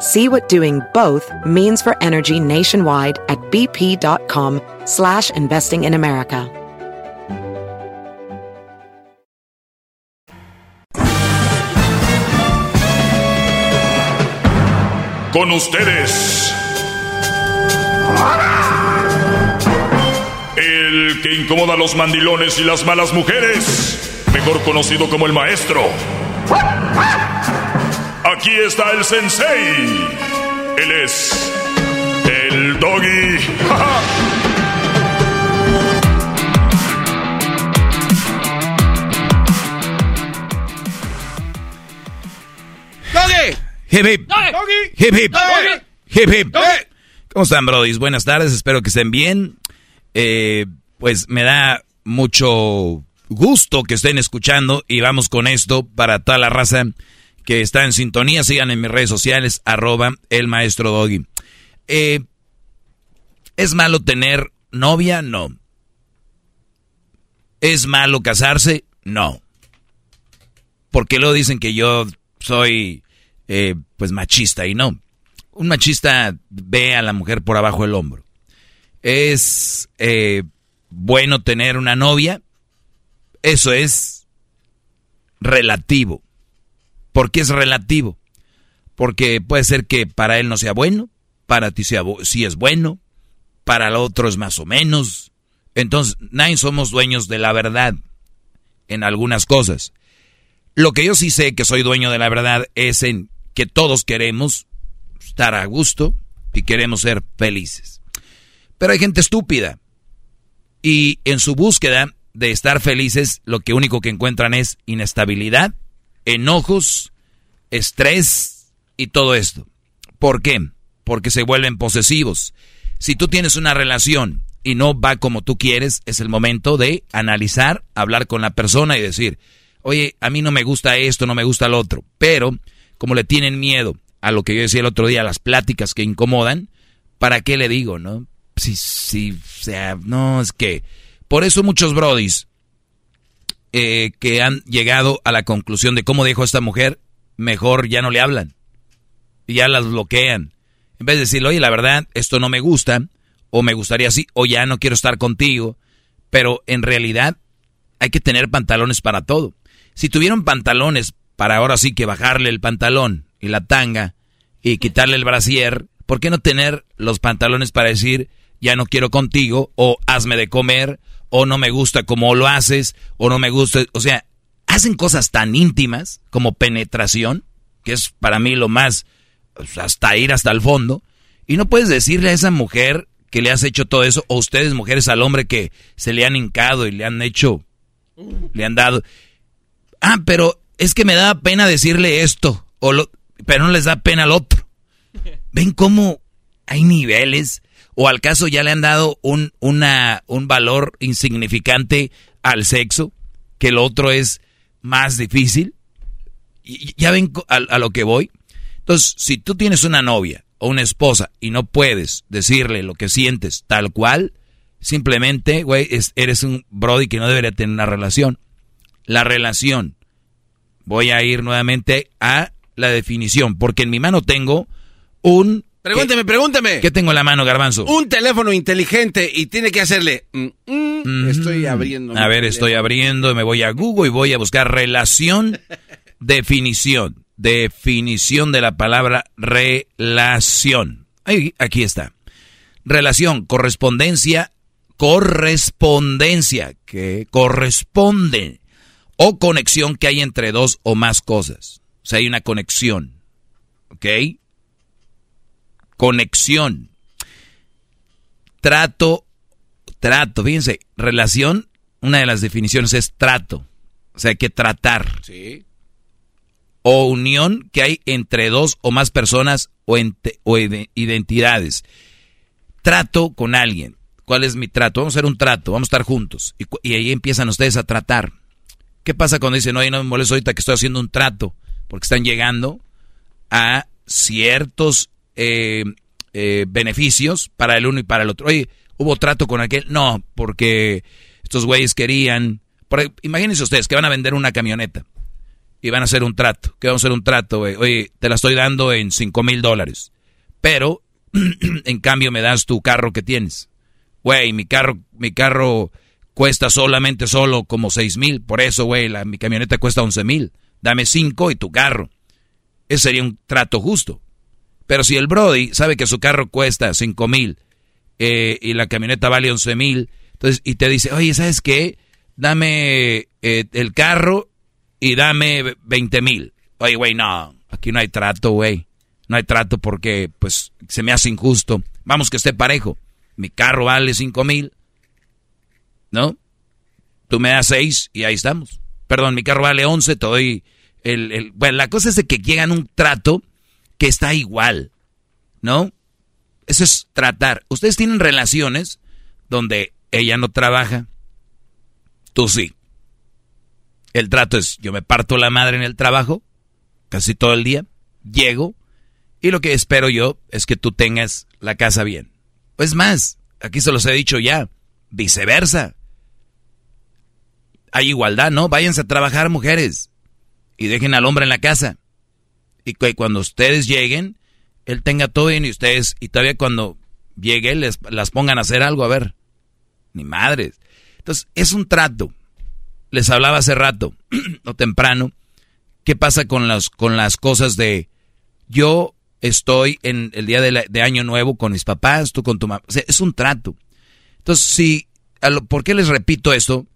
See what doing both means for energy nationwide at bp.com slash investing in America. Con ustedes. El que incomoda a los mandilones y las malas mujeres. Mejor conocido como el maestro. Aquí está el sensei. Él es. El doggy. ¡Doggy! Hip hip. Hip hip. Hip hip. ¿Cómo están, brodis? Buenas tardes, espero que estén bien. Eh, pues me da mucho gusto que estén escuchando y vamos con esto para toda la raza que está en sintonía. Sigan en mis redes sociales, arroba el maestro Doggy. Eh, ¿Es malo tener novia? No. ¿Es malo casarse? No. Porque luego dicen que yo soy eh, pues machista y no. Un machista ve a la mujer por abajo del hombro. Es eh, bueno tener una novia. Eso es relativo. ¿Por qué es relativo? Porque puede ser que para él no sea bueno, para ti sea sí es bueno, para el otro es más o menos. Entonces, nadie somos dueños de la verdad en algunas cosas. Lo que yo sí sé que soy dueño de la verdad es en que todos queremos estar a gusto y queremos ser felices. Pero hay gente estúpida y en su búsqueda de estar felices lo que único que encuentran es inestabilidad, enojos, estrés y todo esto. ¿Por qué? Porque se vuelven posesivos. Si tú tienes una relación y no va como tú quieres, es el momento de analizar, hablar con la persona y decir, oye, a mí no me gusta esto, no me gusta lo otro. Pero como le tienen miedo a lo que yo decía el otro día, a las pláticas que incomodan, ¿para qué le digo, no? Si, si, o sea, no, es que... Por eso muchos brodis eh, que han llegado a la conclusión de cómo dijo esta mujer, mejor ya no le hablan. Y ya las bloquean. En vez de decirle, oye, la verdad, esto no me gusta, o me gustaría así, o ya no quiero estar contigo. Pero en realidad hay que tener pantalones para todo. Si tuvieron pantalones para ahora sí que bajarle el pantalón y la tanga y quitarle el brasier, ¿por qué no tener los pantalones para decir ya no quiero contigo o hazme de comer o no me gusta como lo haces o no me gusta, o sea, hacen cosas tan íntimas como penetración, que es para mí lo más hasta ir hasta el fondo, y no puedes decirle a esa mujer que le has hecho todo eso, o ustedes mujeres al hombre que se le han hincado y le han hecho, le han dado. Ah, pero es que me da pena decirle esto, o lo, pero no les da pena al otro. ¿Ven cómo hay niveles? O al caso ya le han dado un, una, un valor insignificante al sexo, que el otro es más difícil. Y, ¿Ya ven a, a lo que voy? Entonces, si tú tienes una novia o una esposa y no puedes decirle lo que sientes tal cual, simplemente, güey, eres un brody que no debería tener una relación. La relación. Voy a ir nuevamente a la definición, porque en mi mano tengo un... Pregúnteme, pregúnteme. ¿Qué tengo en la mano, garbanzo? Un teléfono inteligente y tiene que hacerle... Mm, mm, estoy abriendo. A ver, estoy abriendo, me voy a Google y voy a buscar relación, definición definición de la palabra relación. Ahí, aquí está. Relación, correspondencia, correspondencia que corresponde o conexión que hay entre dos o más cosas. O sea, hay una conexión. ¿Ok? Conexión. Trato, trato, fíjense, relación, una de las definiciones es trato. O sea, hay que tratar. Sí o unión que hay entre dos o más personas o, o identidades. Trato con alguien. ¿Cuál es mi trato? Vamos a hacer un trato, vamos a estar juntos. Y, ahí empiezan ustedes a tratar. ¿Qué pasa cuando dicen, oye, no me molesto ahorita que estoy haciendo un trato? Porque están llegando a ciertos eh, eh, beneficios para el uno y para el otro. Oye, ¿hubo trato con aquel? No, porque estos güeyes querían... imagínense ustedes que van a vender una camioneta y van a hacer un trato. ¿Qué vamos a hacer un trato, güey? Oye, te la estoy dando en 5 mil dólares. Pero, en cambio, me das tu carro que tienes. Güey, mi carro, mi carro cuesta solamente solo como 6 mil. Por eso, güey, mi camioneta cuesta 11 mil. Dame 5 y tu carro. Ese sería un trato justo. Pero si el Brody sabe que su carro cuesta 5 mil eh, y la camioneta vale 11 mil, entonces, y te dice, oye, ¿sabes qué? Dame eh, el carro y dame 20 mil. Oye, güey, no, aquí no hay trato, güey. No hay trato porque, pues, se me hace injusto. Vamos que esté parejo. Mi carro vale 5 mil, ¿no? Tú me das 6 y ahí estamos. Perdón, mi carro vale 11, te doy el, el... Bueno, la cosa es de que llegan un trato que está igual, ¿no? Eso es tratar. Ustedes tienen relaciones donde ella no trabaja, tú sí. El trato es, yo me parto la madre en el trabajo, casi todo el día, llego, y lo que espero yo es que tú tengas la casa bien. Pues más, aquí se los he dicho ya, viceversa. Hay igualdad, ¿no? Váyanse a trabajar mujeres y dejen al hombre en la casa. Y que cuando ustedes lleguen, él tenga todo bien y ustedes, y todavía cuando llegue, les las pongan a hacer algo, a ver. Ni madres. Entonces, es un trato les hablaba hace rato o temprano, ¿qué pasa con las, con las cosas de yo estoy en el día de, Año Nuevo con mis papás, tú con tu mamá? O sea, es un trato. Entonces, si, ¿por qué les repito esto?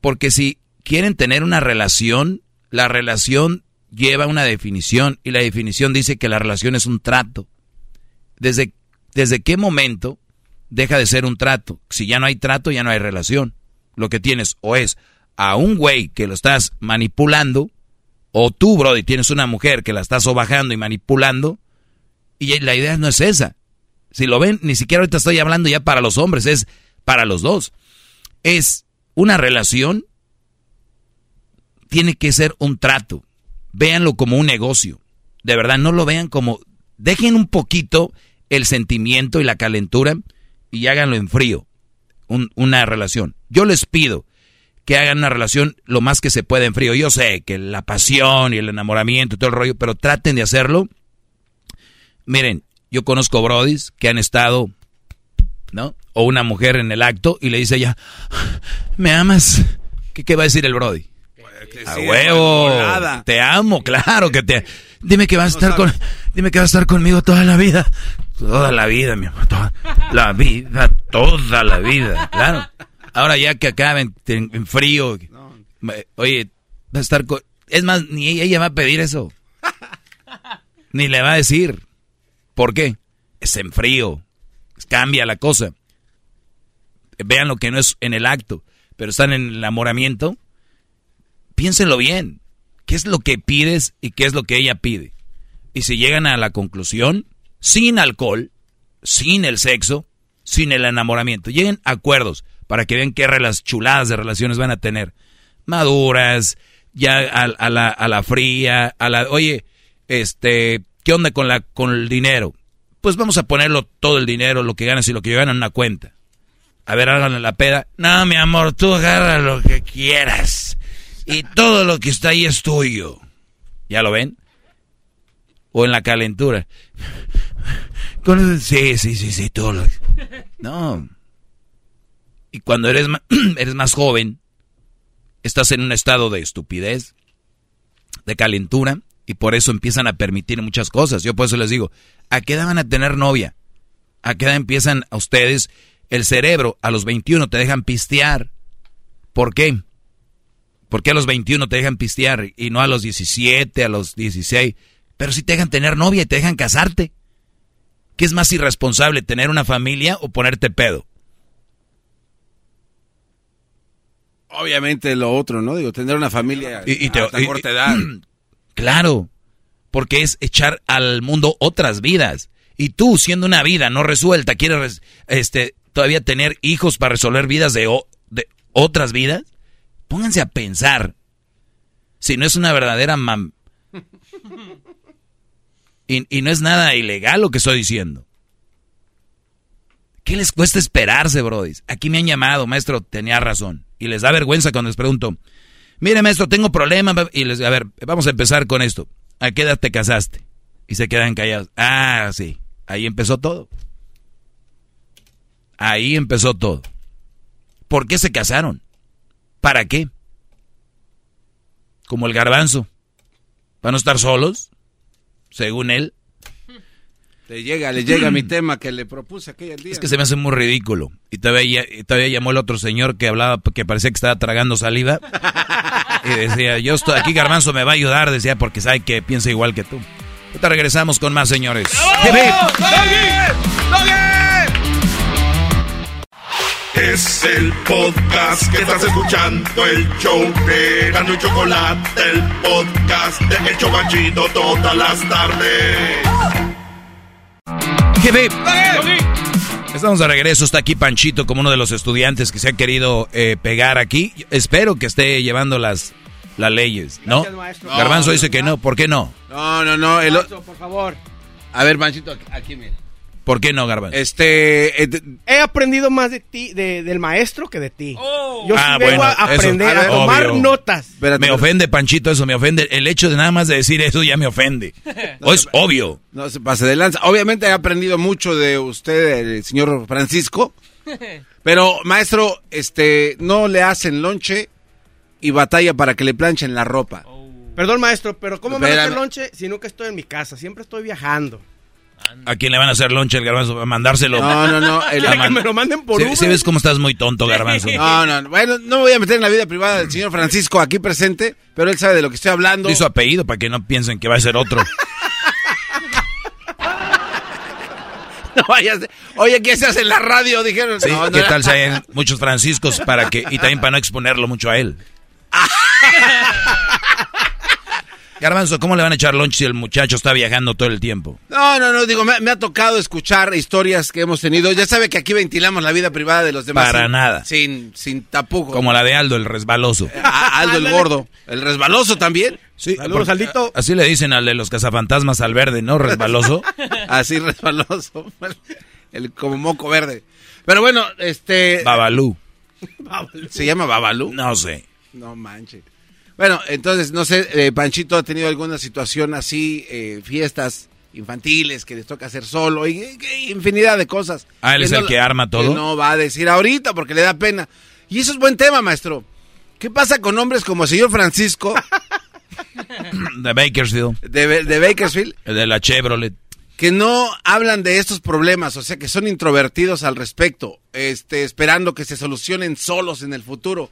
Porque si quieren tener una relación, la relación lleva una definición y la definición dice que la relación es un trato. ¿Desde, desde qué momento deja de ser un trato? Si ya no hay trato, ya no hay relación. Lo que tienes o es a un güey que lo estás manipulando, o tú, Brody, tienes una mujer que la estás sobajando y manipulando, y la idea no es esa. Si lo ven, ni siquiera ahorita estoy hablando ya para los hombres, es para los dos. Es una relación, tiene que ser un trato. Véanlo como un negocio. De verdad, no lo vean como... Dejen un poquito el sentimiento y la calentura y háganlo en frío. una relación. Yo les pido que hagan una relación lo más que se pueda en frío. Yo sé que la pasión y el enamoramiento y todo el rollo, pero traten de hacerlo. Miren, yo conozco brodis que han estado ¿no? O una mujer en el acto y le dice ella, ¿me amas? ¿Qué, qué va a decir el Brody? A huevo, te amo, claro que te... Dime que vas a estar con... Dime que vas a estar conmigo toda la vida. Toda la vida, mi amor. Toda la vida, toda la vida. Claro. Ahora ya que acaben en, frío. Oye, va a estar con... Es más, ni ella va a pedir eso. Ni le va a decir. ¿Por qué? Es en frío. Cambia la cosa. Vean lo que no es en el acto, pero están en el enamoramiento. Piénsenlo bien. ¿Qué es lo que pides y qué es lo que ella pide? Y si llegan a la conclusión, sin alcohol, sin el sexo, sin el enamoramiento, lleguen a acuerdos para que vean qué las chuladas de relaciones van a tener. Maduras, ya a, la, a la fría, a la, oye, este, ¿qué onda con, la, con el dinero? Pues vamos a ponerlo todo el dinero, lo que ganas y lo que ganan en una cuenta. A ver, háganle la peda. No, mi amor, tú agarra lo que quieras. Y todo lo que está ahí es tuyo. ¿Ya lo ven? O en la calentura. Sí, sí, sí, sí, todo lo... No. Y cuando eres, eres más joven, estás en un estado de estupidez, de calentura, y por eso empiezan a permitir muchas cosas. Yo por eso les digo, ¿a qué edad van a tener novia? ¿A qué edad empiezan a ustedes el cerebro? A los 21 te dejan pistear. ¿Por qué? ¿Por qué a los 21 te dejan pistear y no a los 17, a los 16? Pero si te dejan tener novia y te dejan casarte. ¿Qué es más irresponsable, tener una familia o ponerte pedo? Obviamente lo otro, ¿no? Digo, tener una familia y, te, a corta edad. Claro, porque es echar al mundo otras vidas. Y tú, siendo una vida no resuelta, quieres este, todavía tener hijos para resolver vidas de, de otras vidas. Pónganse a pensar. Si no es una verdadera mam. Y, no es nada ilegal lo que estoy diciendo. ¿Qué les cuesta esperarse, Brody? Aquí me han llamado, maestro, tenía razón. Y les da vergüenza cuando les pregunto, mire, maestro, tengo problemas. Y les a ver, vamos a empezar con esto. ¿A qué edad te casaste? Y se quedan callados. Ah, sí. Ahí empezó todo. Ahí empezó todo. ¿Por qué se casaron? ¿Para qué? Como el garbanzo. ¿Van a estar solos? Según él. Le llega, le llega mi tema que le propuse aquel día. Es que se me hace muy ridículo. Y todavía, todavía llamó el otro señor que hablaba, que parecía que estaba tragando saliva. y decía, yo estoy aquí, Garbanzo me va a ayudar, decía, porque sabe que piensa igual que tú. Ahorita regresamos con más, señores. Es el podcast que estás escuchando, el show de Gano y Chocolate, el podcast de El Chocachito todas las tardes. Estamos de regreso, está aquí Panchito como uno de los estudiantes que se ha querido eh, pegar aquí. Espero que esté llevando las, las leyes, ¿no? Garbanzo dice que no, ¿por qué no? No, no, no. El... por favor. A ver, Panchito, aquí mira. ¿Por qué no, Garbanzo? Este, eh, he aprendido más de ti, del maestro que de ti. Oh. Yo sí ah, vengo a aprender, a tomar notas. me ofende, Panchito, eso me ofende. El hecho de nada más de decir eso ya me ofende. es obvio. No se pase de lanza. Obviamente he aprendido mucho de usted, el señor Francisco. pero, maestro, este, no le hacen lonche y batalla para que le planchen la ropa. Perdón, maestro, pero ¿cómo me hacen lonche si nunca estoy en mi casa? Siempre estoy viajando. ¿A quién le van a hacer lonche el garbanzo? ¿A mandárselo? No, no, no. El, que me lo manden por uno. Si ves cómo estás muy tonto, garbanzo. No, no. Bueno, no me voy a meter en la vida privada del señor Francisco aquí presente, pero él sabe de lo que estoy hablando. Y su apellido para que no piensen que va a ser otro. no vayas. Oye, ¿qué se hace en la radio? Dijeron. Sí, ¿qué tal si hay muchos Franciscos para que y también para no exponerlo mucho a él? Garbanzo, ¿cómo le van a echar lunch si el muchacho está viajando todo el tiempo? No, no, no, digo, me, ha tocado escuchar historias que hemos tenido. Ya sabe que aquí ventilamos la vida privada de los demás. Para nada. Sin, sin tapujo. Como la de Aldo, el resbaloso. Ah, Aldo el gordo. ¿El resbaloso también? Sí, Saludos, Aldito. Así le dicen al de los cazafantasmas al verde, ¿no? Resbaloso. así, resbaloso. El como moco verde. Pero bueno, este... Babalú. ¿Se llama Babalú? No sé. No manches. Bueno, entonces, no sé, eh, Panchito ha tenido alguna situación así, eh, fiestas infantiles que les toca hacer solo y, infinidad de cosas. Ah, él es el que arma todo. no va a decir ahorita porque le da pena. Y eso es buen tema, maestro. ¿Qué pasa con hombres como el señor Francisco? de Bakersfield. De, de Bakersfield. De la Chevrolet que no hablan de estos problemas, o sea, que son introvertidos al respecto, este, esperando que se solucionen solos en el futuro.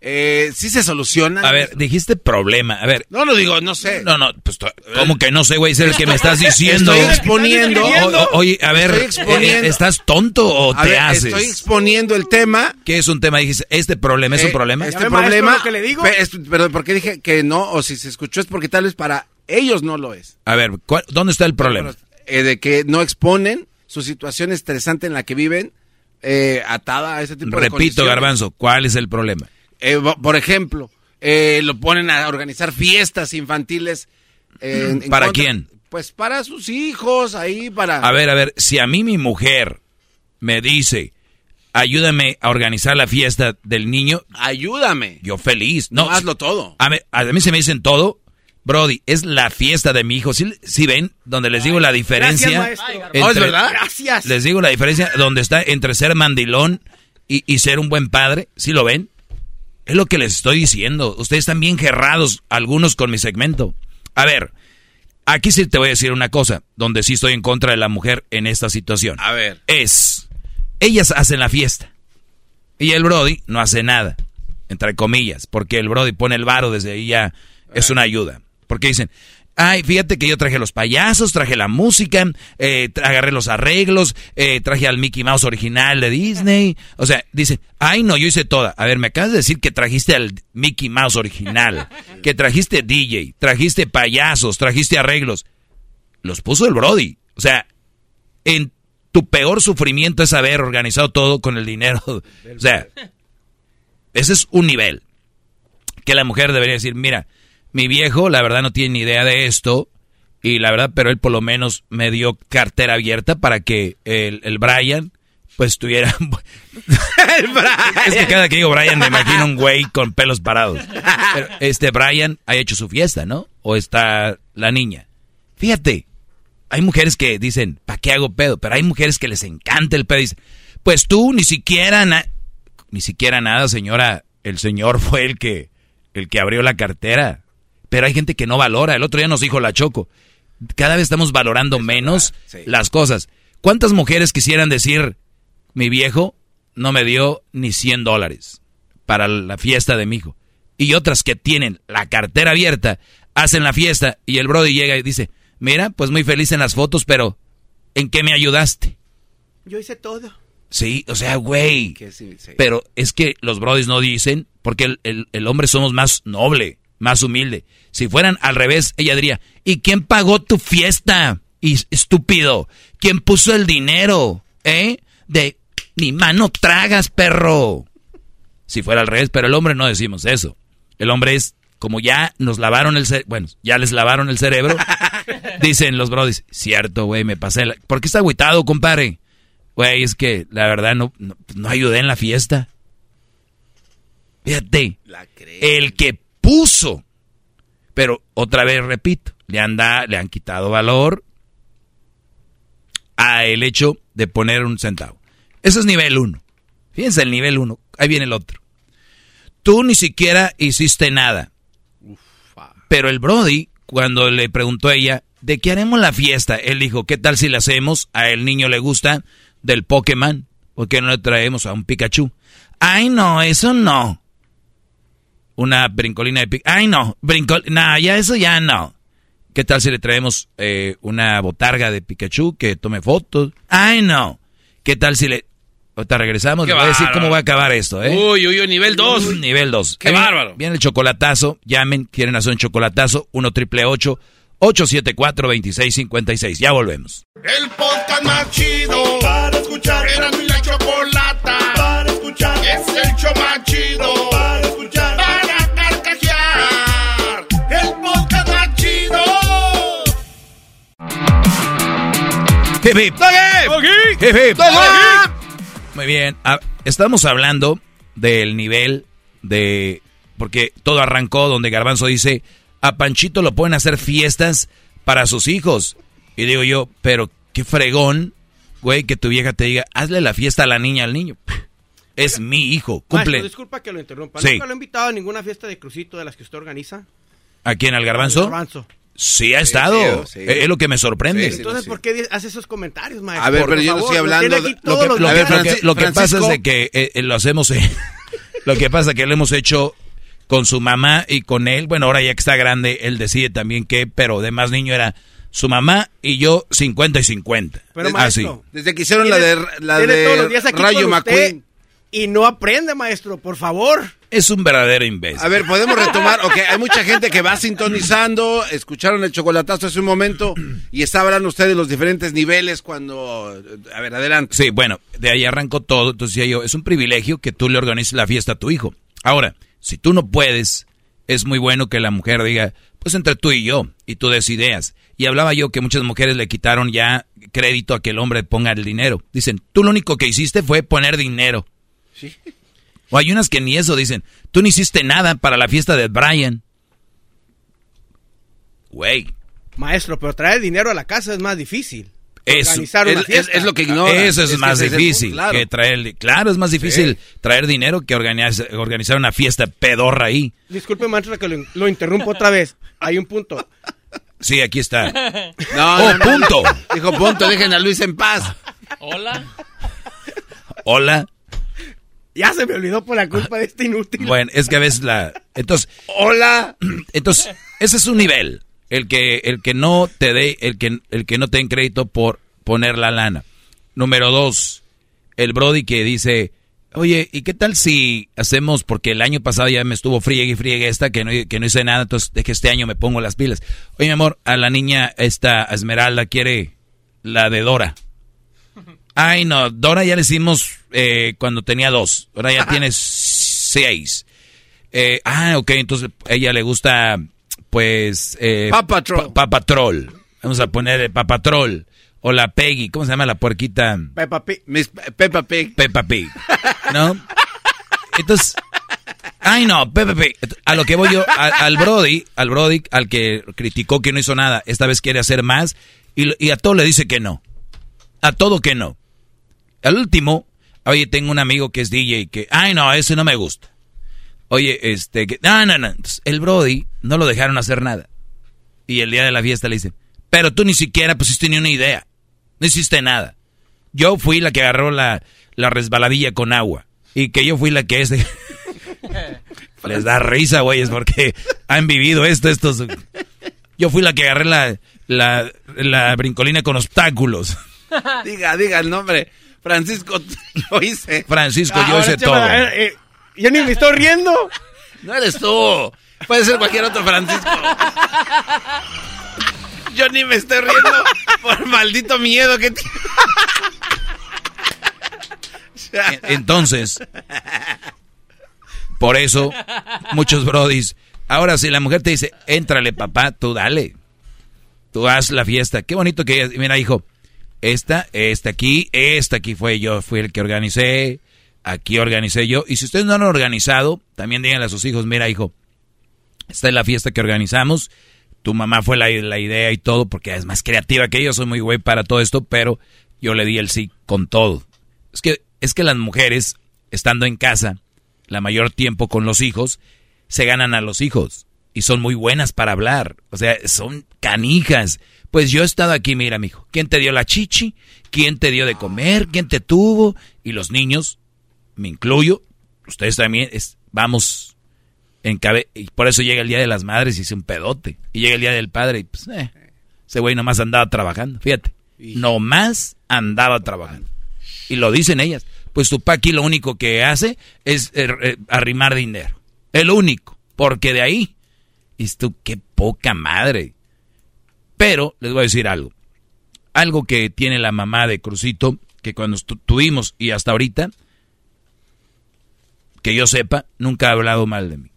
Eh, ¿Sí se solucionan? A ver, dijiste problema. A ver. No lo digo, no sé. No, no, pues, ¿cómo que no sé, güey? Es el que me estás diciendo. Estoy exponiendo. oye, a ver, eh, ¿estás tonto o te haces? Estoy exponiendo el tema. ¿Qué es un tema? Dijiste, ¿este problema es un eh, problema? Este problema. Lo que le digo? Pero, ¿por qué dije que no? O si se escuchó es porque tal vez para ellos no lo es. A ver, ¿dónde está el problema? Eh, de que no exponen su situación estresante en la que viven eh, atada a ese tipo Repito, de Repito, Garbanzo, ¿cuál es el problema? Eh, por ejemplo, eh, lo ponen a organizar fiestas infantiles. ¿Para quién? Pues para sus hijos, ahí para... A ver, a ver, si a mí mi mujer me dice, ayúdame a organizar la fiesta del niño. Ayúdame. Yo feliz. No, hazlo todo. A mí, a mí se me dicen todo Brody, es la fiesta de mi hijo. ¿Sí, ven? Donde les digo la diferencia. ¿Es verdad? Gracias. Les digo la diferencia donde está entre ser mandilón y, ser un buen padre. ¿Sí lo ven? Es lo que les estoy diciendo. Ustedes están bien gerrados, algunos con mi segmento. A ver, aquí sí te voy a decir una cosa, donde sí estoy en contra de la mujer en esta situación. A ver. Es, ellas hacen la fiesta. Y el Brody no hace nada, entre comillas, porque el Brody pone el varo desde ahí ya es una ayuda. Porque dicen, ay, fíjate que yo traje los payasos, traje la música, eh, agarré los arreglos, eh, traje al Mickey Mouse original de Disney. O sea, dicen, ay, no, yo hice toda. A ver, me acabas de decir que trajiste al Mickey Mouse original, que trajiste DJ, trajiste payasos, trajiste arreglos. Los puso el Brody. O sea, en tu peor sufrimiento es haber organizado todo con el dinero. O sea, ese es un nivel que la mujer debería decir, mira, mi viejo, la verdad, no tiene ni idea de esto. Y la verdad, pero él por lo menos me dio cartera abierta para que el, el Brian, pues tuviera... el Brian. Es que cada que digo Brian me imagino un güey con pelos parados. Pero este Brian ha hecho su fiesta, ¿no? O está la niña. Fíjate, hay mujeres que dicen, ¿para qué hago pedo? Pero hay mujeres que les encanta el pedo. Dicen, pues tú ni siquiera, ni siquiera nada, señora. El señor fue el que, el que abrió la cartera. Pero hay gente que no valora. El otro día nos dijo la Choco. Cada vez estamos valorando menos las cosas. ¿Cuántas mujeres quisieran decir, mi viejo no me dio ni 100 dólares para la fiesta de mi hijo? Y otras que tienen la cartera abierta, hacen la fiesta y el brody llega y dice, mira, pues muy feliz en las fotos, pero ¿en qué me ayudaste? Yo hice todo. Sí, o sea, güey. Pero es que los brodis no dicen, porque el, el hombre somos más noble más humilde. Si fueran al revés, ella diría, ¿y quién pagó tu fiesta? Y estúpido, ¿quién puso el dinero? ¿Eh? De mi mano tragas, perro. Si fuera al revés, pero el hombre no decimos eso. El hombre es como ya nos lavaron el cerebro, bueno, ya les lavaron el cerebro. dicen los brodis, cierto, güey, me pasé la... ¿Por qué está agüitado, compadre? Güey, es que la verdad no, no, ayudé en la fiesta. Fíjate, el que puso. Pero otra vez repito, le han, le han quitado valor a el hecho de poner un centavo. Eso es nivel uno. Fíjense el nivel uno. Ahí viene el otro. Tú ni siquiera hiciste nada. Pero el Brody, cuando le preguntó a ella, ¿de qué haremos la fiesta? Él dijo, ¿qué tal si la hacemos? A el niño le gusta del Pokémon. ¿Por qué no le traemos a un Pikachu? Ay, no, eso no una brincolina de Pikachu. Ay, no, brincol... No, ya eso ya no. ¿Qué tal si le traemos eh, una botarga de Pikachu que tome fotos? Ay, no. ¿Qué tal si le... Ahorita regresamos, voy a decir cómo va a acabar esto, ¿eh? Uy, uy, uy, nivel 2. Nivel 2. Qué bárbaro. Viene el chocolatazo, llamen, quieren hacer un chocolatazo, 1 triple 874 2656 Ya volvemos. El podcast más chido para escuchar. Era mi Muy bien. Ah, estamos hablando del nivel de... Porque todo arrancó donde Garbanzo dice, a Panchito lo pueden hacer fiestas para sus hijos. Y digo yo, pero qué fregón, güey, que tu vieja te diga, hazle la fiesta a la niña al niño. Es mi hijo, cumple. disculpa que lo interrumpa. ¿Nunca lo he invitado a ninguna fiesta de crucito de las que usted organiza? ¿A quién? ¿Al garbanzo? garbanzo. Sí, ha estado. Es lo que me sorprende. Entonces, ¿por qué hace esos comentarios, maestro? A ver, pero yo no estoy hablando. Lo que, pasa es de que eh, eh, lo hacemos. lo que pasa es que lo hemos hecho con su mamá y con él. Bueno, ahora ya que está grande, él decide también qué, pero de más niño era su mamá y yo 50 y 50. Pero maestro, desde que hicieron la de, la de Rayo McQueen. Y no aprende, maestro, por favor. Es un verdadero imbécil. A ver, podemos retomar. Ok, hay mucha gente que va sintonizando. Escucharon el chocolatazo hace un momento y está hablando usted de los diferentes niveles cuando. A ver, adelante. Sí, bueno, de ahí arrancó todo. Entonces decía yo, es un privilegio que tú le organices la fiesta a tu hijo. Ahora, si tú no puedes, es muy bueno que la mujer diga, pues entre tú y yo, y tú des ideas. Y hablaba yo que muchas mujeres le quitaron ya crédito a que el hombre ponga el dinero. Dicen, tú lo único que hiciste fue poner dinero. Sí. O hay unas que ni eso dicen. Tú no hiciste nada para la fiesta de Brian. Güey. Maestro, pero traer dinero a la casa es más difícil. Es, es, lo que ignora. Eso es, más difícil que traer. Claro, es más difícil traer dinero que organizar, organizar una fiesta pedorra ahí. Disculpe, maestro, que lo, interrumpo otra vez. Hay un punto. Sí, aquí está. No, oh, punto. Dijo punto, dejen a Luis en paz. Hola. Hola. Ya se me olvidó por la culpa de este inútil. Bueno, es que a veces la. Entonces. Hola. Entonces, ese es un nivel. El que, el que no te dé, el que, el que no te den crédito por poner la lana. Número dos, el Brody que dice, oye, ¿y qué tal si hacemos, porque el año pasado ya me estuvo friegue y friegue esta, que no, que no hice nada, entonces de que este año me pongo las pilas. Oye, mi amor, a la niña, esta Esmeralda quiere la de Dora. Ay, no, Dora ya le hicimos eh, cuando tenía dos. Ahora ya tiene seis. Eh, ah, ok, entonces a ella le gusta, pues... Eh, Papatrol. Vamos a poner Papatrol. O la Peggy, ¿cómo se llama la puerquita? Peppa Pig. Peppa Pig. Peppa Pig. ¿No? Entonces... Ay, no, Peppa Pig. A lo que voy yo, al Brody, al Brody, al que criticó que no hizo nada, esta vez quiere hacer más y, y a todo le dice que no. A todo que no. Al último, oye, tengo un amigo que es DJ que, ay, no, ese no me gusta. Oye, este, que, no, no, no. el Brody no lo dejaron hacer nada. Y el día de la fiesta le dicen, pero tú ni siquiera pusiste ni una idea. No hiciste nada. Yo fui la que agarró la, la resbaladilla con agua. Y que yo fui la que es de... Les da risa, güeyes, porque han vivido esto, estos... Yo fui la que agarré la, la, la brincolina con obstáculos. diga, diga el nombre. Francisco, lo hice. Francisco, yo hice todo. Eh, yo ni me estoy riendo. No eres tú. Puede ser cualquier otro Francisco. Yo ni me estoy riendo por maldito miedo que tiene. Entonces, por eso, muchos brodis. Ahora, si la mujer te dice, éntrale, papá, tú dale. Tú haz la fiesta. Qué bonito que Mira, hijo, esta, esta aquí, esta aquí fue yo, fui el que organicé, aquí organicé yo. Y si ustedes no han organizado, también díganle a sus hijos, mira hijo, esta es la fiesta que organizamos, tu mamá fue la, la idea y todo, porque es más creativa que yo, soy muy güey para todo esto, pero yo le di el sí con todo. Es que, es que las mujeres, estando en casa, la mayor tiempo con los hijos, se ganan a los hijos y son muy buenas para hablar. O sea, son canijas. Pues yo he estado aquí, mira, mijo. ¿Quién te dio la chichi? ¿Quién te dio de comer? ¿Quién te tuvo? Y los niños, me incluyo, ustedes también, vamos en cabe y por eso llega el día de las madres y es un pedote. Y llega el día del padre y pues, eh, ese güey nomás andaba trabajando, fíjate. Nomás andaba trabajando. Y lo dicen ellas. Pues tu pa aquí lo único que hace es eh, eh, arrimar dinero. El único. Porque de ahí. Y tú, qué poca madre. Pero les voy a decir algo. Algo que tiene la mamá de Crucito, que cuando tuvimos y hasta ahorita, que yo sepa, nunca ha hablado mal de mí.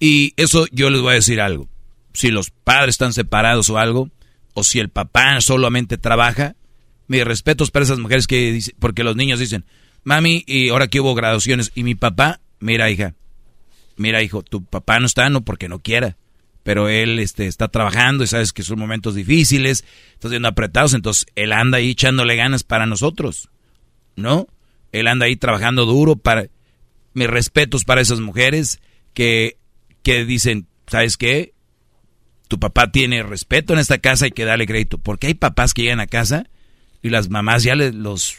Y eso yo les voy a decir algo. Si los padres están separados o algo, o si el papá solamente trabaja, mis respetos para esas mujeres que dicen, porque los niños dicen, mami, y ahora que hubo graduaciones, y mi papá, mira hija, mira hijo, tu papá no está, no porque no quiera, pero él este, está trabajando y sabes que son momentos difíciles, estás viendo apretados, entonces él anda ahí echándole ganas para nosotros, ¿no? Él anda ahí trabajando duro para... Mis respetos para esas mujeres que, que dicen, ¿sabes qué? Tu papá tiene respeto en esta casa, hay que darle crédito. Porque hay papás que llegan a casa y las mamás ya les, los,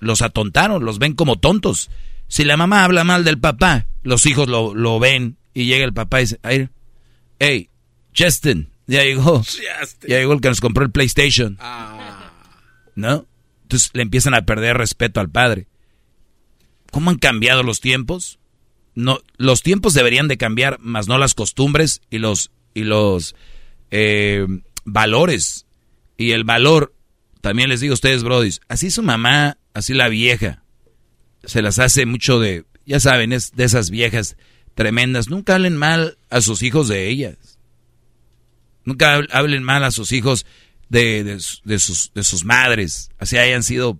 los atontaron, los ven como tontos. Si la mamá habla mal del papá, los hijos lo, lo ven y llega el papá y dice, hey, Justin, ya llegó. Ya llegó el que nos compró el PlayStation. Ah. ¿No? Entonces le empiezan a perder respeto al padre. ¿Cómo han cambiado los tiempos? No, los tiempos deberían de cambiar, más no las costumbres y los, y los eh, valores. Y el valor, también les digo a ustedes, brodis, así su mamá, así la vieja, se las hace mucho de, ya saben, es de esas viejas tremendas. Nunca hablen mal a sus hijos de ellas. Nunca hablen mal a sus hijos de, de, sus, de sus madres, así hayan sido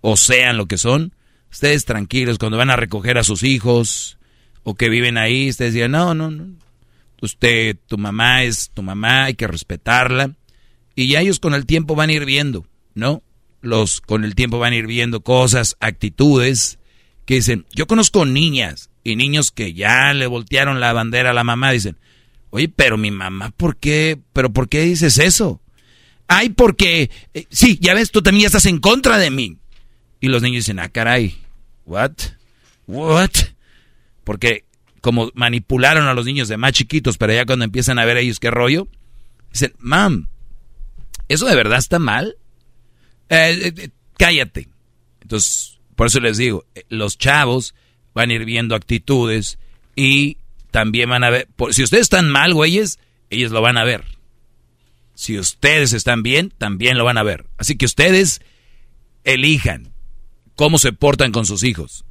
o sean lo que son. Ustedes tranquilos, cuando van a recoger a sus hijos o que viven ahí, ustedes digan, no, no, no. Usted, tu mamá es tu mamá, hay que respetarla. Y ya ellos con el tiempo van a ir viendo, ¿no? Los con el tiempo van a ir viendo cosas, actitudes que dicen, yo conozco niñas y niños que ya le voltearon la bandera a la mamá, dicen, oye, pero mi mamá, ¿por qué? ¿Pero por qué dices eso? Ay, porque, eh, sí, ya ves, tú también estás en contra de mí. Y los niños dicen, ah, caray, what? What? Porque como manipularon a los niños de más chiquitos, pero ya cuando empiezan a ver ellos qué rollo, dicen, mam, ¿eso de verdad está mal? Eh, eh, cállate. Entonces, por eso les digo, los chavos van a ir viendo actitudes y también van a ver, si ustedes están mal, güeyes, ellos lo van a ver. Si ustedes están bien, también lo van a ver. Así que ustedes elijan cómo se portan con sus hijos.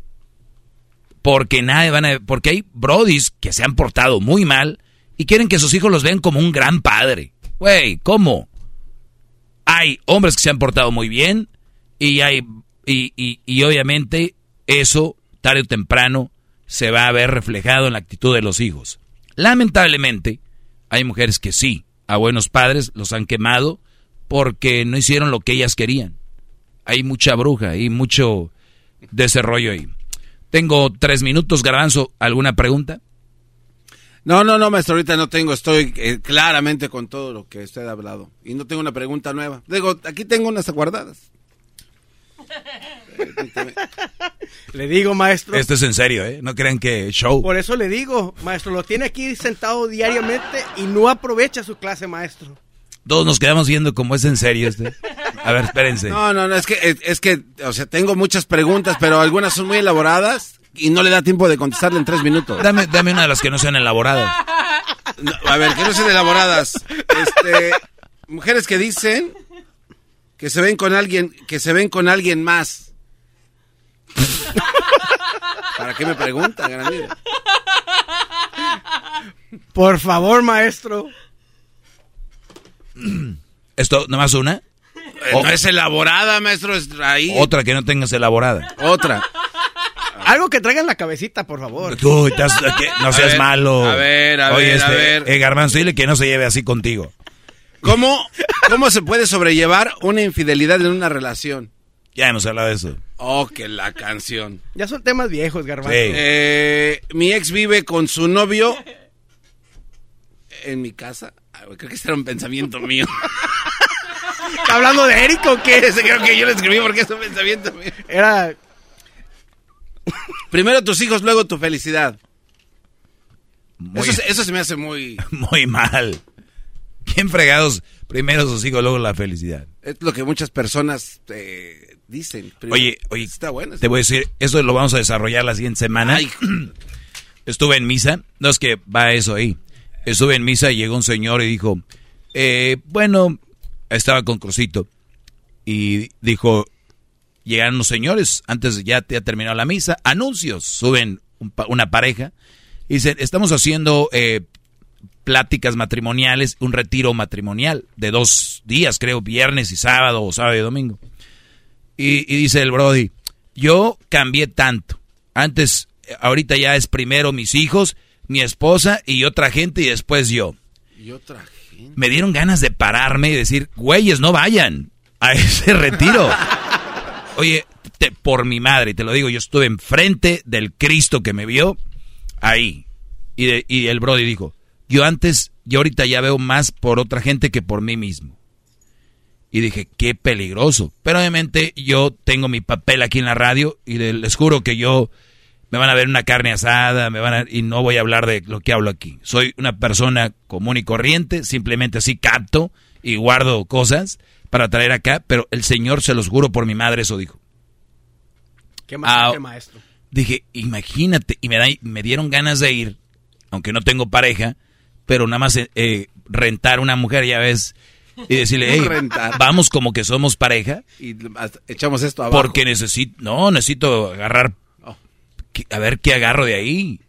Porque nadie van a, porque hay brodis que se han portado muy mal y quieren que sus hijos los vean como un gran padre. Güey, ¿cómo? Hay hombres que se han portado muy bien y hay y, y obviamente eso tarde o temprano se va a ver reflejado en la actitud de los hijos. Lamentablemente, hay mujeres que sí, a buenos padres los han quemado porque no hicieron lo que ellas querían. Hay mucha bruja y mucho desarrollo ahí. Tengo tres minutos, Garbanzo. ¿Alguna pregunta? No, no, no, maestro, ahorita no tengo. Estoy eh, claramente con todo lo que usted ha hablado. Y no tengo una pregunta nueva. Digo, aquí tengo unas guardadas. Le digo, maestro. Esto es en serio, ¿eh? No crean que show. Por eso le digo, maestro, lo tiene aquí sentado diariamente y no aprovecha su clase, maestro. Todos nos quedamos viendo cómo es en serio este. A ver, espérense. No, no, no, es que, es, que, o sea, tengo muchas preguntas, pero algunas son muy elaboradas y no le da tiempo de contestarle en tres minutos. Dame, dame una de las que no sean elaboradas. a ver, que no sean elaboradas. Este, mujeres que dicen que se ven con alguien, que se ven con alguien más. ¿Para qué me preguntan, Por favor, maestro. ¿Esto nomás una? Eh, no es elaborada, maestro, es ahí. Otra que no tengas elaborada. Otra. Algo que traiga en la cabecita, por favor. Tú, no seas malo. A ver, a ver, a este, ver. Eh, Garbanzo, dile que no se lleve así contigo. ¿Cómo, ¿Cómo se puede sobrellevar una infidelidad en una relación? Ya hemos hablado de eso. Oh, que la canción. Ya son temas viejos, Garbanzo. Eh, mi ex vive con su novio en mi casa. creo que ese era un pensamiento mío. ¿Está hablando de Eric o qué? Ese creo que yo lo escribí porque es un pensamiento mío. Era... Primero tus hijos, luego tu felicidad. Eso, eso se me hace muy... Muy mal. ¿Quién fregados primero sus hijos, luego la felicidad? Es lo que muchas personas eh, dicen. oye, oye, está bueno. Te voy a decir, eso lo vamos a desarrollar la siguiente semana. Estuve en misa, no es que va eso ahí. Estuve en misa y llegó un señor y dijo, eh, bueno, estaba con Crucito y dijo, llegaron los señores, antes ya te ha terminado la misa, anuncios, suben una pareja y dicen, estamos haciendo eh, pláticas matrimoniales, un retiro matrimonial de dos días, creo, viernes y sábado, o sábado y domingo. Y, dice el Brody, yo cambié tanto. Antes, ahorita ya es primero mis hijos, mi esposa y otra gente y después yo. Y otra Me dieron ganas de pararme y decir, güeyes, no vayan a ese retiro. Oye, por mi madre, te lo digo, yo estuve enfrente del Cristo que me vio ahí. Y, y el Brody dijo, yo antes, yo ahorita ya veo más por otra gente que por mí mismo. Y dije, qué peligroso. Pero obviamente yo tengo mi papel aquí en la radio y les juro que yo me van a ver una carne asada, me van a, y no voy a hablar de lo que hablo aquí. Soy una persona común y corriente, simplemente así capto y guardo cosas para traer acá, pero el Señor se los juro por mi madre, eso dijo. ¿Qué, ah, maestro? Dije, imagínate, y me, da, me dieron ganas de ir, aunque no tengo pareja, pero nada más eh, rentar una mujer, ya ves, y decirle, hey, vamos como que somos pareja. Y echamos esto abajo. Porque necesito, no, necesito agarrar, oh. a ver qué agarro de ahí.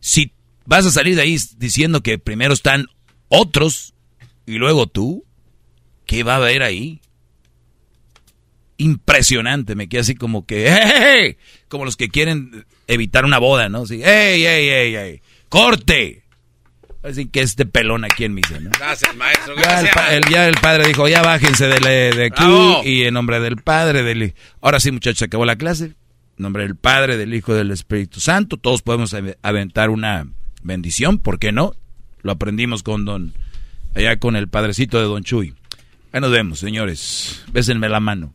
Si vas a salir de ahí diciendo que primero están otros y luego tú, ¿qué va a haber ahí? Impresionante, me quedé así como que, hey, como los que quieren evitar una boda, ¿no? Así, hey, hey, hey, hey, corte. Así que este pelón aquí en mi ¿no? Gracias, maestro. Ya el, padre dijo, ya bájense de, de aquí y en nombre del Padre, del Ahora sí, muchachos, se acabó la clase. En nombre del Padre, del Hijo, del Espíritu Santo. Todos podemos aventar una bendición, ¿por qué no? Lo aprendimos con don, allá con el padrecito de don Chuy. Ahí nos vemos, señores. Bésenme la mano.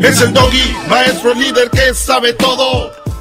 Es el doggy, maestro líder que sabe todo.